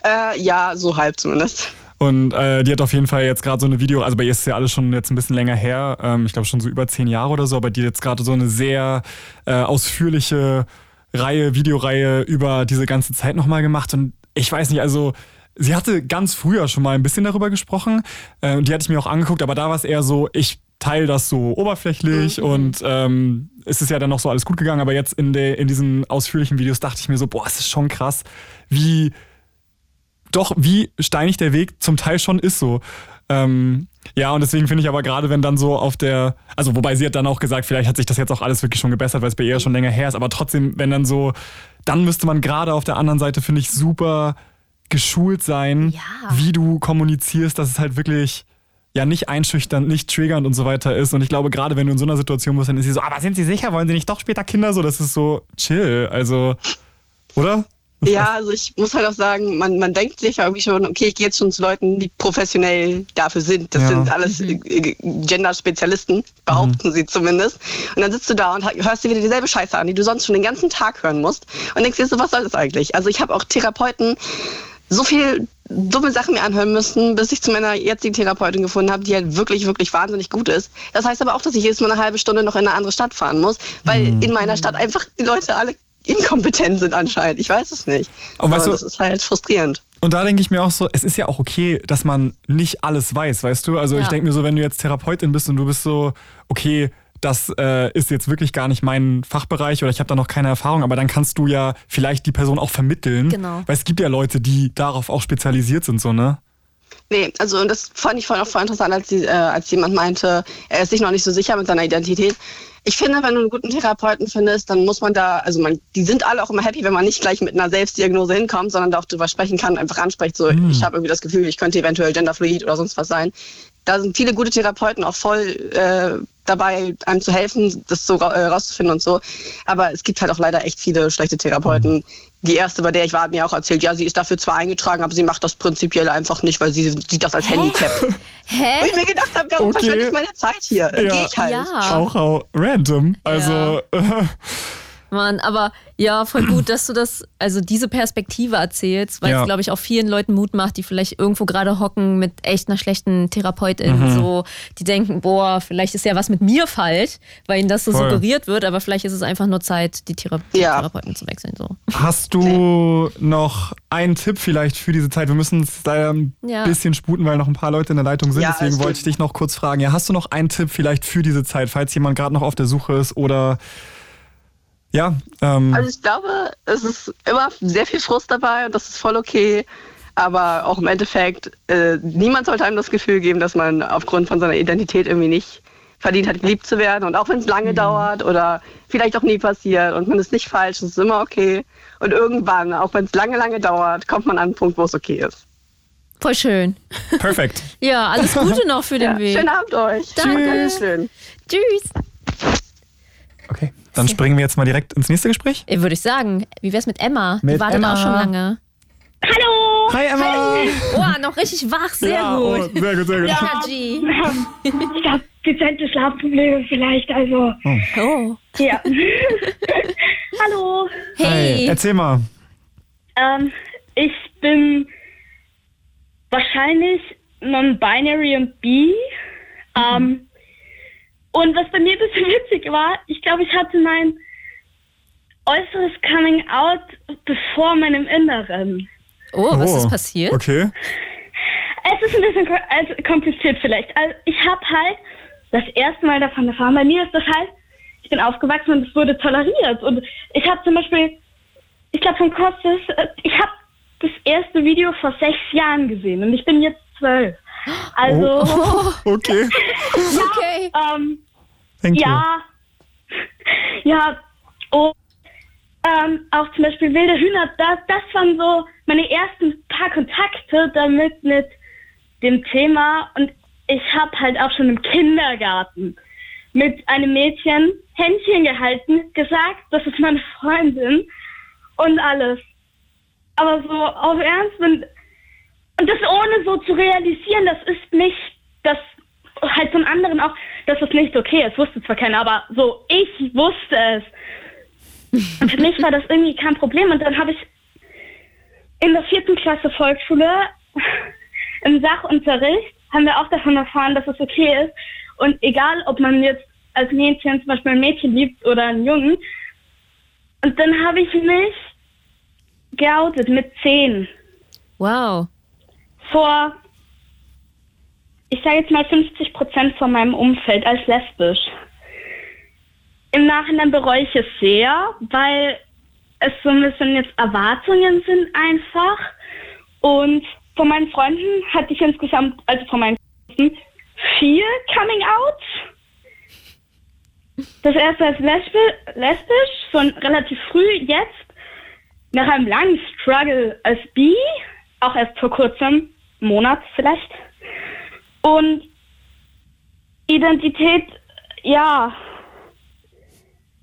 Äh, ja, so halb zumindest. Und äh, die hat auf jeden Fall jetzt gerade so eine Video, also bei ihr ist es ja alles schon jetzt ein bisschen länger her, ähm, ich glaube schon so über zehn Jahre oder so, aber die hat jetzt gerade so eine sehr äh, ausführliche Reihe, Videoreihe über diese ganze Zeit nochmal gemacht. Und ich weiß nicht, also sie hatte ganz früher schon mal ein bisschen darüber gesprochen äh, und die hatte ich mir auch angeguckt, aber da war es eher so, ich teile das so oberflächlich und ähm, es ist ja dann noch so alles gut gegangen, aber jetzt in, der in diesen ausführlichen Videos dachte ich mir so, boah, es ist schon krass, wie doch, wie steinig der Weg zum Teil schon ist so. Ähm, ja, und deswegen finde ich aber gerade, wenn dann so auf der, also wobei sie hat dann auch gesagt, vielleicht hat sich das jetzt auch alles wirklich schon gebessert, weil es bei ihr schon länger her ist, aber trotzdem, wenn dann so, dann müsste man gerade auf der anderen Seite, finde ich, super geschult sein, Ja. wie du kommunizierst, dass es halt wirklich ja nicht einschüchternd, nicht triggernd und so weiter ist. Und ich glaube, gerade wenn du in so einer Situation bist, dann ist sie so, aber sind Sie sicher, wollen Sie nicht doch später Kinder? So, das ist so chill. Also, oder? Ja, also ich muss halt auch sagen, man, man denkt sich ja irgendwie schon, okay, ich gehe jetzt schon zu Leuten, die professionell dafür sind. Das Ja. sind alles äh, äh, Gender-Spezialisten, behaupten sie zumindest. Und dann sitzt du da und hörst dir wieder dieselbe Scheiße an, die du sonst schon den ganzen Tag hören musst. Und denkst dir so, was soll das eigentlich? Also ich habe auch Therapeuten so viel dumme Sachen mir anhören müssen, bis ich zu meiner jetzigen Therapeutin gefunden habe, die halt wirklich, wirklich wahnsinnig gut ist. Das heißt aber auch, dass ich jedes Mal eine halbe Stunde noch in eine andere Stadt fahren muss, weil in meiner Stadt einfach die Leute alle inkompetent sind anscheinend. Ich weiß es nicht. Und weißt aber du- das ist halt frustrierend. Und da denke ich mir auch so, es ist ja auch okay, dass man nicht alles weiß, weißt du? Also ich Ja. denke mir so, wenn du jetzt Therapeutin bist und du bist so, okay, das äh, ist jetzt wirklich gar nicht mein Fachbereich oder ich habe da noch keine Erfahrung, aber dann kannst du ja vielleicht die Person auch vermitteln. Genau. Weil es gibt ja Leute, die darauf auch spezialisiert sind, so, ne? Nee, also und das fand ich vorhin auch voll interessant, als, die, äh, als jemand meinte, er ist sich noch nicht so sicher mit seiner Identität. Ich finde, wenn du einen guten Therapeuten findest, dann muss man da, also man, die sind alle auch immer happy, wenn man nicht gleich mit einer Selbstdiagnose hinkommt, sondern da auch drüber sprechen kann, einfach anspricht, so ich habe irgendwie das Gefühl, ich könnte eventuell genderfluid oder sonst was sein. Da sind viele gute Therapeuten auch voll äh, dabei, einem zu helfen, das so äh, rauszufinden und so. Aber es gibt halt auch leider echt viele schlechte Therapeuten. Die erste, bei der ich war, hat mir auch erzählt, ja, sie ist dafür zwar eingetragen, aber sie macht das prinzipiell einfach nicht, weil sie sieht das als Handicap. Wo Hä? ich mir gedacht habe, warum Okay. verschwende ich meine Zeit hier? Ja. Gehe ich halt. Ja. Auch, auch random. Also, Mann, aber ja, voll gut, dass du das, also diese Perspektive erzählst, weil Ja. es, glaube ich, auch vielen Leuten Mut macht, die vielleicht irgendwo gerade hocken mit echt einer schlechten Therapeutin. Mhm. So, die denken, boah, vielleicht ist ja was mit mir falsch, weil ihnen das so Voll. suggeriert wird, aber vielleicht ist es einfach nur Zeit, die Thera Ja. Therapeuten zu wechseln. So. hast du noch einen Tipp vielleicht für diese Zeit? Wir müssen es leider ein Ja. bisschen sputen, weil noch ein paar Leute in der Leitung sind. Ja, Deswegen wollte ich dich noch kurz fragen. Ja, hast du noch einen Tipp vielleicht für diese Zeit, falls jemand gerade noch auf der Suche ist oder ja, ähm, Also ich glaube, es ist immer sehr viel Frust dabei und das ist voll okay. Aber auch im Endeffekt, äh, niemand sollte einem das Gefühl geben, dass man aufgrund von seiner Identität irgendwie nicht verdient hat, geliebt zu werden. Und auch wenn es lange dauert oder vielleicht auch nie passiert und man ist nicht falsch, ist es immer okay. Und irgendwann, auch wenn es lange, lange dauert, kommt man an einen Punkt, wo es okay ist. Voll schön. Perfekt. Ja, alles Gute noch für den Ja, Weg. schönen Abend euch. Danke. Dankeschön. Tschüss. Okay, dann springen wir jetzt mal direkt ins nächste Gespräch. Äh, Würde ich sagen. Wie wär's mit Emma? Die Mit wartet Emma. auch schon lange. Hallo! Hi Emma! Oh, noch richtig wach. Sehr ja, gut. Oh, sehr gut, sehr gut. Ja, G. Ich habe dezente Schlafprobleme vielleicht, also. Oh. Ja. Hallo. Hi, Hey. erzähl mal. Ähm, ich bin wahrscheinlich non-binary und bi. Ähm, und was bei mir ein bisschen witzig war, ich glaube, ich hatte mein äußeres Coming Out bevor meinem Inneren. Oh, was ist passiert? Okay. Es ist ein bisschen also kompliziert vielleicht. Also ich habe halt das erste Mal davon erfahren. Bei mir ist das halt, ich bin aufgewachsen und es wurde toleriert. Und ich habe zum Beispiel, ich glaube von Kostas, äh, ich habe das erste Video vor sechs Jahren gesehen und ich bin jetzt zwölf. Also, Oh, okay. Okay. ähm, Thank you. ja, ja, und ähm, auch zum Beispiel wilde Hühner, das, das waren so meine ersten paar Kontakte damit mit dem Thema und ich habe halt auch schon im Kindergarten mit einem Mädchen Händchen gehalten, gesagt, das ist meine Freundin und alles. Aber so auf Ernst und, und das ohne so zu realisieren, das ist nicht, das halt von anderen auch, dass es nicht okay ist, wusste zwar keiner, aber so ich wusste es. Und für mich war das irgendwie kein Problem. Und dann habe ich in der vierten Klasse Volksschule im Sachunterricht haben wir auch davon erfahren, dass es okay ist. Und egal, ob man jetzt als Mädchen zum Beispiel ein Mädchen liebt oder einen Jungen. Und dann habe ich mich geoutet mit zehn Wow. Vor, ich sage jetzt mal 50 Prozent von meinem Umfeld als lesbisch. Im Nachhinein bereue ich es sehr, weil es so ein bisschen jetzt Erwartungen sind einfach. Und von meinen Freunden hatte ich insgesamt, also von meinen Freunden, vier Coming Outs. Das erste als lesbi lesbisch, schon relativ früh, jetzt nach einem langen Struggle als bi, auch erst vor kurzem, Monat vielleicht. Und Identität, ja.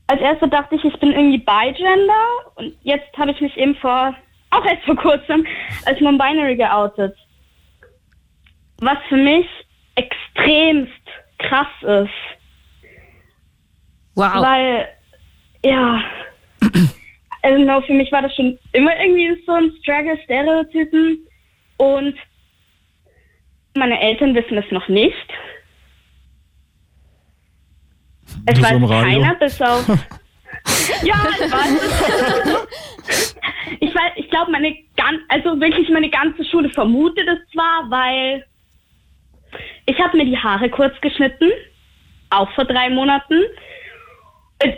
Als erste dachte ich, ich bin irgendwie Bigender und jetzt habe ich mich eben vor, auch erst vor kurzem, als Non-Binary geoutet. Was für mich extremst krass ist. Wow. Weil, ja, also genau, für mich war das schon immer irgendwie so ein Struggle, Stereotypen. Und meine Eltern wissen es noch nicht. Es so weiß keiner, bis auf. ja, ich weiß es. Ich weiß, ich glaube, meine gan also wirklich meine ganze Schule vermutet es zwar, weil ich habe mir die Haare kurz geschnitten, auch vor drei Monaten.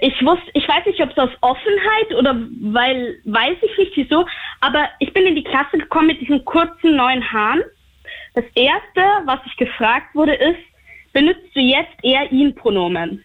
Ich wusste, ich weiß nicht, ob es aus Offenheit oder weil, weiß ich nicht wieso, aber ich bin in die Klasse gekommen mit diesen kurzen neuen Haaren. Das erste, was ich gefragt wurde, ist, benutzt du jetzt eher ihn-Pronomen?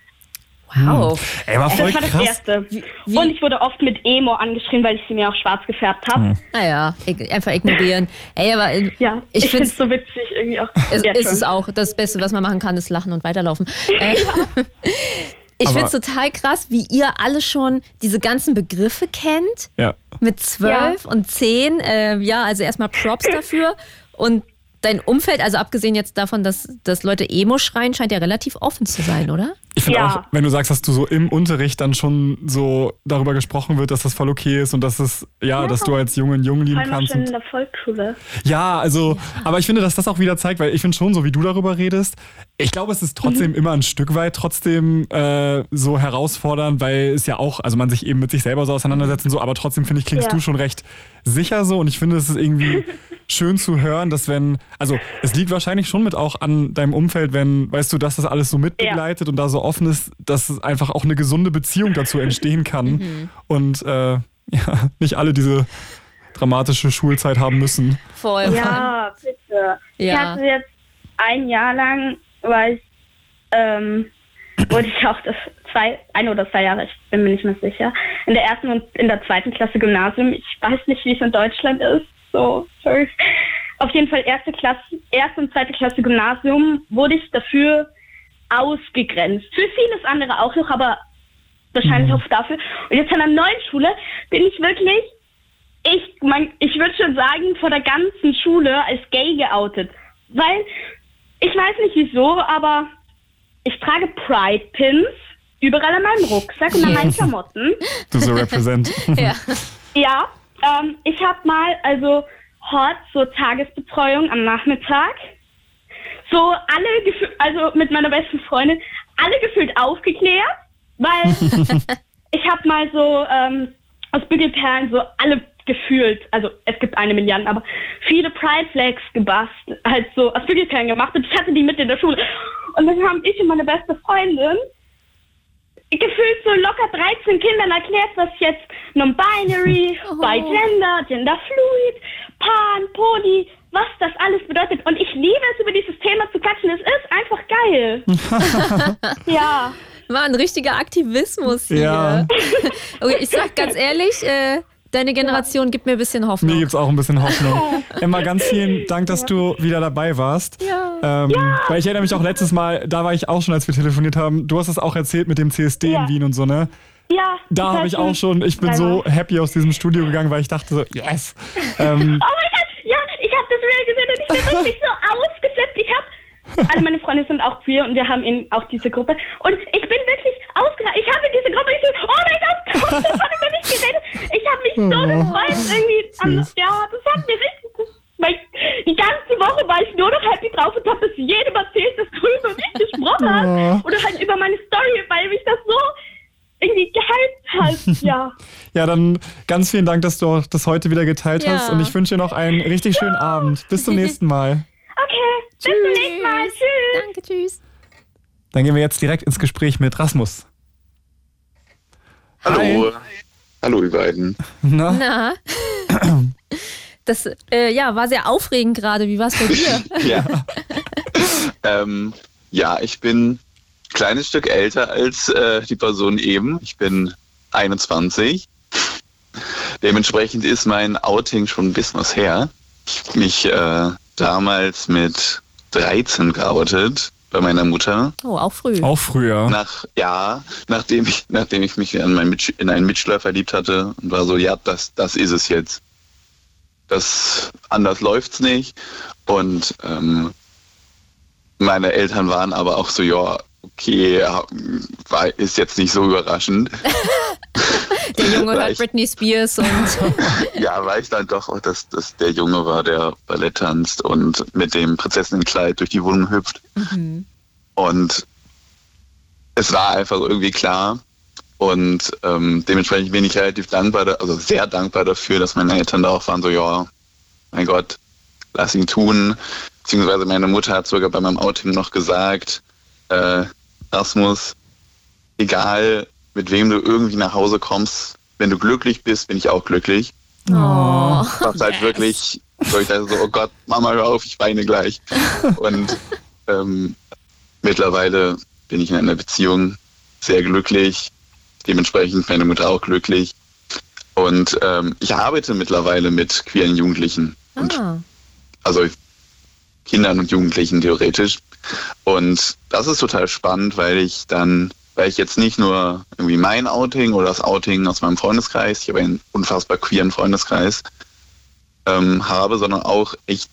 Wow. Ey, war voll Das war das krass. erste. Und ich wurde oft mit Emo angeschrien, weil ich sie mir auch schwarz gefärbt habe. Naja, ig- einfach ignorieren. Ey, aber äh, Ja, ich, ich, finde es so witzig irgendwie auch. es Ja, ist es auch. Das Beste, was man machen kann, ist lachen und weiterlaufen. Äh, ich Aber- finde es total krass, wie ihr alle schon diese ganzen Begriffe kennt. Ja. Mit zwölf und zehn. Äh, ja, also erstmal Props dafür. Und dein Umfeld, also abgesehen jetzt davon, dass, dass Leute Emo schreien, scheint ja relativ offen zu sein, oder? Ich finde Ja. auch, wenn du sagst, dass du so im Unterricht dann schon so darüber gesprochen wird, dass das voll okay ist und dass es, ja, dass du als Junge einen Jungen Vor lieben allem auch kannst. schon in der Volksschule. ja, also, aber ich finde, dass das auch wieder zeigt, weil ich finde schon, so wie du darüber redest, ich glaube, es ist trotzdem immer ein Stück weit trotzdem äh, so herausfordernd, weil es ja auch, also man sich eben mit sich selber so auseinandersetzt und so, aber trotzdem finde ich, klingst Ja. du schon recht sicher so und ich finde, es ist irgendwie schön zu hören, dass wenn, also es liegt wahrscheinlich schon mit auch an deinem Umfeld, wenn, weißt du, dass das alles so mitbegleitet und da so offen ist, dass es einfach auch eine gesunde Beziehung dazu entstehen kann und äh, ja, nicht alle diese dramatische Schulzeit haben müssen. Voll. Ja, bitte. Ich Ja. hatte jetzt ein Jahr lang, war ich ähm, wurde ich auch das zwei, ein oder zwei Jahre, ich bin mir nicht mehr sicher, in der ersten und in der zweiten Klasse Gymnasium. Ich weiß nicht, wie es in Deutschland ist. So, sorry. Auf jeden Fall erste Klasse, erste und zweite Klasse Gymnasium wurde ich dafür ausgegrenzt. Für vieles andere auch noch, aber wahrscheinlich auch dafür. Und jetzt an der neuen Schule bin ich wirklich, ich, mein, ich würde schon sagen, vor der ganzen Schule als gay geoutet. Weil, ich weiß nicht wieso, aber ich trage Pride-Pins überall an meinem Rucksack und an meinen Klamotten. Du so represent. Ja. Ja, ähm, ich habe mal also Hort, so Tagesbetreuung am Nachmittag. So alle also mit meiner besten Freundin, alle gefühlt aufgeklärt, weil ich habe mal so ähm, aus Bügelperlen so alle gefühlt, also es gibt eine Milliarde, aber viele Pride Flags gebastelt, halt so aus Bügelperlen gemacht und ich hatte die mit in der Schule. Und dann haben ich und meine beste Freundin gefühlt so locker 13 Kindern erklärt, was jetzt Non-Binary, Oh. Bi-Gender, Gender-Fluid, Pan, Poly, was das alles bedeutet. Und ich liebe es, über dieses Thema zu quatschen. Es ist einfach geil. ja. War ein richtiger Aktivismus hier. Ja. Okay, ich sag ganz ehrlich, äh, deine Generation gibt mir ein bisschen Hoffnung. Mir gibt's auch ein bisschen Hoffnung. Emma, ganz vielen Dank, dass du wieder dabei warst. Ja. Ähm, Weil ich erinnere mich auch letztes Mal, da war ich auch schon, als wir telefoniert haben. Du hast es auch erzählt mit dem CSD Ja. in Wien und so, ne? Ja. Da habe ich auch schon, ich bin so happy aus diesem Studio gegangen, weil ich dachte so, yes. Ähm, Oh mein Gott, ja, ich habe das Reel gesehen und ich bin wirklich so ausgeflippt. Ich habe, alle meine Freunde sind auch queer und wir haben eben auch diese Gruppe. Und ich bin wirklich ausgerastet. Ich habe diese Gruppe, ich so, oh mein Gott, Gott, das hat über mich geredet. Ich habe mich so Oh, gefreut irgendwie. An, ja, das hat mir richtig... das- Mein, die ganze Woche war ich nur noch happy drauf und habe das jedem erzählt, das du über mich gesprochen hast. Oder halt über meine Story, weil mich das so irgendwie gehypt hat. Ja. ja, dann ganz vielen Dank, dass du das heute wieder geteilt Ja. hast und ich wünsche dir noch einen richtig schönen Abend. Bis zum nächsten Mal. Okay, bis zum nächsten Mal. Tschüss. Danke, tschüss. Dann gehen wir jetzt direkt ins Gespräch mit Rasmus. Hallo. Hallo, ihr beiden. Na? Na? Das äh, ja, war sehr aufregend gerade. Wie war es bei dir? Ja. ähm, ja, ich bin kleines Stück älter als äh, die Person eben. Ich bin 21. Dementsprechend ist mein Outing schon ein bisschen was her. Ich hab mich äh, damals mit 13 geoutet bei meiner Mutter. Oh, auch früh. Auch früher. Nach, ja, nachdem ich, nachdem ich mich in, meinen Mitsch in einen Mitschüler verliebt hatte und war so, ja, das, das ist es jetzt. Das, anders läuft's nicht. Und ähm, meine Eltern waren aber auch so, ja, okay, ist jetzt nicht so überraschend. Der Junge hört. Britney Spears und ja, weil ich dann doch auch, dass, dass der Junge war, der Ballett tanzt und mit dem Prinzessinnenkleid durch die Wohnung hüpft. Und es war einfach irgendwie klar. Und ähm, dementsprechend bin ich relativ dankbar, da- also sehr dankbar dafür, dass meine Eltern da auch waren, so, ja, mein Gott, lass ihn tun. Beziehungsweise meine Mutter hat sogar bei meinem Outing noch gesagt, äh, Rasmus, egal mit wem du irgendwie nach Hause kommst, wenn du glücklich bist, bin ich auch glücklich. oh. Was halt wirklich, so ich dachte so, oh Gott, Mama, hör auf, ich weine gleich. Und ähm, mittlerweile bin ich in einer Beziehung sehr glücklich, dementsprechend meine Mutter auch glücklich. Und ähm, ich arbeite mittlerweile mit queeren Jugendlichen und Ah. also Kindern und Jugendlichen theoretisch. Und das ist total spannend, weil ich dann, weil ich jetzt nicht nur irgendwie mein Outing oder das Outing aus meinem Freundeskreis, ich habe einen unfassbar queeren Freundeskreis, ähm, habe, sondern auch echt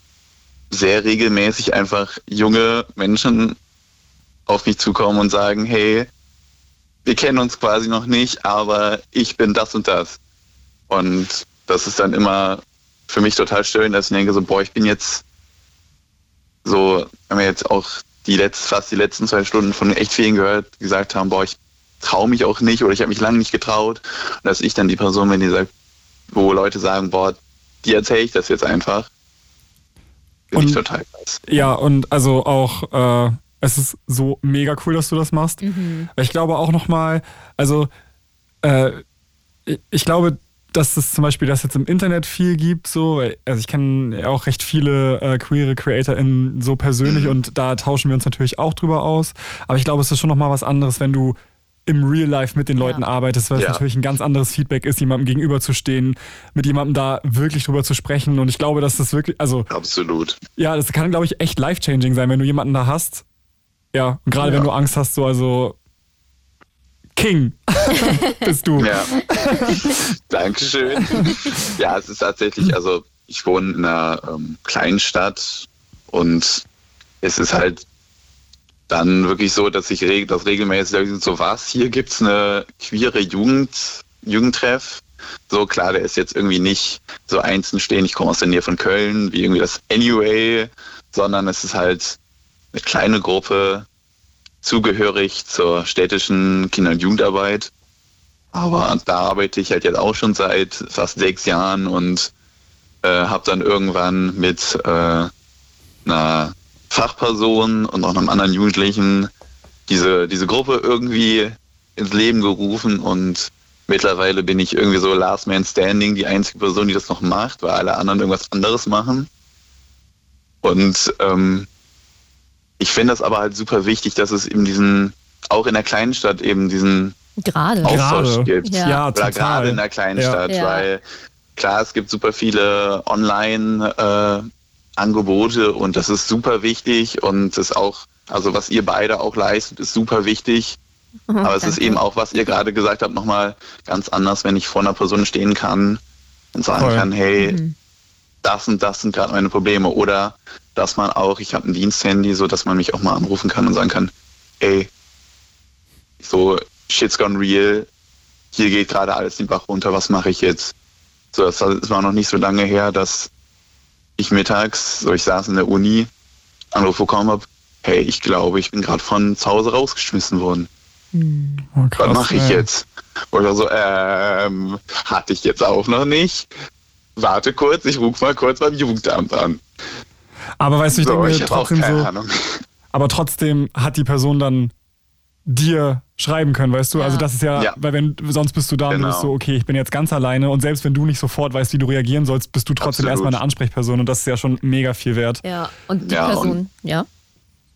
sehr regelmäßig einfach junge Menschen auf mich zukommen und sagen, hey, wir kennen uns quasi noch nicht, aber ich bin das und das. Und das ist dann immer für mich total schön, dass ich denke, so, boah, ich bin jetzt so, wenn wir jetzt auch die letzt, fast die letzten zwei Stunden von echt vielen gehört, die gesagt haben, boah, ich traue mich auch nicht oder ich habe mich lange nicht getraut. Und dass ich dann die Person bin, die sagt, wo Leute sagen, boah, die erzähle ich das jetzt einfach. Finde ich total krass. Ja, und also auch, äh, es ist so mega cool, dass du das machst. Mhm. Ich glaube auch nochmal, also äh, ich- ich glaube, dass es zum Beispiel das jetzt im Internet viel gibt, so, also ich kenne auch recht viele äh, queere CreatorInnen so persönlich und da tauschen wir uns natürlich auch drüber aus. Aber ich glaube, es ist schon nochmal was anderes, wenn du im Real Life mit den Leuten arbeitest, weil es Ja. natürlich ein ganz anderes Feedback ist, jemandem gegenüberzustehen, mit jemandem da wirklich drüber zu sprechen. Und ich glaube, dass das wirklich, also Absolut. ja, das kann, glaube ich, echt life-changing sein, wenn du jemanden da hast. Ja, gerade Ja. wenn du Angst hast, so, also King bist du. Ja. Dankeschön. Ja, es ist tatsächlich, also ich wohne in einer ähm, kleinen Stadt und es ist halt dann wirklich so, dass ich reg das regelmäßig so was, hier gibt's eine queere Jugend, Jugendtreff. So klar, der ist jetzt irgendwie nicht so einzeln stehen, ich komme aus der Nähe von Köln, wie irgendwie das Anyway, sondern es ist halt eine kleine Gruppe, zugehörig zur städtischen Kinder- und Jugendarbeit. Aber da arbeite ich halt jetzt auch schon seit fast sechs Jahren und äh, habe dann irgendwann mit äh, einer Fachperson und auch einem anderen Jugendlichen diese, diese Gruppe irgendwie ins Leben gerufen und mittlerweile bin ich irgendwie so Last Man Standing, die einzige Person, die das noch macht, weil alle anderen irgendwas anderes machen. Und ähm, ich finde das aber halt super wichtig, dass es eben diesen, auch in der kleinen Stadt eben diesen Gerade. Austausch Gerade. gibt. Ja. Ja, Oder total. gerade in der kleinen Ja. Stadt, Ja. weil klar, es gibt super viele Online-Angebote und das ist super wichtig und das auch, also was ihr beide auch leistet, ist super wichtig. Mhm, Aber es ist eben auch, was ihr gerade gesagt habt, nochmal ganz anders, wenn ich vor einer Person stehen kann und sagen Voll. kann, hey, Mhm. Das und das sind gerade meine Probleme. Oder dass man auch, ich habe ein Diensthandy, so dass man mich auch mal anrufen kann und sagen kann, ey, so shit's gone real, hier geht gerade alles den Bach runter, was mache ich jetzt? So, das war noch nicht so lange her, dass ich mittags, so ich saß in der Uni, Anruf bekommen habe, hey, ich glaube, ich bin gerade von zu Hause rausgeschmissen worden. Oh, krass, Was mache ich ey. jetzt? Oder so, ähm, hatte ich jetzt auch noch nicht. Warte kurz, ich rufe mal kurz beim Jugendamt an. Aber weißt du, ich so, denke ich mir habe auch trotzdem keine so, Ahnung. aber trotzdem hat die Person dann dir schreiben können, weißt du? Ja. Also das ist ja, Ja. weil wenn sonst bist du da und du Genau. bist so, okay, ich bin jetzt ganz alleine und selbst wenn du nicht sofort weißt, wie du reagieren sollst, bist du trotzdem Absolut. erstmal eine Ansprechperson und das ist ja schon mega viel wert. Ja, und die Ja, Person, ja.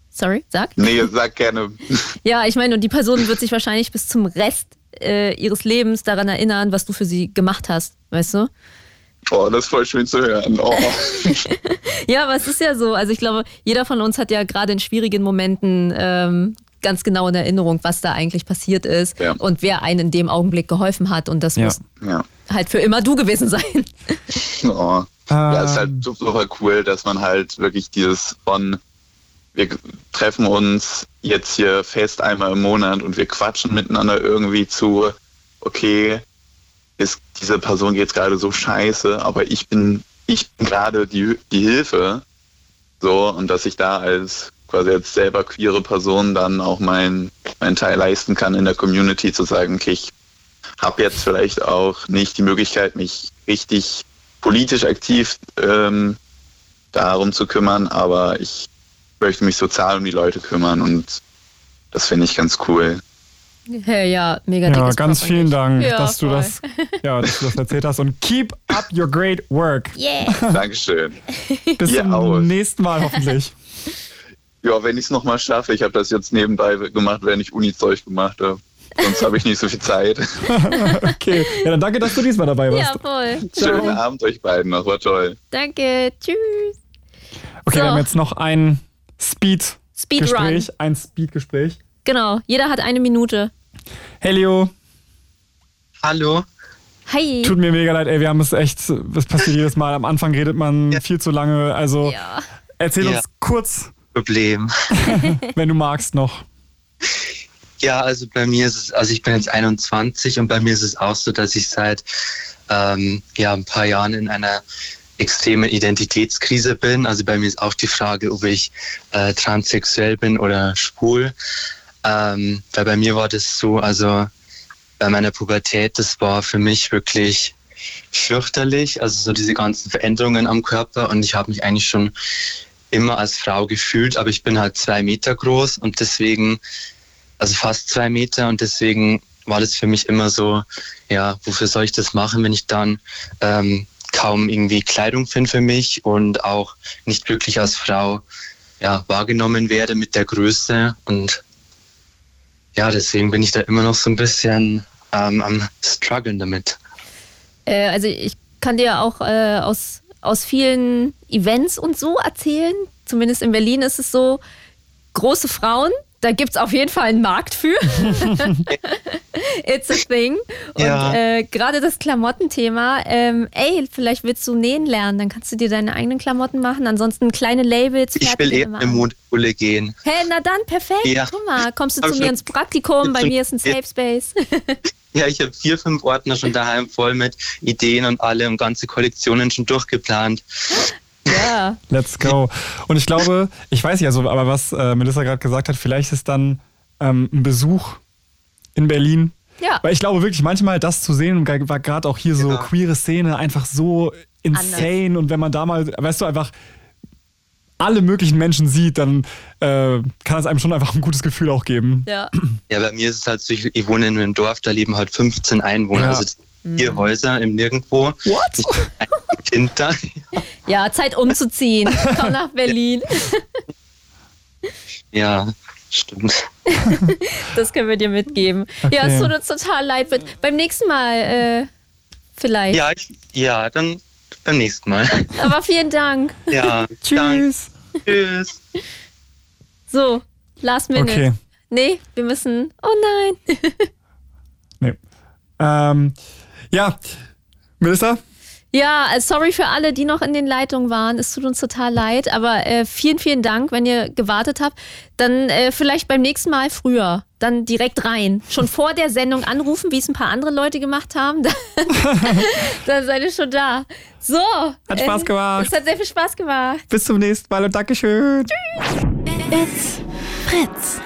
Sorry, sag. Nee, sag gerne. Ja, ich meine, und die Person wird sich wahrscheinlich bis zum Rest äh, ihres Lebens daran erinnern, was du für sie gemacht hast, weißt du? Oh, das ist voll schön zu hören. Oh. Ja, aber es ist ja so. Also ich glaube, jeder von uns hat ja gerade in schwierigen Momenten ähm, ganz genau in Erinnerung, was da eigentlich passiert ist Ja. und wer einen in dem Augenblick geholfen hat. Und das Ja. muss Ja. halt für immer du gewesen sein. Oh. Ja, es ist halt Ähm, super cool, dass man halt wirklich dieses von, wir treffen uns jetzt hier fest einmal im Monat und wir quatschen miteinander irgendwie zu, okay, ist diese Person jetzt gerade so scheiße, aber ich bin, ich bin gerade die, die Hilfe. So, und dass ich da als quasi als selber queere Person dann auch meinen mein Teil leisten kann in der Community, zu sagen, okay, ich habe jetzt vielleicht auch nicht die Möglichkeit, mich richtig politisch aktiv ähm, darum zu kümmern, aber ich möchte mich sozial um die Leute kümmern und das finde ich ganz cool. Hey, ja, mega ja, ganz an vielen. Dank, Ja, dass du das, ja, dass du das erzählt hast und keep up your great work. Yeah. Dankeschön. Bis Ihr zum auch. nächsten Mal hoffentlich. Ja, wenn ich es nochmal schaffe, ich habe das jetzt nebenbei gemacht, wenn ich Uni-Zeug gemacht habe. Sonst habe ich nicht so viel Zeit. Okay, ja, dann danke, dass du diesmal dabei warst. Ja, voll. Schönen Abend euch beiden noch, war toll. Danke. Tschüss. Okay, So. wir haben jetzt noch ein Speed-Gespräch. Speedrun. Ein Speed-Gespräch. Genau. Jeder hat eine Minute. Hey Leo, Hallo. Hi. tut mir mega leid, ey, wir haben es echt, das passiert jedes Mal. Am Anfang redet man Ja. viel zu lange. Also Ja. erzähl Ja. uns kurz, Problem. wenn du magst, noch. Ja, also bei mir ist es, also ich bin jetzt 21 und bei mir ist es auch so, dass ich seit ähm, ja, ein paar Jahren in einer extremen Identitätskrise bin. Also bei mir ist auch die Frage, ob ich äh, transsexuell bin oder schwul. Ähm, weil bei mir war das so, also bei meiner Pubertät, das war für mich wirklich fürchterlich. Also so diese ganzen Veränderungen am Körper und ich habe mich eigentlich schon immer als Frau gefühlt, aber ich bin halt zwei Meter groß und deswegen also fast zwei Meter und deswegen war das für mich immer so, ja, wofür soll ich das machen, wenn ich dann ähm, kaum irgendwie Kleidung finde für mich und auch nicht wirklich als Frau ja, wahrgenommen werde mit der Größe. Und ja, deswegen bin ich da immer noch so ein bisschen ähm, am struggeln damit. Äh, also ich kann dir auch äh, aus, aus vielen Events und so erzählen. Zumindest in Berlin ist es so, große Frauen da gibt es auf jeden Fall einen Markt für. It's a thing. Und Ja. äh, gerade das Klamottenthema, ähm, ey, vielleicht willst du nähen lernen, dann kannst du dir deine eigenen Klamotten machen. Ansonsten kleine Labels. Ich will eher immer in. Modeschule gehen. Hey, na dann, perfekt. Ja. Guck mal, kommst du Hab zu mir ins Praktikum, bei mir ist ein Safe Space. Ja, ich habe vier, fünf Ordner schon daheim voll mit Ideen und alle und ganze Kollektionen schon durchgeplant. Ja. Let's go. Und ich glaube, ich weiß nicht, also, aber was äh, Melissa gerade gesagt hat, vielleicht ist dann ähm, ein Besuch in Berlin. Ja. Weil ich glaube wirklich, manchmal das zu sehen, war gerade auch hier so Ja. queere Szene, einfach so insane. Und wenn man da mal, weißt du, einfach alle möglichen Menschen sieht, dann äh, kann es einem schon einfach ein gutes Gefühl auch geben. Ja. Ja, bei mir ist es halt so, ich, ich wohne in einem Dorf, da leben halt 15 Einwohner. Ja. Also vier Häuser im Nirgendwo. What? Ein Kind da. ja, Zeit umzuziehen. Komm nach Berlin. Ja, stimmt. Das können wir dir mitgeben. Ja, es Okay. tut uns total leid. Wird beim nächsten Mal äh, vielleicht. Ja, ich, ja, dann beim nächsten Mal. Aber vielen Dank. Ja, Tschüss. Dank. Tschüss. So, last minute. Okay. Nee, wir müssen. Oh nein. Nee. Ähm, ja, Melissa, Ja, äh, sorry für alle, die noch in den Leitungen waren. Es tut uns total leid, aber äh, vielen, vielen Dank, wenn ihr gewartet habt. Dann äh, vielleicht beim nächsten Mal früher. Dann direkt rein. Schon vor der Sendung anrufen, wie es ein paar andere Leute gemacht haben. Dann, dann seid ihr schon da. So. Hat Spaß gemacht. Es hat sehr viel Spaß gemacht. bis zum nächsten Mal und Dankeschön. It's Fritz.